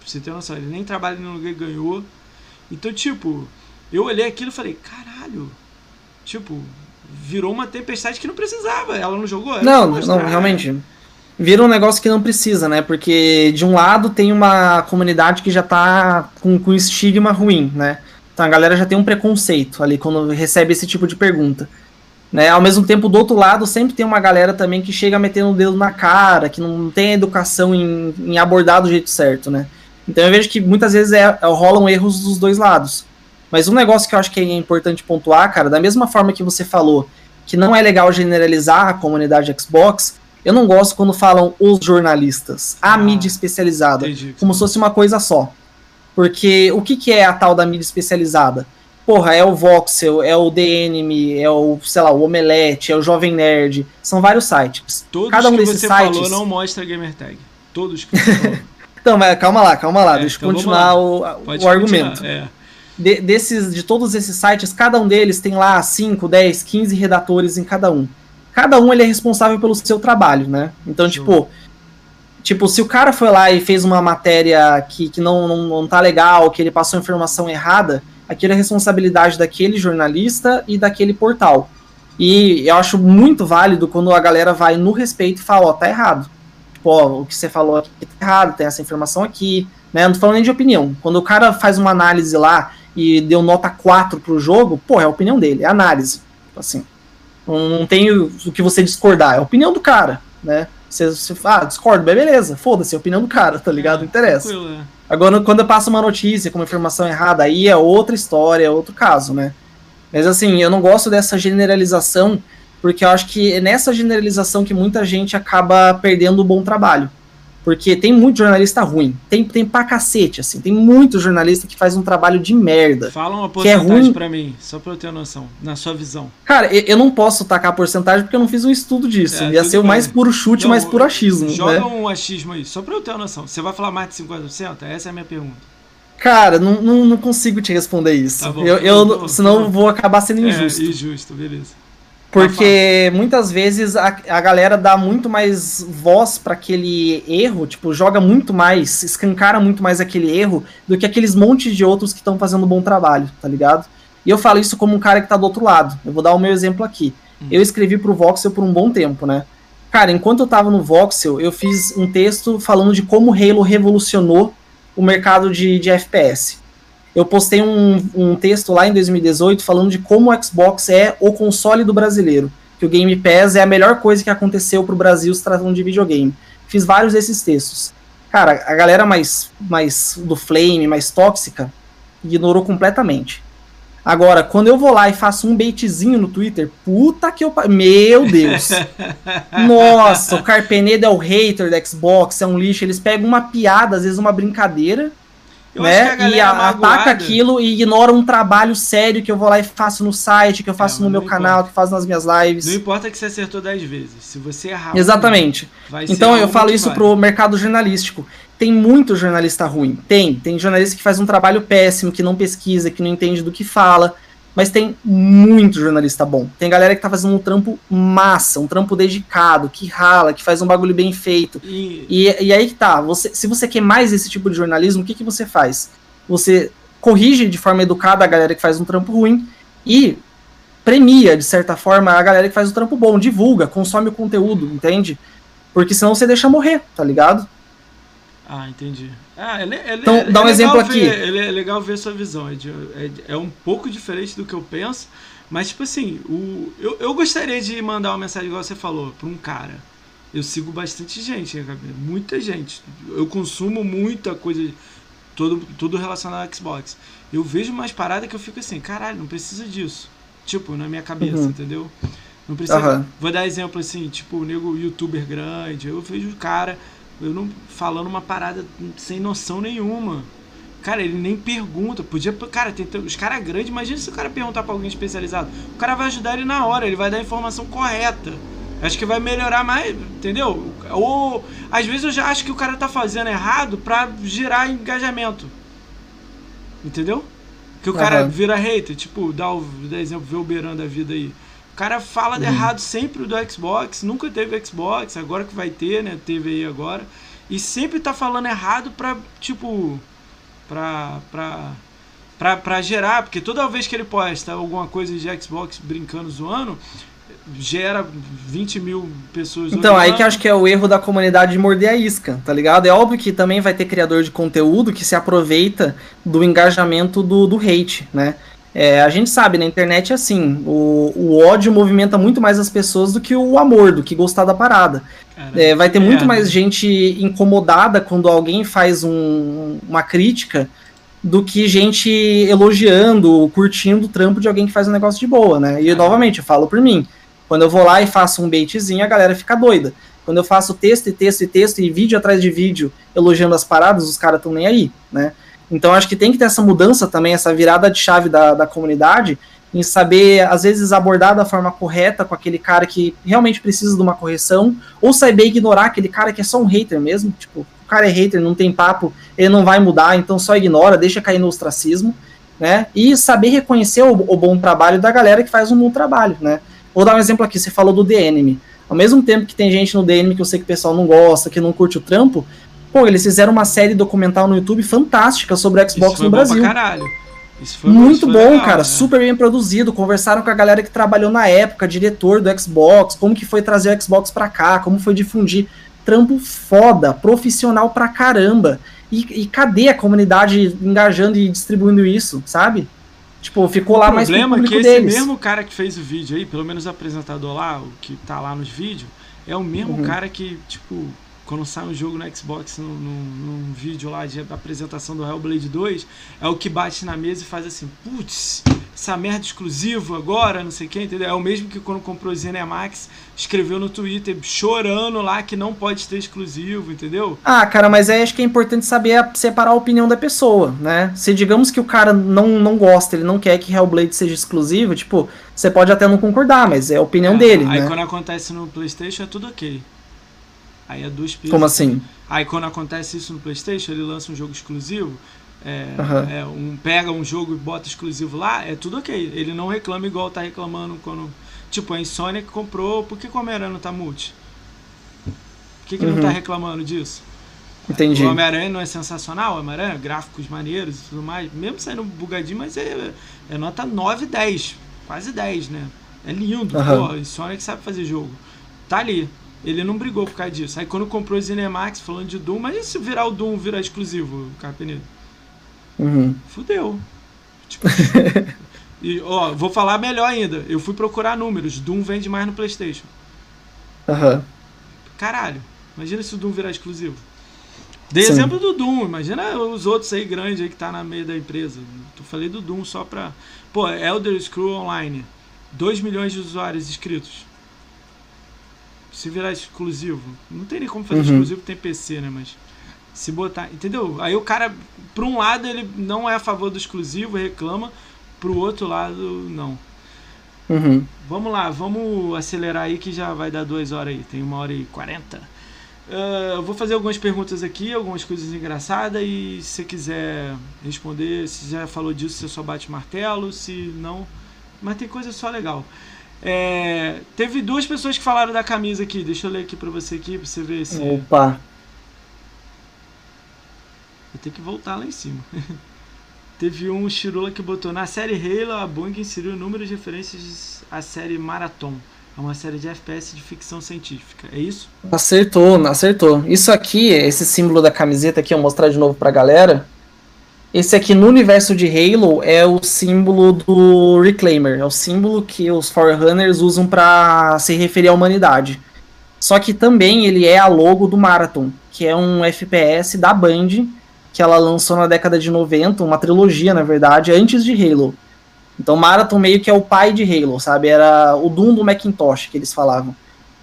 Pra você ter noção, ele nem trabalha no lugar e ganhou. Então, tipo, eu olhei aquilo e falei, caralho, Tipo, virou uma tempestade que não precisava. Ela não jogou? Ela não, não, realmente. Vira um negócio que não precisa, né? Porque de um lado tem uma comunidade que já tá com, com estigma ruim, né? Então a galera já tem um preconceito ali quando recebe esse tipo de pergunta. Né? Ao mesmo tempo, do outro lado, sempre tem uma galera também que chega metendo o dedo na cara, que não tem educação em, em abordar do jeito certo, né? Então eu vejo que muitas vezes é, rolam erros dos dois lados. Mas um negócio que eu acho que é importante pontuar, cara, da mesma forma que você falou que não é legal generalizar a comunidade Xbox, eu não gosto quando falam os jornalistas, a ah, mídia especializada, entendi. como se fosse uma coisa só. Porque o que, que é a tal da mídia especializada? Porra, é o Voxel, é o DNM, é o, sei lá, o Omelete, é o Jovem Nerd. São vários sites. Todos Cada um que desses você sites... falou não mostra gamertag. Todos que você falou. então, mas calma lá, calma lá. É, deixa eu então continuar o, o argumento. É de, desses, de todos esses sites, cada um deles tem lá 5, 10, 15 redatores em cada um. Cada um ele é responsável pelo seu trabalho, né? Então, tipo, tipo, se o cara foi lá e fez uma matéria que, que não, não, não tá legal, que ele passou informação errada, aquilo é responsabilidade daquele jornalista e daquele portal. E eu acho muito válido quando a galera vai no respeito e fala, ó, oh, tá errado. Tipo, ó, o que você falou aqui tá errado, tem essa informação aqui, né? Não tô falando nem de opinião. Quando o cara faz uma análise lá e deu nota 4 pro jogo, pô, é a opinião dele, é análise. Assim, não tem o, que você discordar, é a opinião do cara, né? Você, você ah, discordo, beleza, foda-se, é a opinião do cara, tá ligado? Não interessa. É. Agora, quando eu passo uma notícia com uma informação errada, aí é outra história, é outro caso, né? Mas assim, eu não gosto dessa generalização, porque eu acho que é nessa generalização que muita gente acaba perdendo o bom trabalho. Porque tem muito jornalista ruim. Tem, tem pra cacete, assim. Tem muito jornalista que faz um trabalho de merda. Fala uma porcentagem que é ruim. pra mim, só pra eu ter noção, na sua visão. Cara, eu não posso tacar a porcentagem porque eu não fiz um estudo disso. É, Ia ser o mais puro chute, o mais puro achismo. Joga né? um achismo aí, só pra eu ter uma noção. Você vai falar mais de 50%? Essa é a minha pergunta. Cara, não, não, não consigo te responder isso. Tá bom, eu, eu, senão eu vou acabar sendo é, injusto. É, injusto, beleza. Porque muitas vezes a, a galera dá muito mais voz para aquele erro, tipo, joga muito mais, escancara muito mais aquele erro do que aqueles montes de outros que estão fazendo um bom trabalho, tá ligado? E eu falo isso como um cara que tá do outro lado. Eu vou dar o meu exemplo aqui. Hum. Eu escrevi pro Voxel por um bom tempo, né? Cara, enquanto eu tava no Voxel, eu fiz um texto falando de como Halo revolucionou o mercado de, de FPS eu postei um, um texto lá em 2018 falando de como o Xbox é o console do brasileiro. Que o Game Pass é a melhor coisa que aconteceu pro Brasil se tratando de videogame. Fiz vários desses textos. Cara, a galera mais, mais do Flame, mais tóxica, ignorou completamente. Agora, quando eu vou lá e faço um baitzinho no Twitter, puta que eu. Meu Deus! Nossa, o Carpenedo é o hater da Xbox, é um lixo. Eles pegam uma piada, às vezes uma brincadeira, eu né? A e a, ataca aquilo e ignora um trabalho sério que eu vou lá e faço no site, que eu faço é, no meu canal, que faço nas minhas lives. Não importa que você acertou 10 vezes. Se você errar. Exatamente. então eu falo isso pro mercado jornalístico. Tem muito jornalista ruim. Tem. Tem jornalista que faz um trabalho péssimo, que não pesquisa, que não entende do que fala. Mas tem muito jornalista bom. Tem galera que tá fazendo um trampo massa, um trampo dedicado, que rala, que faz um bagulho bem feito. E, e, e aí que tá. Você, se você quer mais esse tipo de jornalismo, o que, que você faz? Você corrige de forma educada a galera que faz um trampo ruim e premia, de certa forma, a galera que faz o trampo bom, divulga, consome o conteúdo, entende? Porque senão você deixa morrer, tá ligado? Ah, entendi. Ah, ele, ele, então, é, dá um é exemplo aqui. Ver, ele é legal ver sua visão. É, é, é, um pouco diferente do que eu penso, mas, tipo assim, o, eu, eu gostaria de mandar uma mensagem, igual você falou, pra um cara. Eu sigo bastante gente, né, muita gente. Eu consumo muita coisa, todo, tudo relacionado ao Xbox. Eu vejo umas paradas que eu fico assim, caralho, não precisa disso. Tipo, na minha cabeça, uhum. entendeu? Não precisa. Uhum. Vou dar exemplo assim, tipo, o nego youtuber grande, eu vejo o cara eu não falando uma parada sem noção nenhuma. Cara, ele nem pergunta. Podia. Cara, tem, os caras grandes, imagina se o cara perguntar pra alguém especializado. O cara vai ajudar ele na hora, ele vai dar a informação correta. Acho que vai melhorar mais, entendeu? Ou às vezes eu já acho que o cara tá fazendo errado pra gerar engajamento. Entendeu? Que o uhum. cara vira hater, tipo, dá o dá exemplo, vê o Beirão da vida aí cara fala uhum. de errado sempre do Xbox, nunca teve Xbox, agora que vai ter, né? Teve aí agora. E sempre tá falando errado pra, tipo, pra, pra, pra, pra gerar, porque toda vez que ele posta alguma coisa de Xbox brincando, zoando, gera 20 mil pessoas. Então, aí que acho que é o erro da comunidade de morder a isca, tá ligado? É óbvio que também vai ter criador de conteúdo que se aproveita do engajamento do, do hate, né? É, a gente sabe, na internet é assim, o, o ódio movimenta muito mais as pessoas do que o amor, do que gostar da parada. é, vai ter muito mais gente incomodada quando alguém faz um, uma crítica do que gente elogiando, curtindo o trampo de alguém que faz um negócio de boa, né? E novamente, eu falo por mim. Quando eu vou lá e faço um baitzinho, a galera fica doida. Quando eu faço texto e texto e texto e vídeo atrás de vídeo elogiando as paradas, os caras estão nem aí, né? Então acho que tem que ter essa mudança também, essa virada de chave da, da comunidade, em saber, às vezes, abordar da forma correta com aquele cara que realmente precisa de uma correção, ou saber ignorar aquele cara que é só um hater mesmo, tipo, o cara é hater, não tem papo, ele não vai mudar, então só ignora, deixa cair no ostracismo, né? E saber reconhecer o, o bom trabalho da galera que faz um bom trabalho, né? Vou dar um exemplo aqui, você falou do The Ao mesmo tempo que tem gente no The que eu sei que o pessoal não gosta, que não curte o trampo, Pô, eles fizeram uma série documental no YouTube fantástica sobre o Xbox no Brasil. Pra caralho. Isso foi, Muito bom, legal, cara. Né? Super bem produzido. Conversaram com a galera que trabalhou na época, diretor do Xbox, como que foi trazer o Xbox pra cá, como foi difundir. Trampo foda, profissional pra caramba. E, e cadê a comunidade engajando e distribuindo isso, sabe? Tipo, ficou lá mais O problema é que esse mesmo cara que fez o vídeo aí, pelo menos o apresentador lá, o que tá lá nos vídeos, é o mesmo uhum. cara que, tipo, quando sai um jogo no Xbox, num, vídeo lá de apresentação do Hellblade 2, é o que bate na mesa e faz assim, putz, essa merda exclusivo agora, não sei o que, entendeu? É o mesmo que quando comprou o Zenemax, escreveu no Twitter, chorando lá que não pode ter exclusivo, entendeu? Ah, cara, mas aí acho que é importante saber separar a opinião da pessoa, né? Se digamos que o cara não, não gosta, ele não quer que Hellblade seja exclusivo, tipo, você pode até não concordar, mas é a opinião é, dele, aí né? quando acontece no Playstation é tudo ok. Aí é duas pistas. Como assim? Aí quando acontece isso no PlayStation, ele lança um jogo exclusivo. É, uhum. é, um, pega um jogo e bota exclusivo lá, é tudo ok. Ele não reclama igual tá reclamando quando. Tipo, a Insomnia que comprou, por que o Homem-Aranha não tá multi? Por que, que uhum. não tá uhum. reclamando disso? Entendi. O Homem-Aranha não é sensacional, o Homem-Aranha, gráficos maneiros e tudo mais, mesmo saindo bugadinho, mas é, é nota 9, 10, quase 10, né? É lindo, uhum. pô, Insomnia que sabe fazer jogo. Tá ali. Ele não brigou por causa disso. Aí quando comprou o Cinemax, falando de Doom, mas e se virar o Doom virar exclusivo, Carpenedo? Uhum. Fudeu. Tipo, e, ó, vou falar melhor ainda. Eu fui procurar números. Doom vende mais no Playstation. Aham. Uhum. Caralho. Imagina se o Doom virar exclusivo. Dei Sim. exemplo do Doom, imagina os outros aí grandes aí que tá na meio da empresa. Eu falei do Doom só pra. Pô, Elder Scroll Online. 2 milhões de usuários inscritos. Se virar exclusivo. Não tem nem como fazer Uhum. exclusivo, tem PC, né? Mas. Se botar. Entendeu? Aí o cara, por um lado, ele não é a favor do exclusivo, reclama. Pro outro lado, não. Uhum. Vamos lá, vamos acelerar aí que já vai dar duas horas aí. Tem uma hora e quarenta. Ah, eu vou fazer algumas perguntas aqui, algumas coisas engraçadas e se você quiser responder, se já falou disso, você só bate martelo, se não. Mas tem coisa só legal. É, teve duas pessoas que falaram da camisa aqui. Deixa eu ler aqui pra você aqui, pra você ver se. Opa. Vou ter que voltar lá em cima. Teve um Chirula que botou na série Halo, a Boeing inseriu números de referências à série Marathon. É uma série de FPS de ficção científica. É isso? Acertou, acertou. Isso aqui, esse símbolo da camiseta aqui, eu vou mostrar de novo pra galera. Esse aqui no universo de Halo é o símbolo do Reclaimer. É o símbolo que os Forerunners usam pra se referir à humanidade. Só que também ele é a logo do Marathon, que é um FPS da Band que ela lançou na década de 90, uma trilogia, na verdade, antes de Halo. Então Marathon meio que é o pai de Halo, sabe? Era o Doom do Macintosh que eles falavam.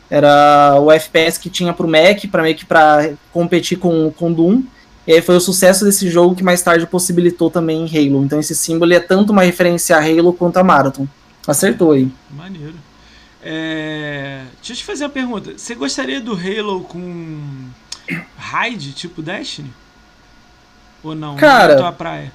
Era o FPS que tinha pro Mac, para meio que para competir com com Doom. E aí foi o sucesso desse jogo que mais tarde possibilitou também Halo. Então esse símbolo é tanto uma referência a Halo quanto a Marathon. Acertou aí. Maneiro. É, Deixa eu te fazer uma pergunta. Você gostaria do Halo com raid, tipo Destiny? Ou não? Cara, Não é tua praia.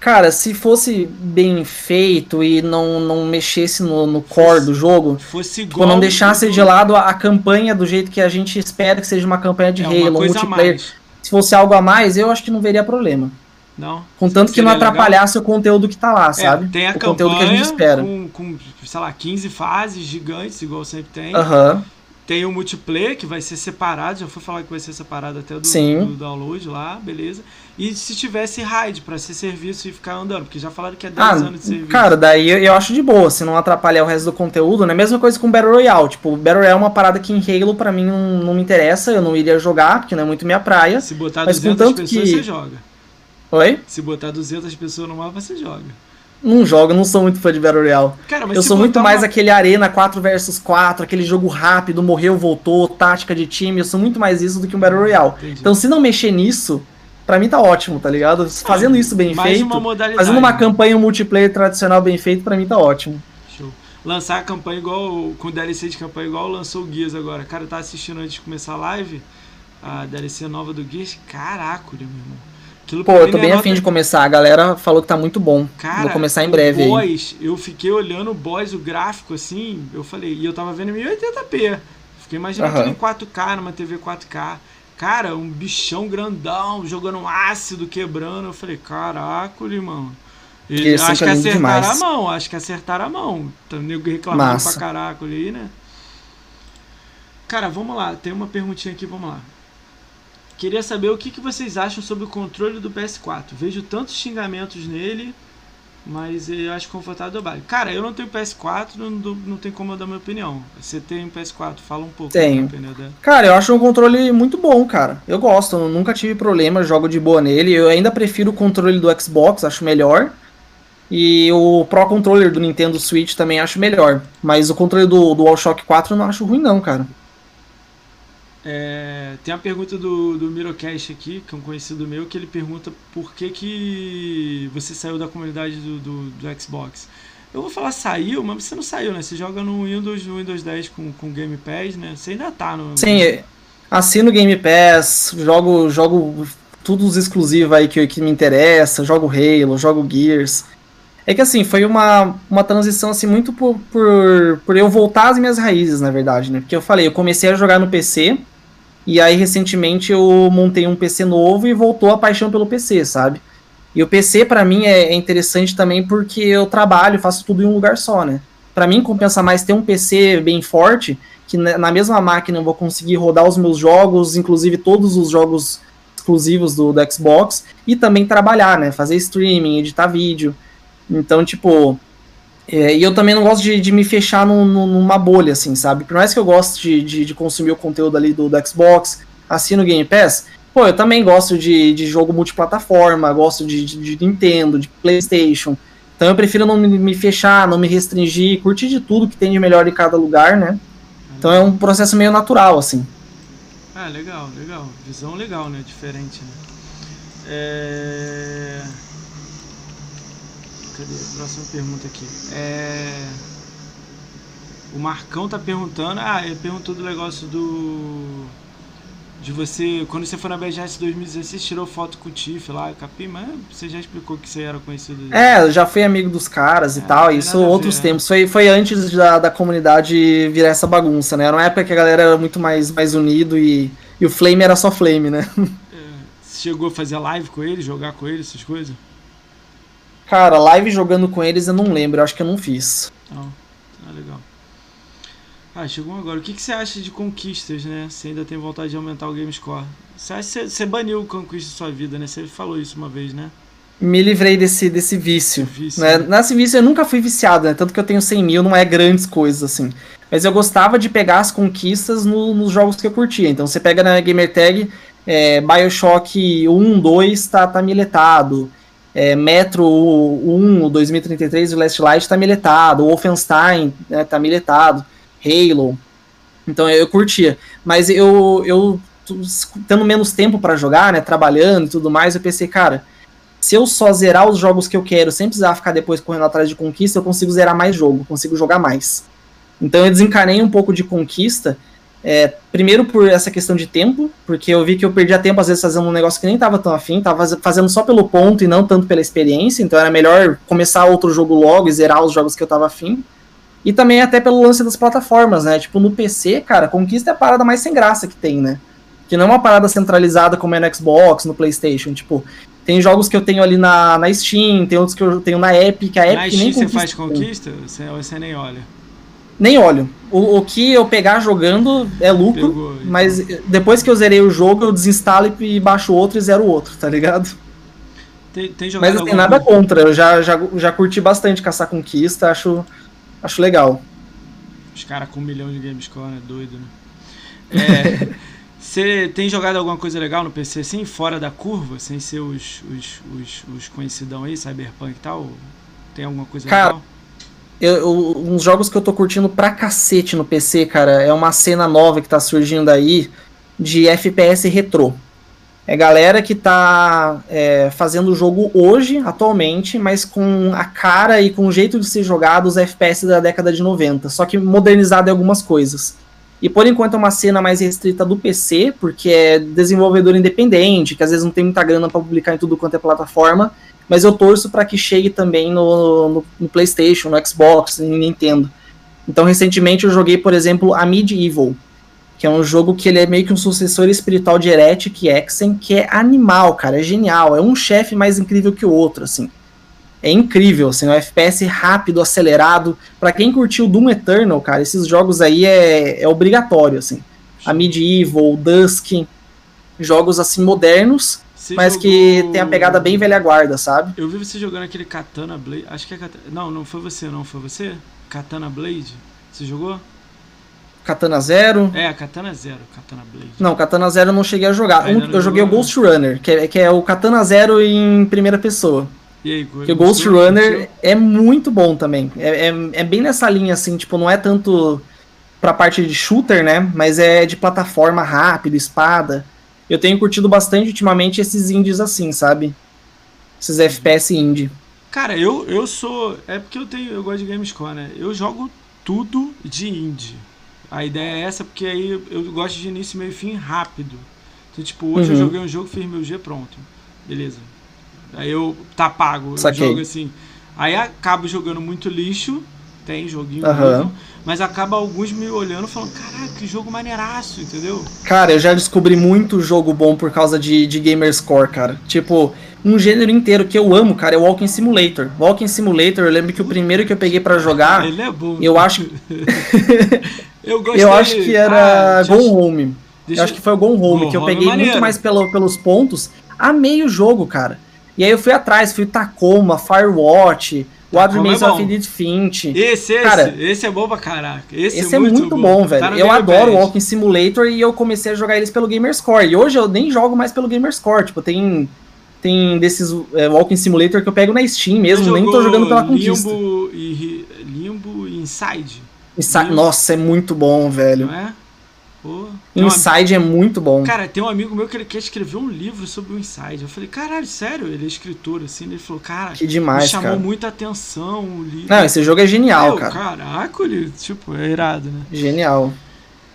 Cara, se fosse bem feito e não, não mexesse no, no core do jogo, Fosse tipo, não deixasse de lado a, a campanha do jeito que a gente espera que seja uma campanha de é, Halo, multiplayer. mais. Se fosse algo a mais, eu acho que não veria problema. Não. Contanto que não legal? atrapalhasse o conteúdo que tá lá, É, sabe? tem a o conteúdo que a campanha gente espera. Com, com, sei lá, 15 fases gigantes, igual sempre tem. Aham. Tem o multiplayer, que vai ser separado. Já fui falar que vai ser separado até do, do download lá, beleza. E se tivesse raid pra ser serviço e ficar andando, porque já falaram que é 10 Ah, anos de serviço. cara, daí eu, acho de boa, se não atrapalhar o resto do conteúdo, né? Mesma coisa com Battle Royale. Tipo, Battle Royale é uma parada que em Halo pra mim não, não me interessa, eu não iria jogar, porque não é muito minha praia. se botar mas 200 contanto pessoas, que- você joga. Oi? Se botar 200 pessoas no mapa, você joga. Não jogo, não sou muito fã de Battle Royale. Cara, mas eu sou muito mais uma- aquele Arena 4 versus 4, aquele jogo rápido, morreu, voltou, tática de time. Eu sou muito mais isso do que um Battle Royale. Entendi. Então, se não mexer nisso, pra mim tá ótimo, tá ligado? Fazendo isso bem feito, uma fazendo uma campanha multiplayer tradicional bem feito, pra mim tá ótimo. Show. Lançar a campanha igual. Com DLC de campanha igual lançou o Gears agora. Cara, eu tava assistindo antes de começar a live. A DLC nova do Gears. Caraca, meu irmão. Aquilo Pô, eu tô bem nota- afim de começar. A galera falou que tá muito bom. Cara, Vou começar em o breve aí. eu fiquei olhando o boss, o gráfico assim, eu falei, e eu tava vendo em 1080p. Fiquei imaginando aquilo em 4K, numa TV 4K. Cara, um bichão grandão, jogando um ácido, quebrando. Eu falei, caraca, irmão. Ele, acho que é acertaram demais. a mão, acho que acertaram a mão. Tá nego reclamando Massa. pra caraca ali, né? Cara, vamos lá, tem uma perguntinha aqui, vamos lá. Queria saber o que, que vocês acham sobre o controle do PS4. Vejo tantos xingamentos nele, mas eu acho confortável do baile. Cara, eu não tenho PS4, não, não, tem como eu dar minha opinião. Você tem um PS4, fala um pouco. Tenho. da dela. Cara, eu acho um controle muito bom, cara. Eu gosto, eu nunca tive problema, jogo de boa nele. Eu ainda prefiro o controle do Xbox, acho melhor. E o Pro Controller do Nintendo Switch também acho melhor. Mas o controle do, do DualShock 4 eu não acho ruim, não, cara. É, tem a pergunta do, do Mirocast aqui, que é um conhecido meu, que ele pergunta por que, que você saiu da comunidade do, do, do Xbox. Eu vou falar saiu, mas você não saiu, né? Você joga no Windows, no Windows 10 com, com Game Pass, né? Você ainda tá no. Sim, assino Game Pass, jogo, jogo tudo os exclusivos aí que, que me interessa, jogo Halo, jogo Gears. É que assim, foi uma, uma transição assim muito por, por, por eu voltar às minhas raízes, na verdade, né? Porque eu falei, eu comecei a jogar no PC, e aí recentemente eu montei um PC novo e voltou a paixão pelo PC, sabe? E o PC pra mim é, é interessante também porque eu trabalho, faço tudo em um lugar só, né? Pra mim compensa mais ter um PC bem forte, que na na mesma máquina eu vou conseguir rodar os meus jogos, inclusive todos os jogos exclusivos do, do Xbox, e também trabalhar, né? Fazer streaming, editar vídeo. Então, tipo. é, e eu também não gosto de, de me fechar num- num- numa bolha, assim, sabe? Por mais que eu goste de, de, de consumir o conteúdo ali do, do Xbox, assino Game Pass, pô, pô, eu também gosto de, de jogo multiplataforma, gosto de, de, de Nintendo, de PlayStation. Então eu prefiro não me fechar, não me restringir, curtir de tudo que tem de melhor em cada lugar, né? Então é um processo meio natural, assim. Ah, legal, legal. Visão legal, né? Diferente, né? É... Cadê? Próxima pergunta aqui. É... O Marcão tá perguntando. Ah, ele perguntou do negócio do. De você. Quando você foi na BGS 2016, tirou foto com o Tiff lá, Capim, mas você já explicou que você era conhecido. É, eu já fui amigo dos caras e é, tal. Isso outros né? tempos. Foi, foi antes da, da comunidade virar essa bagunça, né? Era uma época que a galera era muito mais, mais unido e, e o Flame era só Flame, né? É, chegou a fazer live com ele, jogar com ele, essas coisas? Cara, live jogando com eles eu não lembro, eu acho que eu não fiz. Não, ah, legal. Ah, chegou agora. O que, que você acha de conquistas, né? Você ainda tem vontade de aumentar o game score? Você acha que você, você baniu o conquista da sua vida, né? Você falou isso uma vez, né? Me livrei desse, desse vício. vício né? né? Nesse vício eu nunca fui viciado, né? Tanto que eu tenho 100 mil, não é grandes coisas, assim. Mas eu gostava de pegar as conquistas no, nos jogos que eu curtia. Então você pega na Gamer Tag, é, Bioshock 1, 2 tá, tá miletado. É, Metro 1, 2033, o Last Light tá miletado. Wolfenstein né, tá miletado. Halo. Então eu curtia. Mas eu, eu tendo menos tempo para jogar, né, trabalhando e tudo mais, eu pensei, cara, se eu só zerar os jogos que eu quero, sem precisar ficar depois correndo atrás de conquista, eu consigo zerar mais jogo, consigo jogar mais. Então eu desencanei um pouco de conquista, é, primeiro por essa questão de tempo, porque eu vi que eu perdia tempo às vezes fazendo um negócio que nem tava tão afim, tava fazendo só pelo ponto e não tanto pela experiência, então era melhor começar outro jogo logo e zerar os jogos que eu tava afim. E também até pelo lance das plataformas, né? Tipo, no PC, cara, Conquista é a parada mais sem graça que tem, né? Que não é uma parada centralizada como é no Xbox, no PlayStation. Tipo, tem jogos que eu tenho ali na, na Steam, tem outros que eu tenho na Epic. A Epic na Steam nem você faz Conquista? Você, você nem olha? Nem olho. O, o que eu pegar jogando é lucro, Pegou, então. mas depois que eu zerei o jogo, eu desinstalo e baixo outro e zero o outro, tá ligado? Tem, tem mas não tem nada contra, eu já, já, já curti bastante caçar conquista, acho Acho legal. Os caras com um milhão de gamescore, né? Doido, né? É, você tem jogado alguma coisa legal no PC assim, fora da curva, sem ser os, os, os, os conhecidão aí, Cyberpunk e tal? Tem alguma coisa cara, legal? Eu, eu, uns jogos que eu tô curtindo pra cacete no PC, cara, é uma cena nova que tá surgindo aí de FPS retrô. É galera que tá é, fazendo o jogo hoje, atualmente, mas com a cara e com o jeito de ser jogado os FPS da década de 90, só que modernizado em algumas coisas. E por enquanto é uma cena mais restrita do PC, porque é desenvolvedor independente, que às vezes não tem muita grana para publicar em tudo quanto é plataforma, mas eu torço para que chegue também no, no, no, PlayStation, no Xbox, no Nintendo. Então, recentemente eu joguei, por exemplo, a Medieval, que é um jogo que ele é meio que um sucessor espiritual de Heretic Exen, que é animal, cara, é genial, é um chefe mais incrível que o outro, assim. É incrível, assim, um FPS rápido, acelerado. Para quem curtiu Doom Eternal, cara, esses jogos aí é, é obrigatório, assim. A Medieval, Dusk, jogos assim modernos, você mas jogou... que tem a pegada bem velha guarda, sabe? Eu vi você jogando aquele Katana Blade, acho que é Katana... Não, não foi você, não, foi você? Katana Blade? Você jogou? Katana Zero. É, Katana Zero, Katana Blade. Não, Katana Zero eu não cheguei a jogar. Um, eu joguei o Ghost Runner, que é, que é o Katana Zero em primeira pessoa. E aí, que o Ghost Runner é muito bom também. É, é, é, bem nessa linha, assim, tipo, não é tanto pra parte de shooter, né? Mas é de plataforma rápido, espada. Eu tenho curtido bastante ultimamente esses indies assim, sabe? Esses FPS indie. Cara, eu, eu sou. É porque eu tenho. Eu gosto de Gamescore, né? Eu jogo tudo de indie. A ideia é essa porque aí eu gosto de início, meio e fim rápido. Então, tipo, hoje uhum. eu joguei um jogo, fiz meu G pronto. Beleza. Aí eu tá pago o jogo assim. Aí acabo jogando muito lixo, tem joguinho, uhum. mas acaba alguns me olhando falando, caraca, que jogo maneiraço, entendeu? Cara, eu já descobri muito jogo bom por causa de, de Gamerscore, cara. Tipo, um gênero inteiro que eu amo, cara, é Walking Simulator. Walking Simulator, eu lembro que o primeiro que eu peguei para jogar, Ele é bom. Eu acho Eu gostei. Eu acho que era ah, Gone Home. Deixa... Eu acho que foi o Gone Home, Go que eu peguei muito mais pelo, pelos pontos. Amei o jogo, cara. E aí eu fui atrás, fui Tacoma, Firewatch, O Other Remains é of Edith Finch. Esse, esse, cara, esse é bom pra caraca. Esse, esse é, muito, é muito bom, bom velho. Tá eu adoro Walking Simulator e eu comecei a jogar eles pelo Gamerscore. E hoje eu nem jogo mais pelo Gamerscore. Tipo, tem tem desses é, Walking Simulator que eu pego na Steam mesmo, nem tô jogando pela conquista. Limbo e Limbo Inside. Inside. Nossa, é muito bom, velho. Não é? Pô, Inside um... é muito bom. Cara, tem um amigo meu que ele quer escrever um livro sobre o Inside. Eu falei, caralho, sério? Ele é escritor, assim. Ele falou, cara, que demais, me chamou cara. muita atenção o livro. Não, esse jogo é genial, cara. Caraca, ele, tipo, é irado, né? Genial.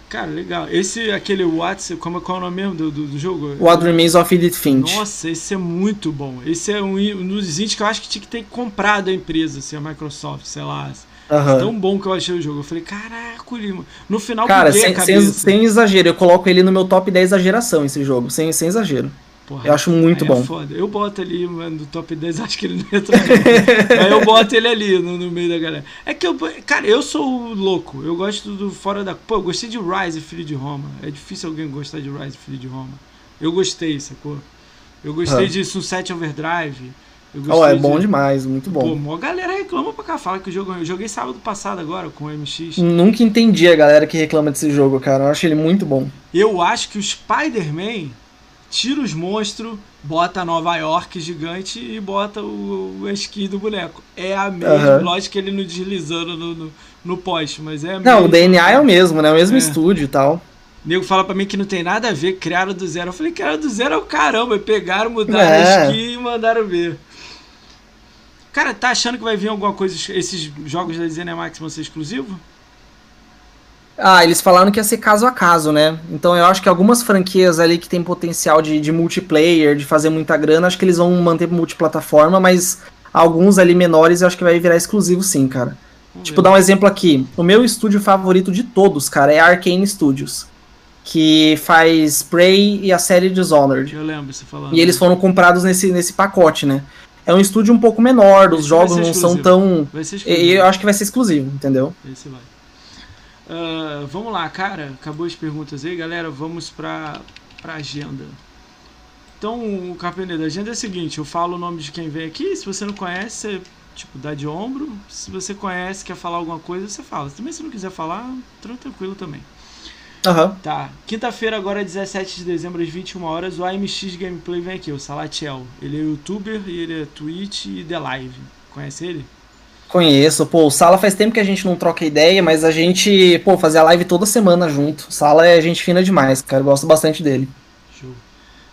Cara, legal. Esse, aquele What's, como, qual é o nome mesmo do, do, do jogo? What Remains of Edith Finch. Nossa, esse é muito bom. Esse é um, um dos indies que eu acho que tinha que ter comprado a empresa, assim, a Microsoft, sei lá. Uhum. Tão bom que eu achei o jogo. Eu falei, caraca, Lima. No final, Cara, sem, sem, sem, exagero, eu coloco ele no meu top 10 exageração, esse jogo. Sem, sem exagero. Porra, eu acho muito é bom. É foda. Eu boto ali mano, no top 10, acho que ele não entra. Aí eu boto ele ali no, no, meio da galera. É que eu, cara, eu sou louco. Eu gosto do fora da. Pô, eu gostei de Rise, Filho de Roma. É difícil alguém gostar de Rise, Filho de Roma. Eu gostei, sacou? Eu gostei uhum. de Sunset Overdrive. Oh, é bom de... demais, muito bom. Pô, a galera reclama pra cá, fala que o jogo. Eu joguei sábado passado agora com o MX. Nunca entendi a galera que reclama desse jogo, cara. Eu acho ele muito bom. Eu acho que o Spider-Man tira os monstros, bota Nova York gigante e bota o, o esqui do boneco. É a mesma, uhum. lógico que ele não deslizando no, no, no poste, mas é a Não, o DNA é o mesmo, né? O mesmo é. estúdio e tal. O nego fala pra mim que não tem nada a ver, criaram do zero. Eu falei, criaram do zero é o caramba. Pegaram, mudaram é. a skin e mandaram ver. Cara, tá achando que vai vir alguma coisa, esses jogos da ZeniMax vão ser exclusivos? Ah, eles falaram que ia ser caso a caso, né? Então eu acho que algumas franquias ali que tem potencial de, de multiplayer, de fazer muita grana, acho que eles vão manter multiplataforma, mas alguns ali menores eu acho que vai virar exclusivo sim, cara. Vamos tipo, ver. dar um exemplo aqui. O meu estúdio favorito de todos, cara, é a Arkane Studios. Que faz Prey e a série Dishonored. Eu lembro você falando. E eles foram comprados nesse, nesse pacote, né? É um estúdio um pouco menor, os jogos não são tão. Exclusivo. Eu acho que vai ser exclusivo, entendeu? Esse vai. Uh, vamos lá, cara. Acabou as perguntas aí, galera. Vamos pra, pra agenda. Então, o Carpeneiro, da agenda é o seguinte: eu falo o nome de quem vem aqui. Se você não conhece, você, tipo, dá de ombro. Se você conhece, quer falar alguma coisa, você fala. Também, se não quiser falar, tranquilo também. Uhum. Tá. Quinta-feira, agora 17 de dezembro, às 21 horas, o AMX Gameplay vem aqui, o Salatiel. Ele é youtuber e ele é Twitch e The Live. Conhece ele? Conheço, pô, o Sala faz tempo que a gente não troca ideia, mas a gente, pô, fazia live toda semana junto. O Sala é gente fina demais, cara, eu gosto bastante dele. Show.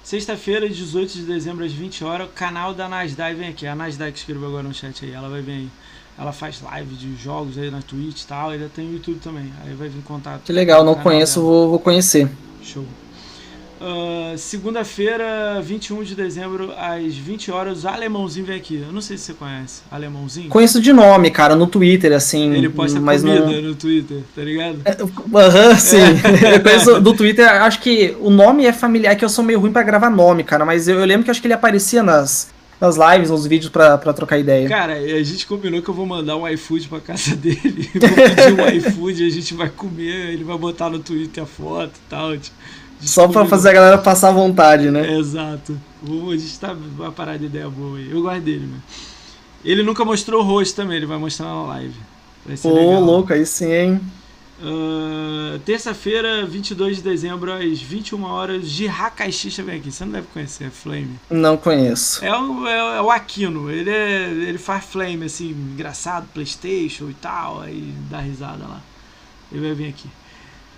Sexta-feira, 18 de dezembro, às 20 horas, o canal da Nasdaq vem aqui. A Nasdaq escreveu agora no chat aí, ela vai vir aí. Ela faz live de jogos aí na Twitch e tal, ainda tem o YouTube também. Aí vai vir contato. Que legal, não conheço, vou, vou, conhecer. Show. Uh, Segunda-feira, 21 de dezembro, às 20 horas, o Alemãozinho vem aqui. Eu não sei se você conhece. Alemãozinho? Conheço de nome, cara, no Twitter, assim. Ele posta mas comida não... no Twitter, tá ligado? É, aham, uh -huh, sim. É. eu conheço do Twitter, acho que o nome é familiar, que eu sou meio ruim para gravar nome, cara, mas eu, eu lembro que acho que ele aparecia nas nas lives, nos vídeos pra, pra trocar ideia. Cara, a gente combinou que eu vou mandar um iFood pra casa dele. vou pedir um iFood, a gente vai comer, ele vai botar no Twitter a foto e tal. Tipo, Só pra fazer a galera passar vontade, né? É, exato. A gente tá uma parada de ideia boa aí. Eu gosto dele, mano. Ele nunca mostrou o rosto também, ele vai mostrar na live. Legal. louco, aí sim, hein? Uh, Terça-feira, 22 de dezembro, às 21 horas, Jihá Caixista vem aqui. Você não deve conhecer, é Flame. Não conheço. É o, é, é o Aquino. Ele, é, ele faz Flame, assim, engraçado, Playstation e tal. Aí dá risada lá. Ele vai vir aqui.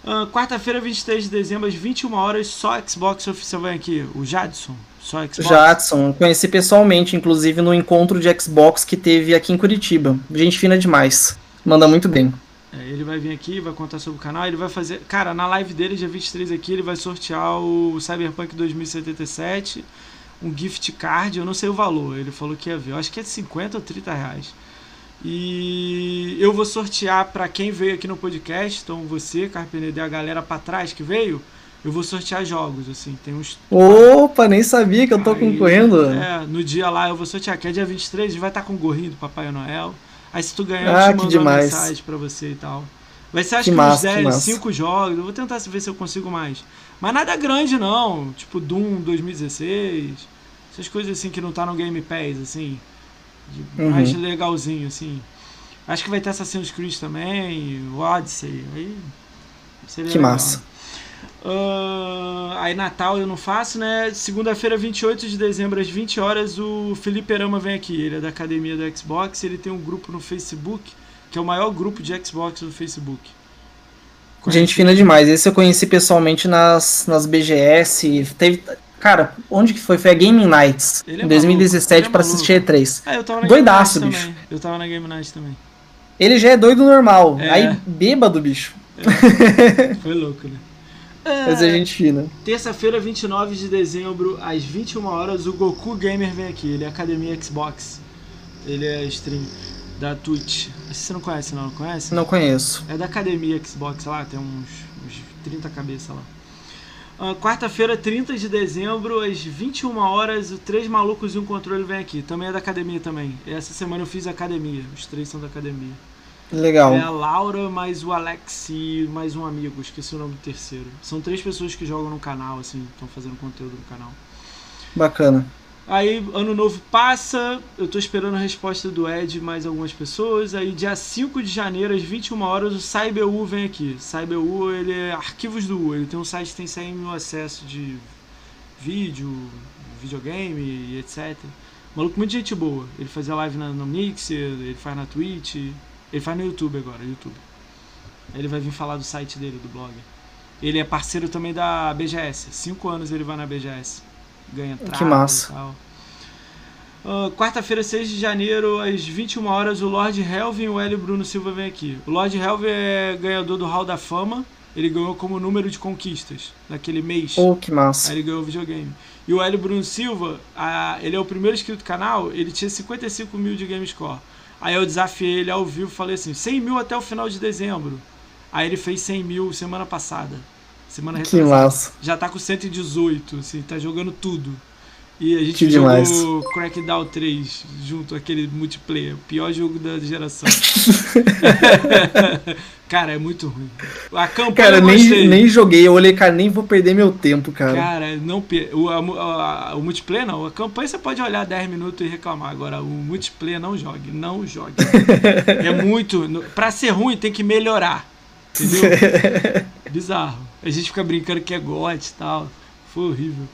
Uh, Quarta-feira, 23 de dezembro, às 21 horas, só Xbox oficial vem aqui. O Jadson. Só Xbox. Jadson. Conheci pessoalmente, inclusive no encontro de Xbox que teve aqui em Curitiba. Gente fina demais. Manda muito bem. É, ele vai vir aqui, vai contar sobre o canal, ele vai fazer. Cara, na live dele, dia 23 aqui, ele vai sortear o Cyberpunk 2077, um gift card, eu não sei o valor, ele falou que ia ver, eu acho que é de 50 ou 30 reais. E eu vou sortear para quem veio aqui no podcast, então você, Carpenede, a galera para trás que veio, eu vou sortear jogos, assim, tem uns... Opa, nem sabia que eu tô Aí, concorrendo. É, no dia lá eu vou sortear, que é dia 23, a gente vai estar com o gorrinho do Papai Noel. Aí se tu ganhar, ah, eu te mando uma mensagem pra você e tal. Vai ser acho que, que massa, uns 10, 5 jogos. Eu vou tentar ver se eu consigo mais. Mas nada grande não. Tipo Doom 2016. Essas coisas assim que não tá no Game Pass, assim. de mais legalzinho, assim. Acho que vai ter Assassin's Creed também, o Odyssey. Aí seria que legal. massa. Uh, aí Natal eu não faço, né? Segunda-feira, 28 de dezembro, às 20 horas, o Felipe Erama vem aqui. Ele é da academia do Xbox, ele tem um grupo no Facebook, que é o maior grupo de Xbox do Facebook. Conheci? Gente fina demais. Esse eu conheci pessoalmente nas, nas BGS. Teve. Cara, onde que foi? Foi a Gaming Nights. É em 2017 é para assistir E3. É, eu tava na Doidaço, Game bicho. Também. Eu tava na Game Night também. Ele já é doido normal. É. Aí, bêbado, bicho. É. Foi louco, né? Mas é gente fina. Terça-feira, 29 de dezembro, às 21 horas, o Goku Gamer vem aqui. Ele é Academia Xbox. Ele é stream da Twitch. Você não conhece, não? Conhece? Não conheço. É da Academia Xbox lá, tem uns, uns 30 cabeças lá. Uh, Quarta-feira, 30 de dezembro, às 21 horas, o Três Malucos e um Controle vem aqui. Também é da academia também. Essa semana eu fiz academia. Os três são da academia. Legal. É a Laura, mais o Alex e mais um amigo, esqueci o nome do terceiro. São três pessoas que jogam no canal, assim, estão fazendo conteúdo no canal. Bacana. Aí, ano novo passa, eu tô esperando a resposta do Ed e mais algumas pessoas. Aí, dia 5 de janeiro, às 21 horas, o CyberU vem aqui. CyberU, ele é arquivos do U. Ele tem um site que tem 100 mil acessos de vídeo, videogame e etc. Maluco, muita gente boa. Ele fazia live na, no Mixer, ele faz na Twitch. Ele faz no YouTube agora, YouTube. Ele vai vir falar do site dele, do blog. Ele é parceiro também da BGS. Cinco anos ele vai na BGS. Ganha entrada que massa. Uh, Quarta-feira, 6 de janeiro, às 21 horas, o Lord Helvin e o Hélio Bruno Silva vem aqui. O Lord Helvin é ganhador do Hall da Fama. Ele ganhou como número de conquistas naquele mês. Oh, que massa. Aí ele ganhou o videogame. E o Hélio Bruno Silva, a, ele é o primeiro inscrito do canal, ele tinha 55 mil de game score. Aí eu desafiei ele ao vivo falei assim: 100 mil até o final de dezembro. Aí ele fez 100 mil semana passada. Semana retrasada. Que massa. Já tá com 118, assim, tá jogando tudo. E a gente que jogou demais. Crackdown 3 junto, aquele multiplayer. Pior jogo da geração. cara, é muito ruim. A campanha Cara, nem, nem joguei. Eu olhei, cara, nem vou perder meu tempo, cara. Cara, não o, a, a, o multiplayer não. A campanha você pode olhar 10 minutos e reclamar. Agora, o multiplayer não jogue. Não jogue. é muito. Pra ser ruim, tem que melhorar. Entendeu? Bizarro. A gente fica brincando que é God e tal. Foi horrível.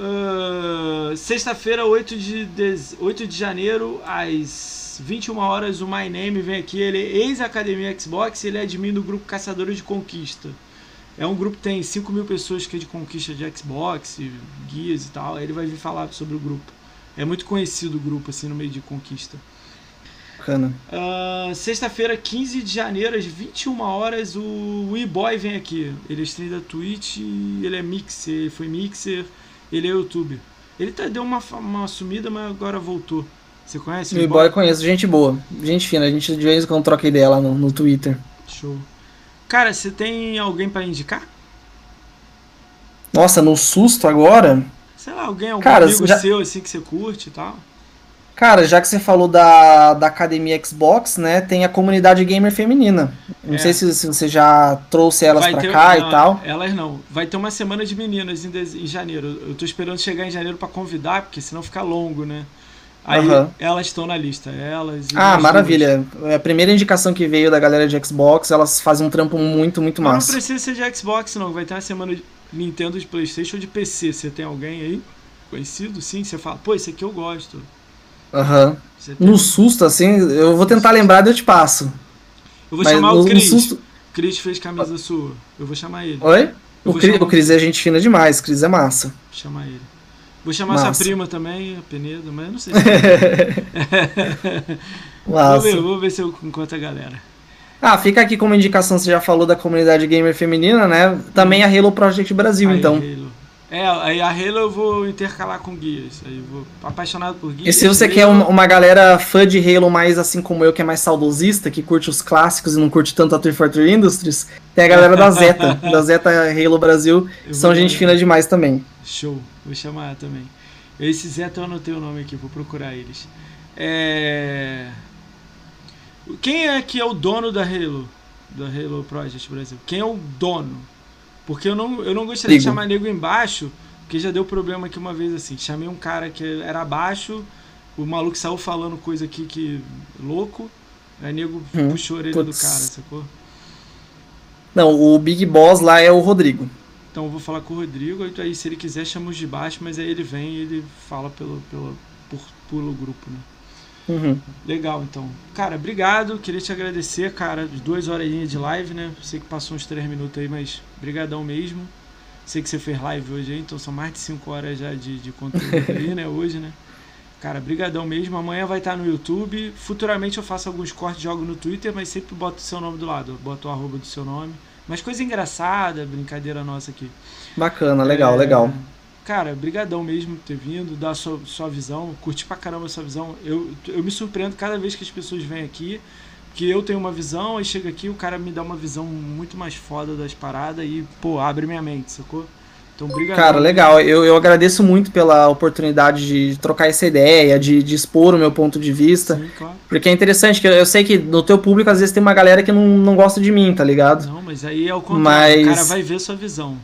Uh, Sexta-feira, 8 de, 8 de janeiro, às 21 horas, o My Name vem aqui. Ele é ex-academia Xbox ele é admin do grupo Caçadores de Conquista. É um grupo que tem 5 mil pessoas que é de conquista de Xbox, guias e tal. Aí ele vai vir falar sobre o grupo. É muito conhecido o grupo, assim, no meio de conquista. Bacana. Uh, Sexta-feira, 15 de janeiro, às 21 horas, o E-Boy vem aqui. Ele é stream da Twitch, ele é mixer, ele foi mixer ele é youtuber. Ele tá, deu uma, uma sumida, mas agora voltou. Você conhece? O boy conheço, gente boa. Gente fina, a gente de vez em quando troca ideia lá no, no Twitter. Show. Cara, você tem alguém para indicar? Nossa, no susto agora? Sei lá, alguém, algum Cara, amigo já... seu assim que você curte e tal? Cara, já que você falou da, da academia Xbox, né, tem a comunidade gamer feminina. Não é. sei se, se, você já trouxe elas Vai pra ter, cá não, e tal. Elas não. Vai ter uma semana de meninas em, em janeiro. Eu tô esperando chegar em janeiro para convidar, porque senão fica longo, né? Aí uhum. elas estão na lista, elas. ah, maravilha. Duas. É a primeira indicação que veio da galera de Xbox, elas fazem um trampo muito, muito massa. Não precisa ser de Xbox, não. Vai ter uma semana de Nintendo, de PlayStation ou de PC. Você tem alguém aí conhecido? Sim, você fala, pô, esse aqui eu gosto. Aham. Uhum. No susto, assim, eu vou tentar lembrar e eu te passo. Eu vou Mas chamar o Cris. Susto... Cris fez camisa sua. Eu vou chamar ele. Oi? o Cris, chamar... o Cris é gente fina demais, o Cris é massa. Vou chamar ele. Vou chamar massa. sua prima também, a Penedo, mas eu não sei se vou ver, vou ver se eu encontro a galera. Ah, fica aqui como indicação, você já falou da comunidade gamer feminina, né? Também a Halo Project Brasil, aí, então. Halo. É, aí a Halo eu vou intercalar com guias. Aí eu vou apaixonado por guias. E se você Halo... quer uma, uma, galera fã de Halo mais assim como eu, que é mais saudosista, que curte os clássicos e não curte tanto a 343 Industries, tem a galera da Zeta, da Zeta Halo Brasil, são gente fina demais também. Show, vou chamar também. Esse Zeta eu anotei o nome aqui, vou procurar eles. É... Quem é que é o dono da Halo? Da Halo Project Brasil? Quem é o dono? Porque eu não, eu não gostaria de chamar nego embaixo, porque já deu problema aqui uma vez assim. Chamei um cara que era baixo, o maluco saiu falando coisa aqui que. louco. Aí nego Hum, puxou a orelha do putz. cara, sacou? Não, o Big Boss lá é o Rodrigo. Então eu vou falar com o Rodrigo, aí- aí se ele quiser chama os de baixo, mas aí ele vem e ele fala pelo, pelo, por, pelo grupo, né? Uhum. Legal, então. Cara, obrigado. Queria te agradecer, cara. Duas horinhas de live, né? Sei que passou uns três minutos aí, mas brigadão mesmo. Sei que você fez live hoje aí, então são mais de cinco horas já de, de conteúdo aí, né? Hoje, né? Cara, brigadão mesmo. Amanhã vai estar no YouTube. Futuramente eu faço alguns cortes, jogo no Twitter, mas sempre boto o seu nome do lado. Boto o arroba do seu nome. Mas coisa engraçada, brincadeira nossa aqui. Bacana, legal, É, legal. Cara, brigadão mesmo por ter vindo, dar sua, sua visão, curti pra caramba a sua visão. Eu, eu me surpreendo cada vez que as pessoas vêm aqui, que eu tenho uma visão, aí chega aqui o cara me dá uma visão muito mais foda das paradas e, pô, abre minha mente, sacou? Então, brigadão. Cara, legal. Eu, eu agradeço muito pela oportunidade de trocar essa ideia, de, de expor o meu ponto de vista. Sim, claro. Porque é interessante que eu, eu sei que no teu público às vezes tem uma galera que não, não gosta de mim, tá ligado? Não, mas aí é o contrário, Mas- o cara vai ver sua visão.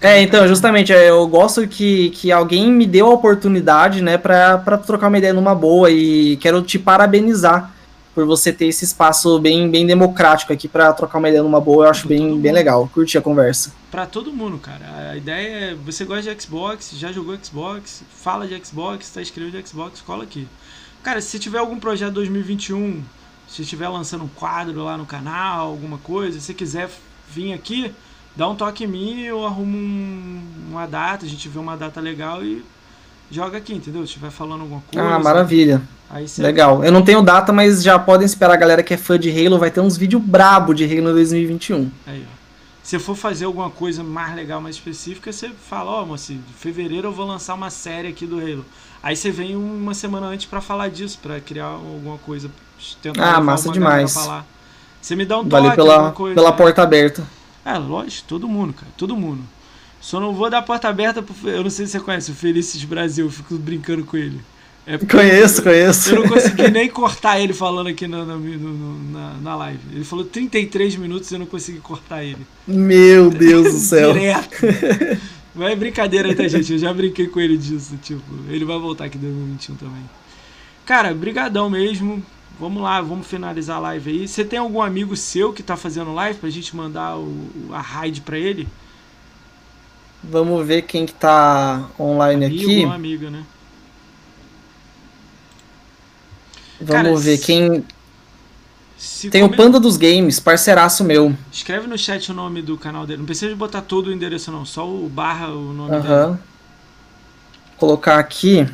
É, tá- então, justamente, é, eu gosto que, que alguém me deu a oportunidade, né, pra, pra trocar uma ideia numa boa e quero te parabenizar por você ter esse espaço bem, bem democrático aqui pra trocar uma ideia numa boa, eu acho bem, bem legal, curti a conversa. Pra todo mundo, cara. A ideia é. Você gosta de Xbox, já jogou Xbox, fala de Xbox, tá escrevendo de Xbox, cola aqui. Cara, se tiver algum projeto 2021, se estiver lançando um quadro lá no canal, alguma coisa, se quiser vir aqui, dá um toque em mim, eu arrumo um- uma data, a gente vê uma data legal e joga aqui, entendeu? Se estiver falando alguma coisa. Ah, maravilha. Aí você Legal. Eu não tenho data, mas já podem esperar a galera que é fã de Halo, vai ter uns vídeos brabo de Halo 2021. Aí, ó. Se for fazer alguma coisa mais legal, mais específica, você fala, ó, moço, em fevereiro eu vou lançar uma série aqui do Halo. Aí você vem uma semana antes pra falar disso, pra criar alguma coisa, tentar Ah, massa demais. Você me dá um toque, Valeu pela, coisa. pela né? porta aberta. É, lógico, todo mundo, cara, todo mundo. Só não vou dar porta aberta pro, eu não sei se você conhece, o Felices Brasil, eu fico brincando com ele. É Conheço, conheço. eu não consegui nem cortar ele falando aqui na, na, na, na live. Ele falou 33 minutos e eu não consegui cortar ele. Meu Deus do céu. Direto. Mas é brincadeira tá, gente? Eu já brinquei com ele disso. Tipo, ele vai voltar aqui em 2021 também. Cara, brigadão mesmo. Vamos lá, vamos finalizar a live aí. Você tem algum amigo seu que tá fazendo live pra gente mandar o, o- a raid pra ele? Vamos ver quem que tá online Amigo aqui. ou amiga, né? Vamos Cara, ver quem. Tem o come- Panda dos Games, parceiraço meu. Escreve no chat o nome do canal dele. Não precisa de botar todo o endereço, não. Só o barra, o nome dele. Aham. Colocar aqui.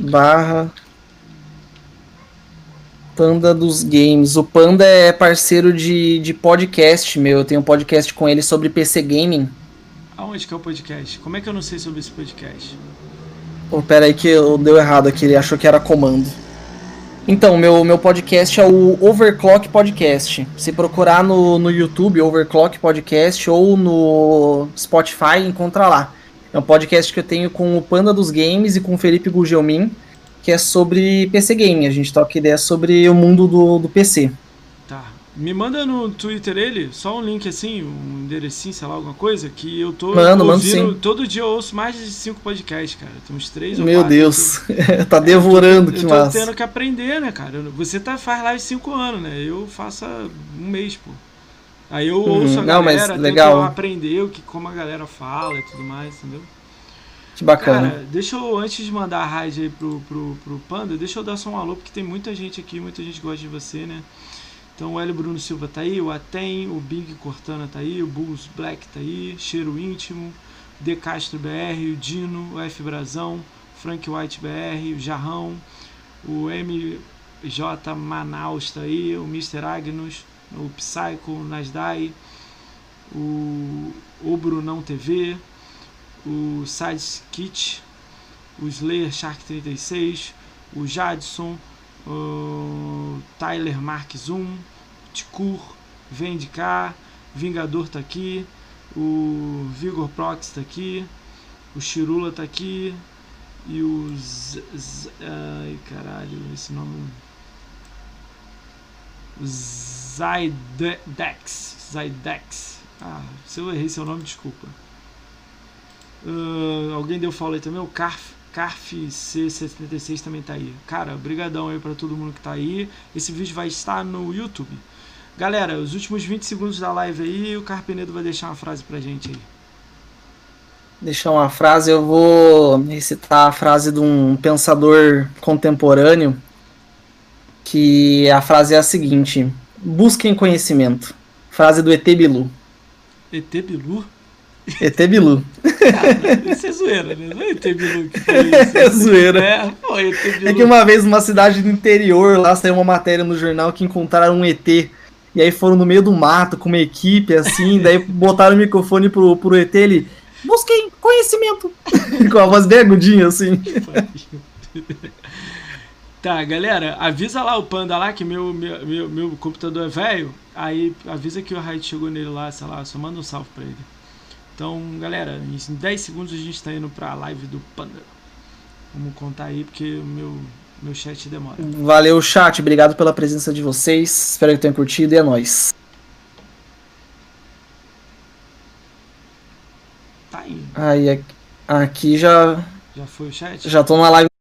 Barra. Panda dos Games. O Panda é parceiro de, de podcast meu. Eu tenho um podcast com ele sobre PC Gaming. Aonde que é o podcast? Como é que eu não sei sobre esse podcast? Pô, pera aí que eu deu errado aqui, ele achou que era comando. Então, meu, meu podcast é o Overclock Podcast. Se procurar no, no YouTube, Overclock Podcast, ou no Spotify, encontra lá. É um podcast que eu tenho com o Panda dos Games e com o Felipe Gugelmin, que é sobre PC Gaming. A gente toca ideia sobre o mundo do, do PC. Tá. Me manda no Twitter ele, só um link assim, um enderecinho, sei lá, alguma coisa, que eu tô mando ouvindo. sim. Todo dia eu ouço mais de cinco podcasts, cara. Tem uns três ou Meu quatro Deus, tá devorando, Eu que tô massa. tendo que aprender, né, cara? Eu- Você tá, faz live cinco anos, né? Eu faço um mês, pô. Aí eu Uhum. ouço a Não, mas galera, legal. tento aprender o que, como a galera fala e tudo mais, entendeu? Que bacana. Cara, deixa eu, antes de mandar a raid aí pro, pro, pro Panda, deixa eu dar só um alô, porque tem muita gente aqui, muita gente gosta de você, né? Então o Hélio Bruno Silva tá aí, o Atem, o Big Cortana tá aí, o Bulls Black tá aí, Cheiro Íntimo, De Castro BR, o Dino, o F Brazão, Frank White BR, o Jarrão, o MJ Manaus tá aí, o Mr. Agnus, o Psycho, o Nasdai, o, o Brunão TV, o Sides Kit, o Slayer Shark 36, o Jadson, o Tyler Marques 1, Ticur, Vem de cá, Vingador tá aqui, o Vigor Prox tá aqui, o Chirula tá aqui e o Z, Z- ai caralho, esse nome Zydex, Zydex. Ah, se eu errei seu nome, desculpa. Ah, alguém deu follow aí também? O Carf, CarfC76 também tá aí. Cara, brigadão aí para todo mundo que tá aí. Esse vídeo vai estar no YouTube. Galera, os últimos 20 segundos da live aí, o Carpenedo vai deixar uma frase pra gente aí. Deixar uma frase, eu vou recitar a frase de um pensador contemporâneo, que a frase é a seguinte: Busquem conhecimento. Frase do ET Bilu. ET Bilu? ET Bilu. Isso é zoeira, né? Não é ET Bilu que foi isso. É zoeira. É, pô, ET Bilu. É que uma vez, numa cidade do interior, lá saiu uma matéria no jornal que encontraram um ET. E aí foram no meio do mato com uma equipe, assim, daí botaram o microfone pro, pro ET, ele. Busquem conhecimento! com a voz bem agudinha, assim. Tá, galera, avisa lá o Panda lá que meu, meu, meu, meu computador é velho. Aí avisa que o Raid chegou nele lá, sei lá, só manda um salve pra ele. Então, galera, em 10 segundos a gente tá indo pra live do Panda. Vamos contar aí porque o meu, meu chat demora. Valeu, chat. Obrigado pela presença de vocês. Espero que tenham curtido e é nóis. Tá indo. Aí, aqui já, Já foi o chat? já tô na live